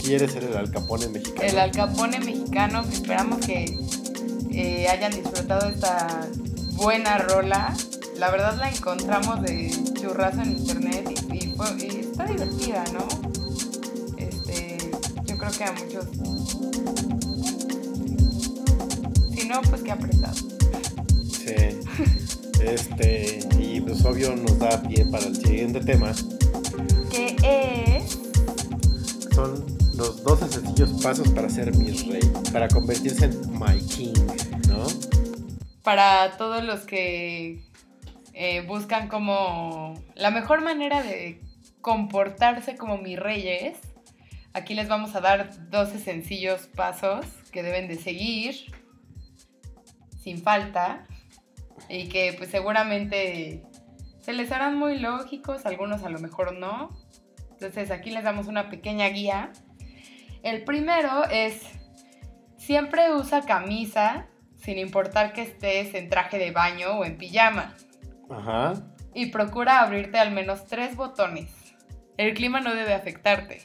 El que quiere ser el alcapone mexicano. El alcapone mexicano, que esperamos que eh, hayan disfrutado esta buena rola. La verdad la encontramos de churrazo en internet y, y está divertida, ¿no? Este, yo creo que a muchos... Si no, pues qué apretado. Sí. Este. Y pues obvio nos da pie para el siguiente tema. Ser mi rey. Para convertirse en my king, ¿no? para todos los que eh, buscan como la mejor manera de comportarse como mis reyes, aquí les vamos a dar 12 sencillos pasos que deben de seguir sin falta y que pues seguramente se les harán muy lógicos, algunos a lo mejor no. Entonces aquí les damos una pequeña guía. El primero es siempre usa camisa sin importar que estés en traje de baño o en pijama. Ajá. Y procura abrirte al menos tres botones. El clima no debe afectarte.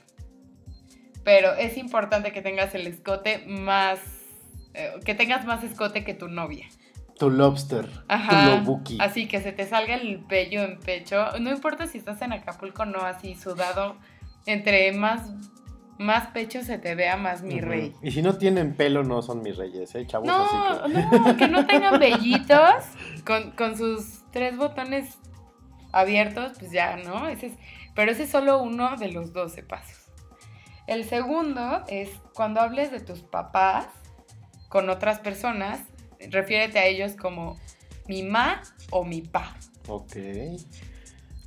Pero es importante que tengas el escote más... eh, que tengas más escote que tu novia. Tu lobster. Tu Ajá. lobuki. Así que se te salga el vello en pecho. No importa si estás en Acapulco o no, así sudado. Entre más, más pecho se te vea, más mi rey. Y si no tienen pelo, no son mis reyes, ¿eh, chavos? No, Así que... no, que no tengan vellitos con, con sus tres botones abiertos, pues ya, ¿no? Ese es, pero ese es solo uno de los 12 pasos. El segundo es cuando hables de tus papás con otras personas, refiérete a ellos como mi ma o mi pa. Ok.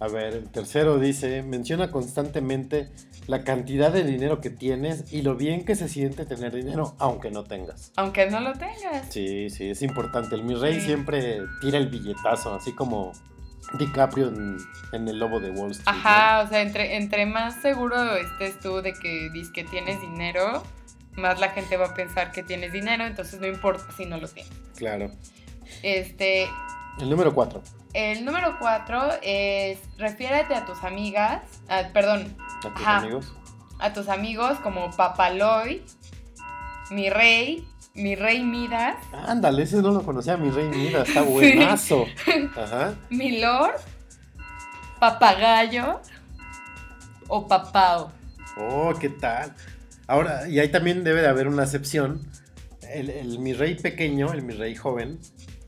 A ver, el tercero dice, menciona constantemente la cantidad de dinero que tienes y lo bien que se siente tener dinero, aunque no tengas. Aunque no lo tengas. Sí, sí, es importante. El mi rey Sí. siempre tira el billetazo, así como DiCaprio en, en El Lobo de Wall Street. ¿no? Ajá, o sea, entre, entre más seguro estés tú de que dices que tienes dinero, más la gente va a pensar que tienes dinero, entonces no importa si no lo tienes. Claro. Este, El número cuatro. el número cuatro es refiérete a tus amigas, perdón, A tus Ajá. amigos. a tus amigos como Papaloy, mi rey, mi rey Midas, Ándale, ese no lo conocía mi rey Mira, está buenazo. Ajá. mi lord, papagayo o papao. Oh, ¿qué tal? Ahora, y ahí también debe de haber una excepción. El, el mi rey pequeño, el mi rey joven,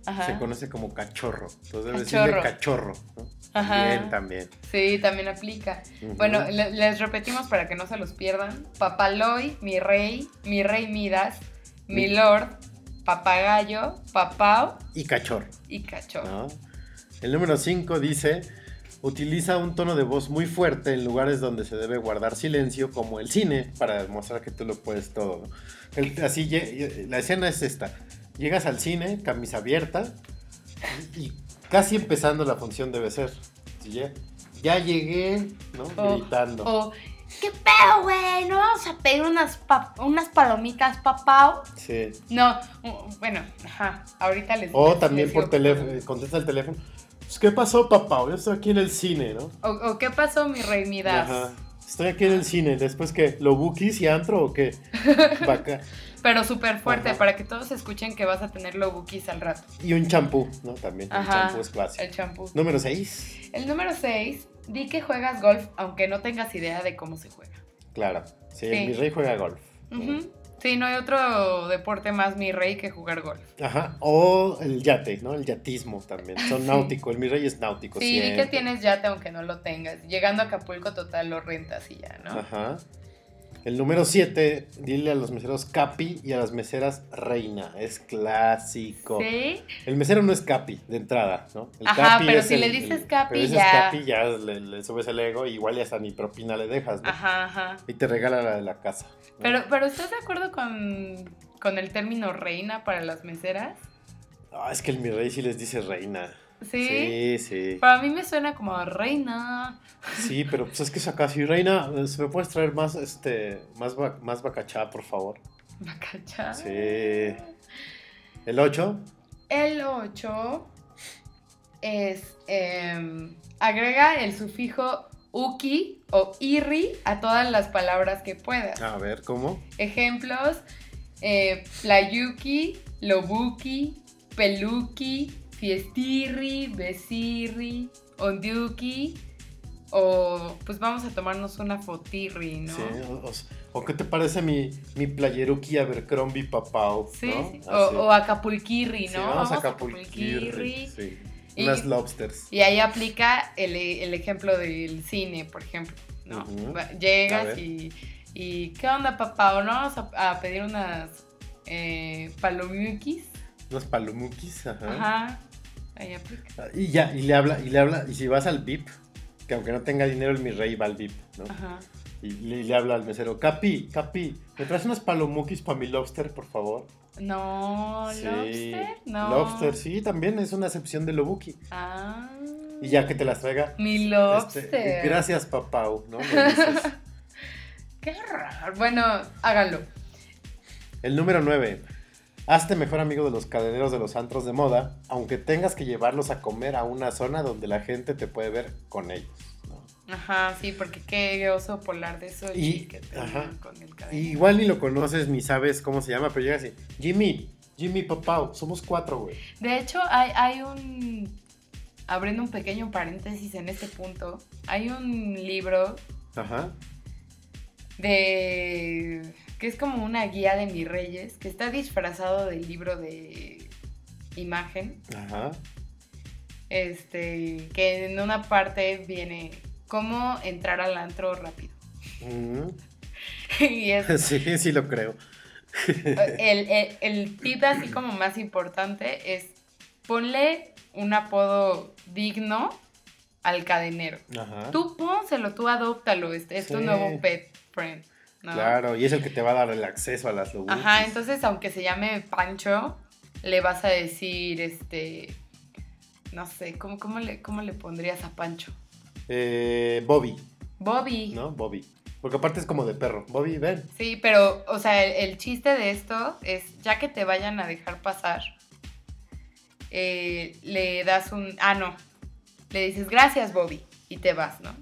Ajá. se conoce como cachorro. Entonces debe Cachorro. decirle cachorro. ¿no? También, también. Sí, también aplica. Ujú. Bueno, le- les repetimos para que no se los pierdan. Papaloy, mi rey, mi rey Midas, mi Mi- lord, papagayo, papao Y cachorro. y cachorro. ¿no? El número 5 dice, utiliza un tono de voz muy fuerte en lugares donde se debe guardar silencio, como el cine, para demostrar que tú lo puedes todo. El- así, la escena es esta. Llegas al cine, camisa abierta, y casi empezando la función debe ser. Ya, ya llegué, ¿no? O- Gritando. O ¿qué pedo, güey? ¿No vamos a pedir unas, pa- unas palomitas, papá? Sí. No, bueno, ajá, ahorita les O les- también les por teléfono, cómo. contesta el teléfono. Pues, ¿qué pasó, papá? Yo estoy aquí en el cine, ¿no? O, o qué pasó, mi rey Midas. Ajá. Estoy aquí en el cine. ¿Después qué? ¿Lo bookies y antro o qué? Vaca. Pero súper fuerte, Ajá. para que todos escuchen que vas a tener los bookies al rato. Y un champú, ¿no? También. El champú es clásico. el champú. Número 6. El número 6, di que juegas golf aunque no tengas idea de cómo se juega. Claro. Sí, Sí. mi rey juega golf. Ujú. Sí, no hay otro deporte más mi rey que jugar golf. Ajá. O el yate, ¿no? El yatismo también. Son Sí. náutico. El mi rey es náutico. Sí, di que tienes yate aunque no lo tengas. Llegando a Acapulco total lo rentas y ya, ¿no? Ajá. El número 7, dile a los meseros Capi y a las meseras Reina. Es clásico. Sí. El mesero no es Capi, de entrada, ¿no? El Ajá, pero es si le dices Capi, pero dices ya. Capi, ya le, le subes el ego y igual ya hasta ni propina le dejas, ¿no? Ajá, ajá. Y te regala la de la casa. ¿no? Pero, pero ¿estás de acuerdo con, con el término reina para las meseras? Ah, es que el mi rey sí les dice reina. Sí. Sí, sí. Para mí me suena como reina. Sí, pero pues es que es acá. Sí, reina, ¿se me puedes traer más, este, más, más bacachá, por favor? Bacachá. Sí. El 8, El 8 es. em, agrega el sufijo uki o irri a todas las palabras que puedas. a ver, ¿cómo? Ejemplos: eh, playuki, lobuki, peluki, fiestirri, besirri, ondiuki. O pues vamos a tomarnos una fotirri, ¿no? Sí, o, o- o qué te parece mi, mi playeruki Abercrombie papao? Sí, ¿no? sí. O, o Acapulquirri, Sí, ¿no? vamos, a Acapulquirri. Sí. Y- Unas lobsters. Y ahí aplica el, el ejemplo del cine, por ejemplo. ¿no? Llegas y, y ¿qué onda, papá? ¿O no vamos a, a pedir unas eh, palomukis? Unos palomukis, ajá. Ajá. Ahí aplica. Y ya, y le habla, y le habla, y si vas al VIP, que aunque no tenga dinero, el mi rey va al VIP, ¿no? Ajá. Y le, le habla al mesero, Capi, Capi, ¿me traes unas palomukis para mi lobster, por favor? No, lobster, no. Lobster, sí, también es una excepción de lobuki. Ah. Y ya que te las traiga. Mi este, lobster. gracias, papau, ¿no? Qué raro. Bueno, hágalo. El número 9. Hazte mejor amigo de los cadeneros de los antros de moda, aunque tengas que llevarlos a comer a una zona donde la gente te puede ver con ellos. ¿no? Ajá, sí, porque qué oso polar de eso Y- que te ajá. con el cabello. igual ni lo conoces ni sabes cómo se llama, pero llega así, Jimmy, Jimmy Papau, somos cuatro, güey. De hecho, hay, hay un. Abriendo un pequeño paréntesis en este punto, hay un libro Ajá. de. Que es como una guía de mis reyes, que está disfrazado del libro de imagen. Ajá. Este. que en una parte viene cómo entrar al antro rápido. Y es Sí, sí lo creo. el, el, el tip así como más importante es ponle un apodo digno al cadenero. Ajá. Tú pónselo, tú adóptalo, es, es tu nuevo pet friend. ¿No? Claro, y es el que te va a dar el acceso a las lobukis. Ajá, entonces aunque se llame Pancho, le vas a decir, este, no sé, ¿cómo, cómo, le, cómo le pondrías a Pancho? Eh, Bobby, Bobby. ¿no? Bobby. Porque aparte es como de perro. Bobby, ven. Sí, pero, o sea, el, el chiste de esto es, ya que te vayan a dejar pasar, eh, le das un, ah, no, le dices, gracias, Bobby, y te vas, ¿no?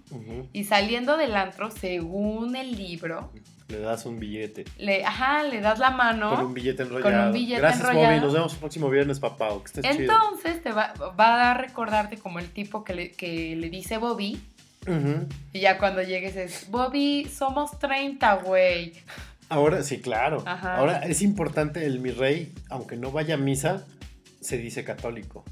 Y saliendo del antro, según el libro, Le das un billete. le, ajá, le das la mano. Con un billete enrollado. un billete Gracias, enrollado. Bobby. Nos vemos el próximo viernes, papá. Que estés chido. Entonces te va, va a recordarte como el tipo que le, que le dice Bobby. Y ya cuando llegues es, Bobby, somos 30, güey. Ahora, sí, claro. Ajá. Ahora es importante el mi rey, aunque no vaya a misa, se dice católico.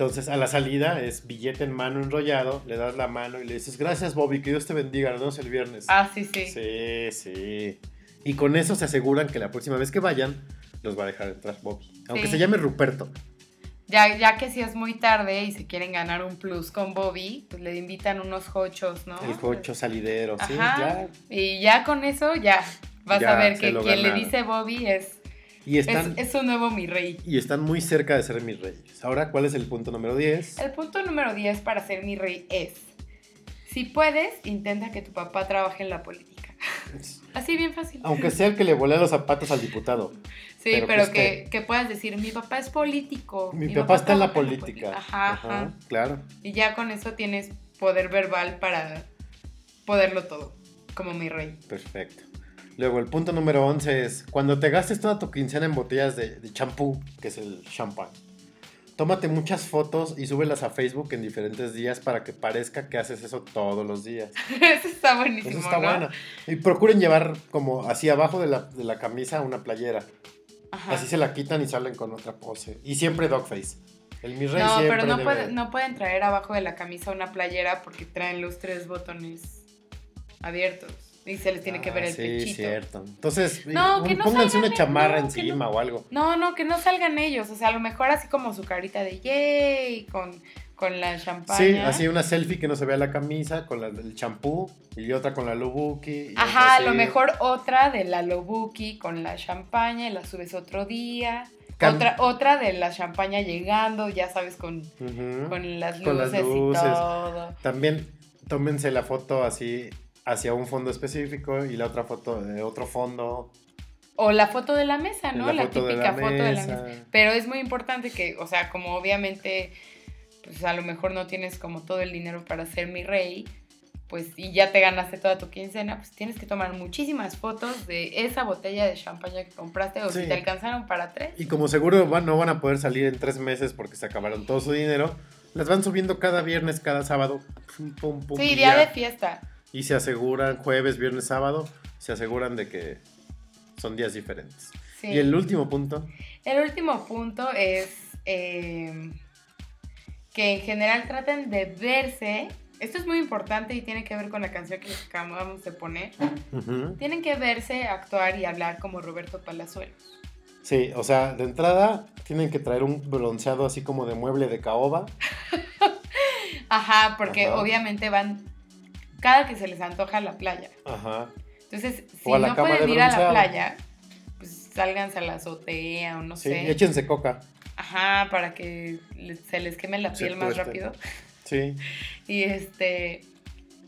Entonces, a la salida es billete en mano enrollado, le das la mano y le dices, gracias Bobby, que Dios te bendiga, nos vemos el viernes. Ah, sí, sí. Sí, sí. Y con eso se aseguran que la próxima vez que vayan, los va a dejar entrar Bobby. Aunque Sí. se llame Ruperto. Ya, ya que si es muy tarde y se quieren ganar un plus con Bobby, pues le invitan unos hochos, ¿no? El cocho salidero, sí, Ajá. claro. Y ya con eso, ya vas Ya, a ver que quien le dice Bobby es, Y es, están, es su nuevo mi rey. y están muy cerca de ser mis reyes. Ahora, ¿cuál es el punto número 10? El punto número 10 para ser mi rey es, Si puedes, intenta que tu papá trabaje en la política. Así bien fácil. Aunque sea el que le volea los zapatos al diputado. Sí, pero pero, pues que, que puedas decir, mi papá es político. Mi papá está en la política. Ajá, ajá, Claro. Y ya con eso tienes poder verbal para poderlo todo, como mi rey. Perfecto. Luego, el punto número 11 es, cuando te gastes toda tu quincena en botellas de champú, que es el champán, tómate muchas fotos y súbelas a Facebook en diferentes días para que parezca que haces eso todos los días. eso está buenísimo, Eso está ¿no? bueno. Y procuren llevar como así abajo de la, de la camisa una playera. Ajá. Así se la quitan y salen con otra pose. Y siempre dogface. El mi rey No, siempre pero no, debe- puede- no pueden traer abajo de la camisa una playera porque traen los tres botones abiertos y se les tiene que ver Ah, el sí, pechito. cierto. Entonces, No, que no pónganse salgan una chamarra no, encima o algo. No, no, que no salgan ellos. O sea, a lo mejor así como su carita de yay con, con la champaña. Sí, así una selfie que no se vea la camisa con la, el champú y otra con la Lubuki. y Ajá, a lo mejor otra de la Lobuki con la champaña y la subes otro día. Cam- Otra, otra de la champaña llegando, ya sabes, con, con las luces, Con las luces. y todo. También tómense la foto así hacia un fondo específico y la otra foto de otro fondo. O la foto de la mesa, ¿no? La La, foto de típica la foto de la mesa. Pero es muy importante que, o sea, como obviamente, pues a lo mejor no tienes como todo el dinero para ser mi rey, pues y ya te ganaste toda tu quincena, pues tienes que tomar muchísimas fotos de esa botella de champaña que compraste o Sí. si te alcanzaron para tres. Y como seguro van- no van a poder salir en tres meses porque se acabaron todo su dinero, las van subiendo cada viernes, cada sábado. Pum, pum, pum, Sí, día de fiesta. Y se aseguran jueves, viernes, sábado, se aseguran de que son días diferentes. Sí. Y el último punto, El último punto es eh, que en general traten de verse. Esto es muy importante y tiene que ver con la canción que acabamos de poner. Tienen que verse, actuar y hablar como Roberto Palazuelos. sí, o sea, de entrada tienen que traer un bronceado así como de mueble de caoba. Ajá, porque Ajá. obviamente van cada que se les antoja a la playa. Ajá. Entonces, si no pueden de ir a la playa, pues sálganse a la azotea o no Sí, sé. échense coca. Ajá, para que se les queme la piel más rápido. Sí, Y este,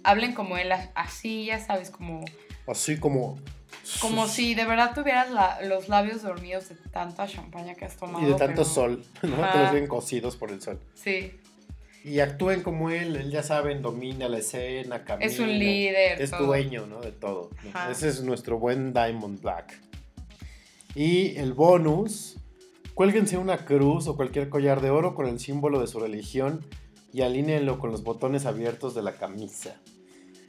hablen como él, así, ya sabes, como, así como... como si de verdad tuvieras la- los labios dormidos de tanta champaña que has tomado. Y de tanto pero- sol, ¿no? Ajá. los ven cocidos por el sol. Sí, Y actúen como él, él ya saben, domina la escena, camina. es un líder. Es todo. dueño, ¿no? De todo. Ese es nuestro buen Diamond Black. Y el bonus, cuélguense una cruz o cualquier collar de oro con el símbolo de su religión y alíneenlo con los botones abiertos de la camisa.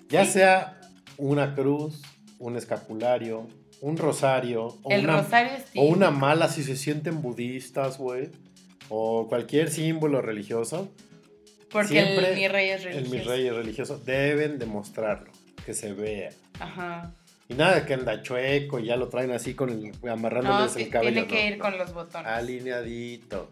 Ya Sí. sea una cruz, un escapulario, un rosario o, El una, rosario o una mala si se sienten budistas, güey. O cualquier símbolo religioso. Porque el mi rey es El religioso. mi rey es religioso. Deben demostrarlo. Que se vea. Ajá. Y nada de que anda chueco y ya lo traen así con el, No, amarrándoles sí, el cabello. tiene que ¿no? ir con los botones. Alineadito.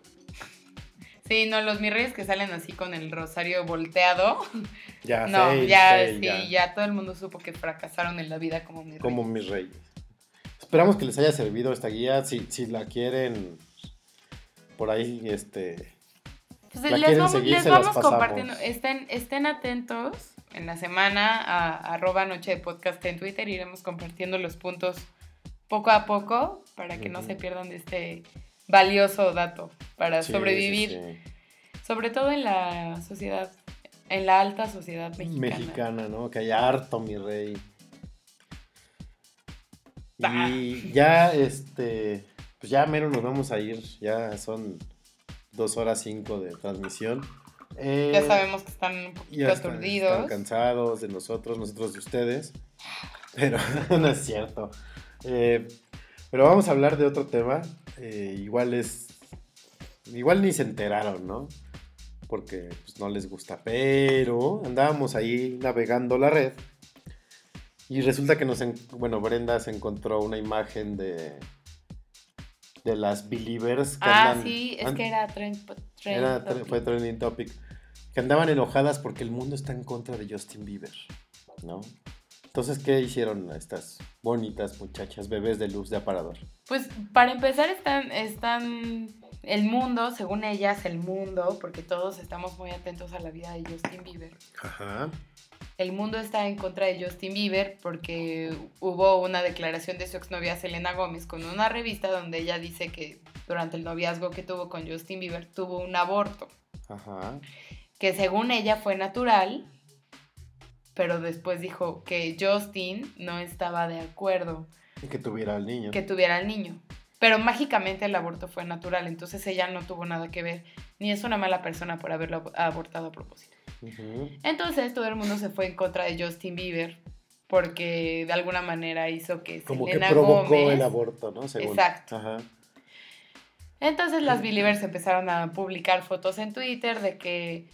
Sí, no, los mi reyes que salen así con el rosario volteado. Ya, no, fail, ya, fail, sí, ya. ya. todo el mundo supo que fracasaron en la vida como mi rey. Como mis reyes. Esperamos que les haya servido esta guía. Si, si la quieren por ahí, este. Pues la les vamos, seguir, les compartiendo. Estén, estén atentos en la semana a arroba noche de podcast en Twitter. Iremos compartiendo los puntos poco a poco para que no se pierdan de este valioso dato para sí, sobrevivir, sí, sí. sobre todo en la sociedad, en la alta sociedad mexicana. Mexicana, ¿no? Que hay harto, mi rey. Ah. Y ya, este. Pues ya mero nos vamos a ir. Ya son dos horas cinco de transmisión. Eh, Ya sabemos que están un poquito ya están, aturdidos. están cansados de nosotros, nosotros de ustedes. Pero no es cierto. Eh, pero vamos a hablar de otro tema. eh, igual es. Igual ni se enteraron, ¿no? Porque pues, no les gusta. Pero andábamos ahí navegando la red. Y resulta que nos. en- bueno, Brenda se encontró una imagen de. De las Believers que Ah, andan- sí, es que era trend, trend era, tre- topic. fue trending topic. Que andaban enojadas porque el mundo está en contra de Justin Bieber, ¿no? Entonces, ¿qué hicieron estas bonitas muchachas, bebés de luz de aparador? Pues para empezar están, están el mundo, según ellas el mundo, porque todos estamos muy atentos a la vida de Justin Bieber. Ajá. El mundo está en contra de Justin Bieber porque hubo una declaración de su exnovia Selena Gómez con una revista donde ella dice que durante el noviazgo que tuvo con Justin Bieber tuvo un aborto, Ajá. que según ella fue natural, pero después dijo que Justin no estaba de acuerdo Y que tuviera al niño. que tuviera al niño. Pero mágicamente el aborto fue natural, entonces ella no tuvo nada que ver, ni es una mala persona por haberlo ab- abortado a propósito. Entonces todo el mundo se fue en contra de Justin Bieber porque de alguna manera hizo que Como Selena que provocó Gómez- el aborto, ¿no? Según. Exacto. Ajá. Entonces las Believers empezaron a publicar fotos en Twitter de que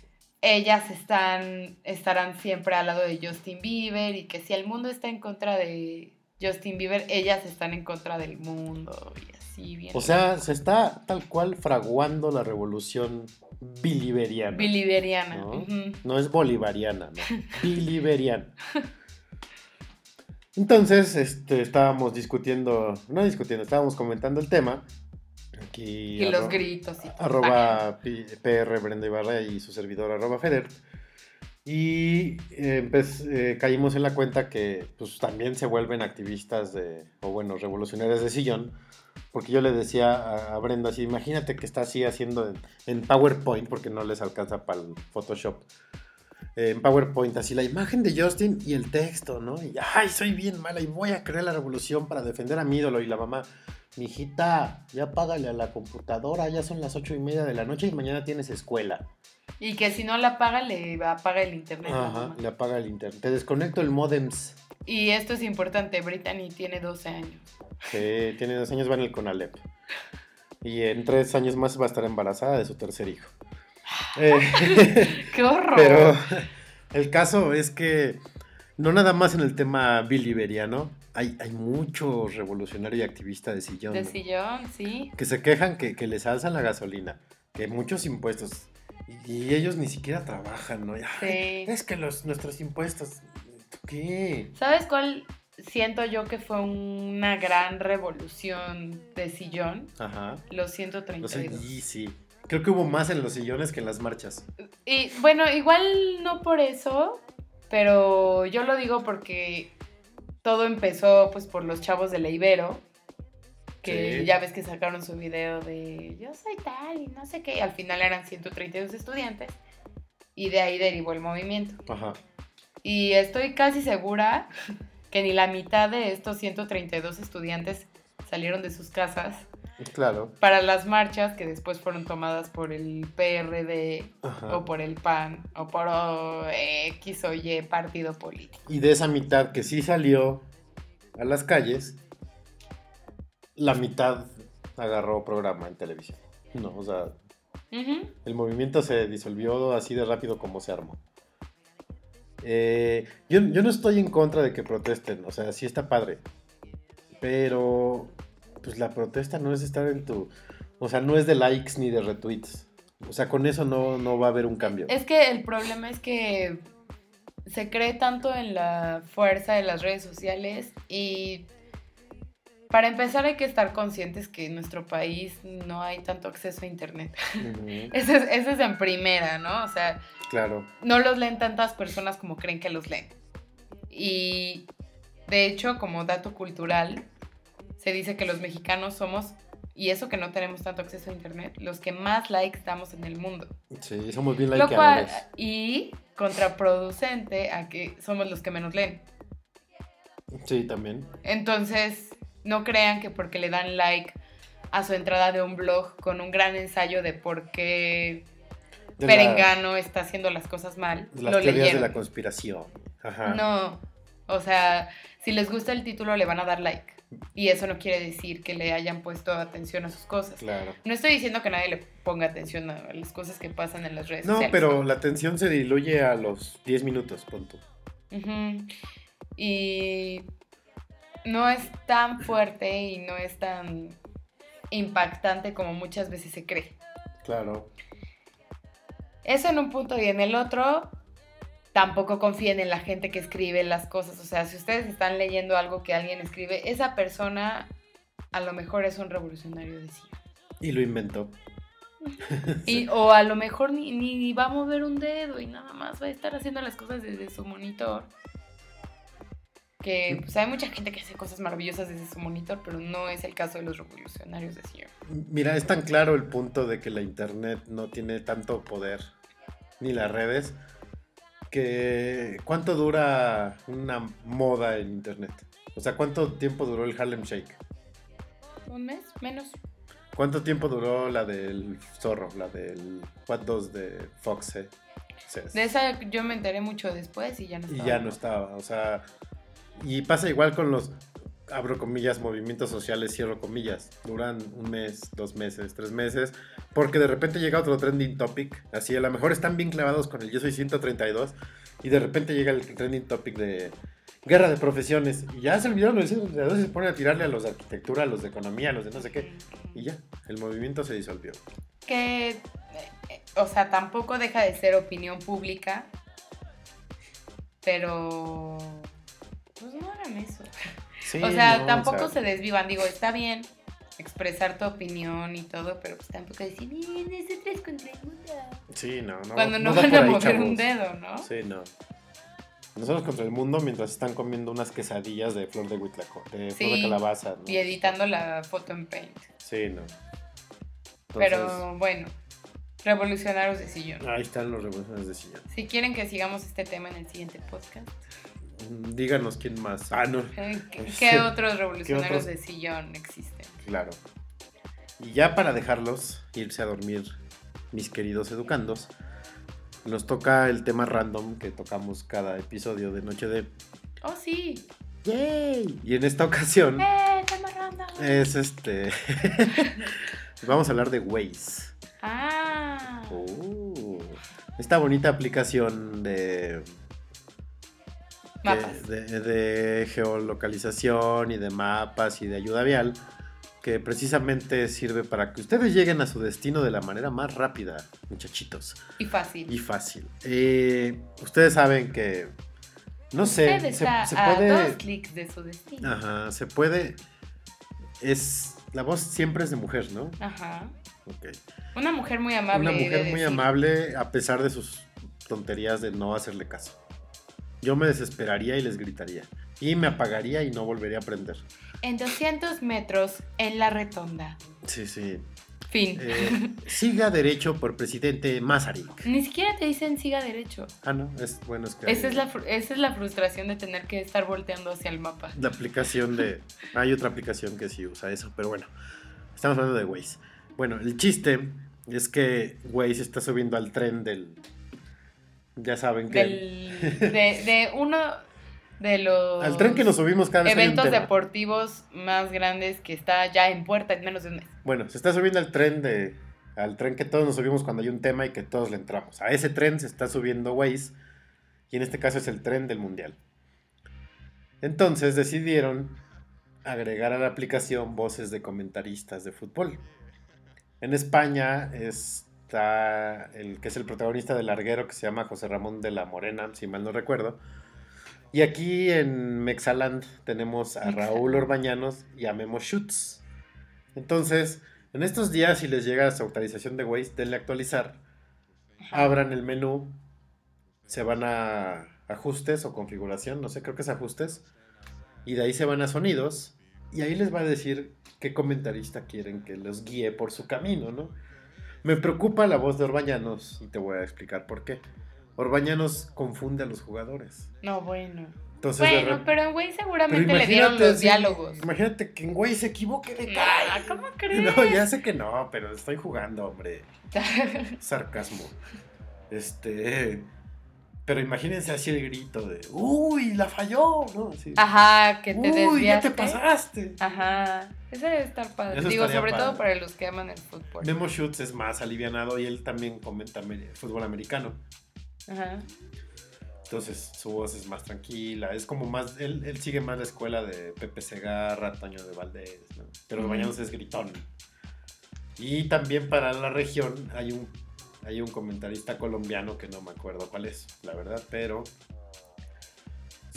ellas están estarán siempre al lado de Justin Bieber y que si el mundo está en contra de Justin Bieber, ellas están en contra del mundo y así bien. O sea, se está tal cual fraguando la revolución biliberiana. Biliberiana. ¿no? es bolivariana, no. Biliberiana. Entonces, este, estábamos discutiendo, no discutiendo, estábamos comentando el tema. Aquí, Y los gritos y arroba PR Brenda Ibarra y su servidor arroba Feder. Y eh, empe- eh, caímos en la cuenta que pues, también se vuelven activistas de, o bueno, revolucionarias de sillón. Porque yo le decía a, a Brenda, así, imagínate que está así haciendo en, en PowerPoint, porque no les alcanza para el Photoshop. eh, en PowerPoint, así la imagen de Justin y el texto, ¿no? Y, ay, soy bien mala y voy a crear la revolución para defender a mi ídolo. Y la mamá, mijita, ya págale a la computadora, ya son las ocho y media de la noche y mañana tienes escuela. Y que si no la paga, le apaga el internet. Ajá, le apaga el internet. Te desconecto el modems. Y esto es importante, Brittany tiene 12 años. que tiene dos años, va en el Conalep. Y en tres años más va a estar embarazada de su tercer hijo. Eh, ¡Qué horror! pero el caso es que no nada más en el tema biliberiano, hay, hay mucho revolucionario y activista de sillón. De ¿no? sillón, sí. que se quejan que, que les alzan la gasolina, que muchos impuestos, y, y ellos ni siquiera trabajan, ¿no? Y, "Ay, Sí. Es que los, nuestros impuestos, ¿tú ¿qué? ¿Sabes cuál siento yo que fue una gran revolución de sillón? Ajá. Los O sea, 132. y sí. Creo que hubo más en los sillones que en las marchas. Y bueno, igual no por eso, pero yo lo digo porque todo empezó pues por los chavos de la Ibero, que Sí. ya ves que sacaron su video de yo soy tal y no sé qué, y al final eran 132 estudiantes y de ahí derivó el movimiento. Ajá. Y estoy casi segura que ni la mitad de estos 132 estudiantes salieron de sus casas Claro. para las marchas que después fueron tomadas por el PRD Ajá. o por el PAN o por X o Y partido político. Y de esa mitad que sí salió a las calles, la mitad agarró programa en televisión. No, o sea, el movimiento se disolvió así de rápido como se armó. Eh, yo, yo no estoy en contra de que protesten, o sea, sí está padre. Pero, pues la protesta no es estar en tu... O sea, no es de likes ni de retweets. O sea, con eso no, no va a haber un cambio. Es que el problema es que se cree tanto en la fuerza de las redes sociales y para empezar hay que estar conscientes que en nuestro país no hay tanto acceso a internet. Eso es, eso es en primera, ¿no? O sea, claro. no los leen tantas personas como creen que los leen. Y de hecho, como dato cultural, se dice que los mexicanos somos, y eso que no tenemos tanto acceso a internet, los que más likes damos en el mundo. Sí, somos bien Lo cual, y contraproducente a que somos los que menos leen. Sí, también. Entonces, no crean que porque le dan like a su entrada de un blog con un gran ensayo de por qué De la- Perengano está haciendo las cosas mal, las lo teorías leyeron. de la conspiración. Ajá. No, o sea, si les gusta el título le van a dar like. Y eso no quiere decir que le hayan puesto atención a sus cosas. Claro. No estoy diciendo que nadie le ponga atención a las cosas que pasan en las redes No, sociales. pero la tensión se diluye a los 10 minutos, punto. Ujú. Y no es tan fuerte y no es tan impactante como muchas veces se cree. Claro. Eso en un punto y en el otro, tampoco confíen en la gente que escribe las cosas. O sea, si ustedes están leyendo algo que alguien escribe, esa persona a lo mejor es un revolucionario de sí. Y lo inventó. Y, o a lo mejor ni, ni va a mover un dedo y nada más va a estar haciendo las cosas desde su monitor. Que pues, hay mucha gente que hace cosas maravillosas desde su monitor, pero no es el caso de los revolucionarios de Sion. Mira, es tan claro el punto de que la internet no tiene tanto poder, ni las redes, que ¿cuánto dura una moda en internet? O sea, ¿cuánto tiempo duró el Harlem Shake? ¿Un mes? Menos. ¿Cuánto tiempo duró la del zorro, la del What 2 de Fox? eh? De esa yo me enteré mucho después y ya no Y estaba. ya no estaba, o sea, y pasa igual con los, abro comillas, movimientos sociales, cierro comillas, duran un mes, dos meses, tres meses, porque de repente llega otro trending topic, así a lo mejor están bien clavados con el Yo Soy 132, y de repente llega el trending topic de guerra de profesiones, y ya se olvidaron los 132 y se ponen a tirarle a los de arquitectura, a los de economía, a los de no sé qué, y ya, el movimiento se disolvió. Que, eh, o sea, tampoco deja de ser opinión pública, pero pues no hagan eso. Sí, o sea, no, tampoco o sea, se desvivan. Digo, está bien expresar tu opinión y todo, pero pues tampoco decir, miren, nosotros contra el mundo. Sí, no, no. Cuando no, van a ahí, mover un dedo, ¿no? Sí, no. Nosotros contra el mundo mientras están comiendo unas quesadillas de flor de huitlaco, de flor de calabaza. ¿no? Y editando la foto en Paint. Sí, no. Entonces, Pero bueno, revolucionarios de sillón. Ahí están los revolucionarios de sillón. Si quieren que sigamos este tema en el siguiente podcast, Díganos quién más. Ah, no, ¿qué, qué otros revolucionarios otros? de sillón existen? claro. Y ya para dejarlos irse a dormir, mis queridos educandos, nos toca el tema random que tocamos cada episodio de Noche de... Oh, sí. ¡Yay! Y en esta ocasión ¡Eh, tema random! es este... Vamos a hablar de Waze. Ah. Oh, esta bonita aplicación de, Mapas. de, geolocalización y de mapas y de ayuda vial que precisamente sirve para que ustedes lleguen a su destino de la manera más rápida, muchachitos, Y fácil. y fácil. Eh, ustedes saben que, no sé, se, está se a puede... dos clics de su destino. Ajá, se puede... Es, la voz siempre es de mujer, ¿no? Ajá. Ok. Una mujer muy amable. Una mujer muy amable a pesar de sus tonterías de no hacerle caso. Yo me desesperaría y les gritaría. Y me apagaría y no volvería a aprender. En 200 metros, en la retonda. Sí, sí. Fin. Eh, siga derecho por presidente Masaryk. Ni siquiera te dicen siga derecho. Ah, no, es bueno, es que. Esa es, la, esa es la frustración de tener que estar volteando hacia el mapa. la aplicación de. Hay otra aplicación que sí usa eso, pero bueno. Estamos hablando de Waze. Bueno, el chiste es que Waze está subiendo al tren del. Ya saben que. Del, de, de uno de los Al tren que nos subimos cada vez eventos deportivos más grandes que está ya en puerta en menos de un mes. Bueno, se está subiendo al tren de. Al tren que todos nos subimos cuando hay un tema y que todos le entramos. A ese tren se está subiendo Waze. Y en este caso es el tren del mundial. Entonces decidieron agregar a la aplicación voces de comentaristas de fútbol. En España está el que es el protagonista del larguero que se llama José Ramón de la Morena, si mal no recuerdo. Y aquí en Mexaland tenemos a. Raúl Orbañanos y a Memo Schutz. Entonces, en estos días, si les llega su actualización de Waze, denle actualizar. Abran el menú, se van a ajustes o configuración, no sé, creo que es ajustes. Y de ahí se van a sonidos. Y ahí les va a decir qué comentarista quieren que los guíe por su camino, ¿no? Me preocupa la voz de Orbañanos y te voy a explicar por qué. Orbañanos confunde a los jugadores. No, bueno. Entonces, Bueno, pero en güey seguramente le dieron los diálogos. Imagínate que en güey se equivoque de Ah, cara. ¿Cómo crees? No, ya sé que no, pero estoy jugando, hombre. Sarcasmo. Este. Pero imagínense así el grito de. ¡Uy! ¡La falló! ¿no? Así, Ajá, que te ¡Uy! ¡Ya desviaste. te pasaste! Ajá. Eso debe estar padre. Eso Digo, sobre todo para los que aman el fútbol. Memo Schutz es más alivianado y él también comenta fútbol americano. Ajá. Entonces su voz es más tranquila, es como más, él, él sigue más la escuela de Pepe Segarra, Toño de Valdés, ¿no? pero Ujú. Bañanos es gritón. Y también para la región hay un, hay un comentarista colombiano que no me acuerdo cuál es, la verdad, pero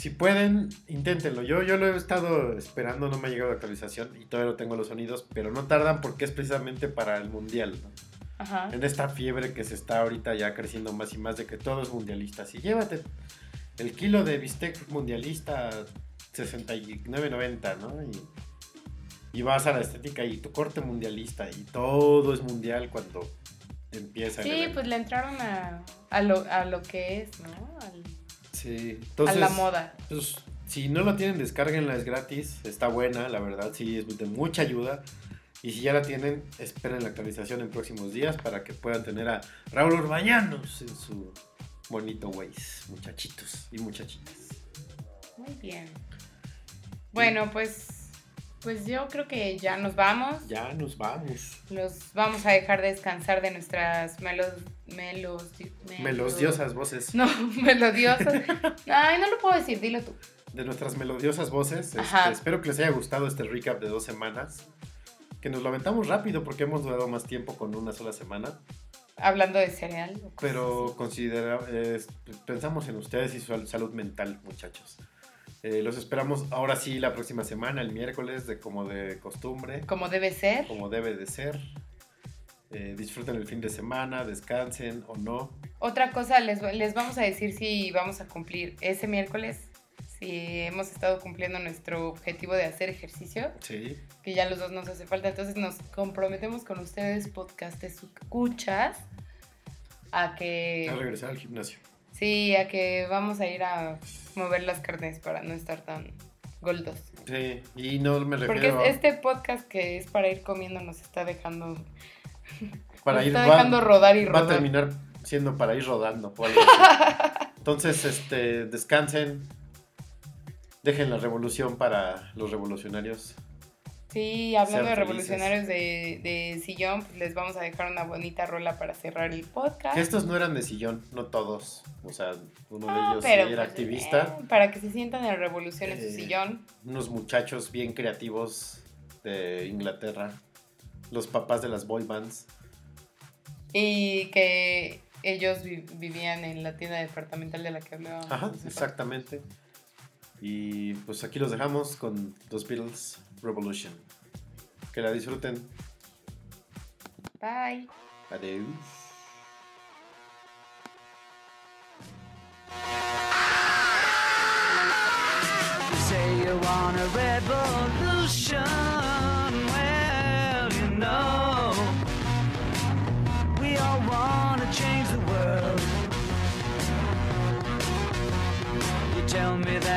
si pueden, inténtenlo. Yo, yo lo he estado esperando, no me ha llegado la actualización y todavía no tengo los sonidos, pero no tardan porque es precisamente para el mundial. ¿no? Ajá. en esta fiebre que se está ahorita ya creciendo más y más de que todo es mundialista. Si llévate el kilo de bistec mundialista 69.90, ¿no? Y, y vas a la estética y tu corte mundialista y todo es mundial cuando empieza Sí, pues le entraron a, a, lo, a lo que es, ¿no? Al- Sí, a entonces, la moda. pues, si no la tienen, descárguenla, es gratis, está buena, la verdad, sí, es de mucha ayuda. Y si ya la tienen, esperen la actualización en próximos días para que puedan tener a Raúl Urbañanos en su bonito Waze, muchachitos y muchachitas. Muy bien. Bueno, pues, pues yo creo que ya nos vamos. Ya nos vamos. Los vamos a dejar descansar de nuestras melos, melos, Melodiosas voces. No, melodiosas. Ay, no lo puedo decir, dilo tú. De nuestras melodiosas voces. este, espero que les haya gustado este recap de dos semanas. Que nos lo aventamos rápido porque hemos durado más tiempo con una sola semana. Hablando de cereal. Pero considera, eh, pensamos en ustedes y su sal- salud mental, muchachos. Eh, los esperamos ahora sí la próxima semana, el miércoles, de como de costumbre. Como debe ser. como debe de ser. Eh, disfruten el fin de semana, descansen o no. Otra cosa, les, les vamos a decir si vamos a cumplir ese miércoles, si hemos estado cumpliendo nuestro objetivo de hacer ejercicio, Sí, que ya los dos nos hace falta. Entonces nos comprometemos con ustedes, podcast escuchas, a que... a regresar al gimnasio. Sí, a que vamos a ir a mover las carnes para no estar tan goldos. Sí, y no me Porque refiero es- este podcast que es para ir comiendo nos está dejando, para ir está va- dejando rodar y va a rodar. terminar siendo para ir rodando. así. Entonces, este, descansen. Dejen la revolución para los revolucionarios. Sí, hablando de revolucionarios de, de sillón, pues les vamos a dejar una bonita rola para cerrar el podcast. Que estos no eran de sillón, no todos. O sea, uno de Ah, ellos pero, era pues, activista. eh, para que se sientan en revolución en Eh, su sillón. Unos muchachos bien creativos de Inglaterra. Los papás de las boy bands. Y que ellos vi- vivían en la tienda departamental de la que hablábamos. Ajá, exactamente. Y pues aquí los dejamos con los Beatles Revolution. Que la disfruten. Bye. Adiós. You say you want a revolution.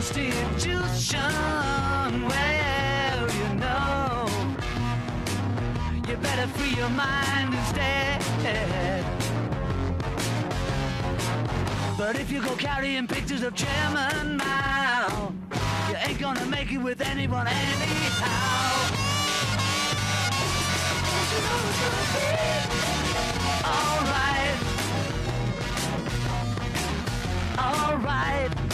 institution Well, you know You better free your mind instead. But if you go carrying pictures of Chairman Mao You ain't gonna make it with anyone anyhow. You know it's gonna be Alright Alright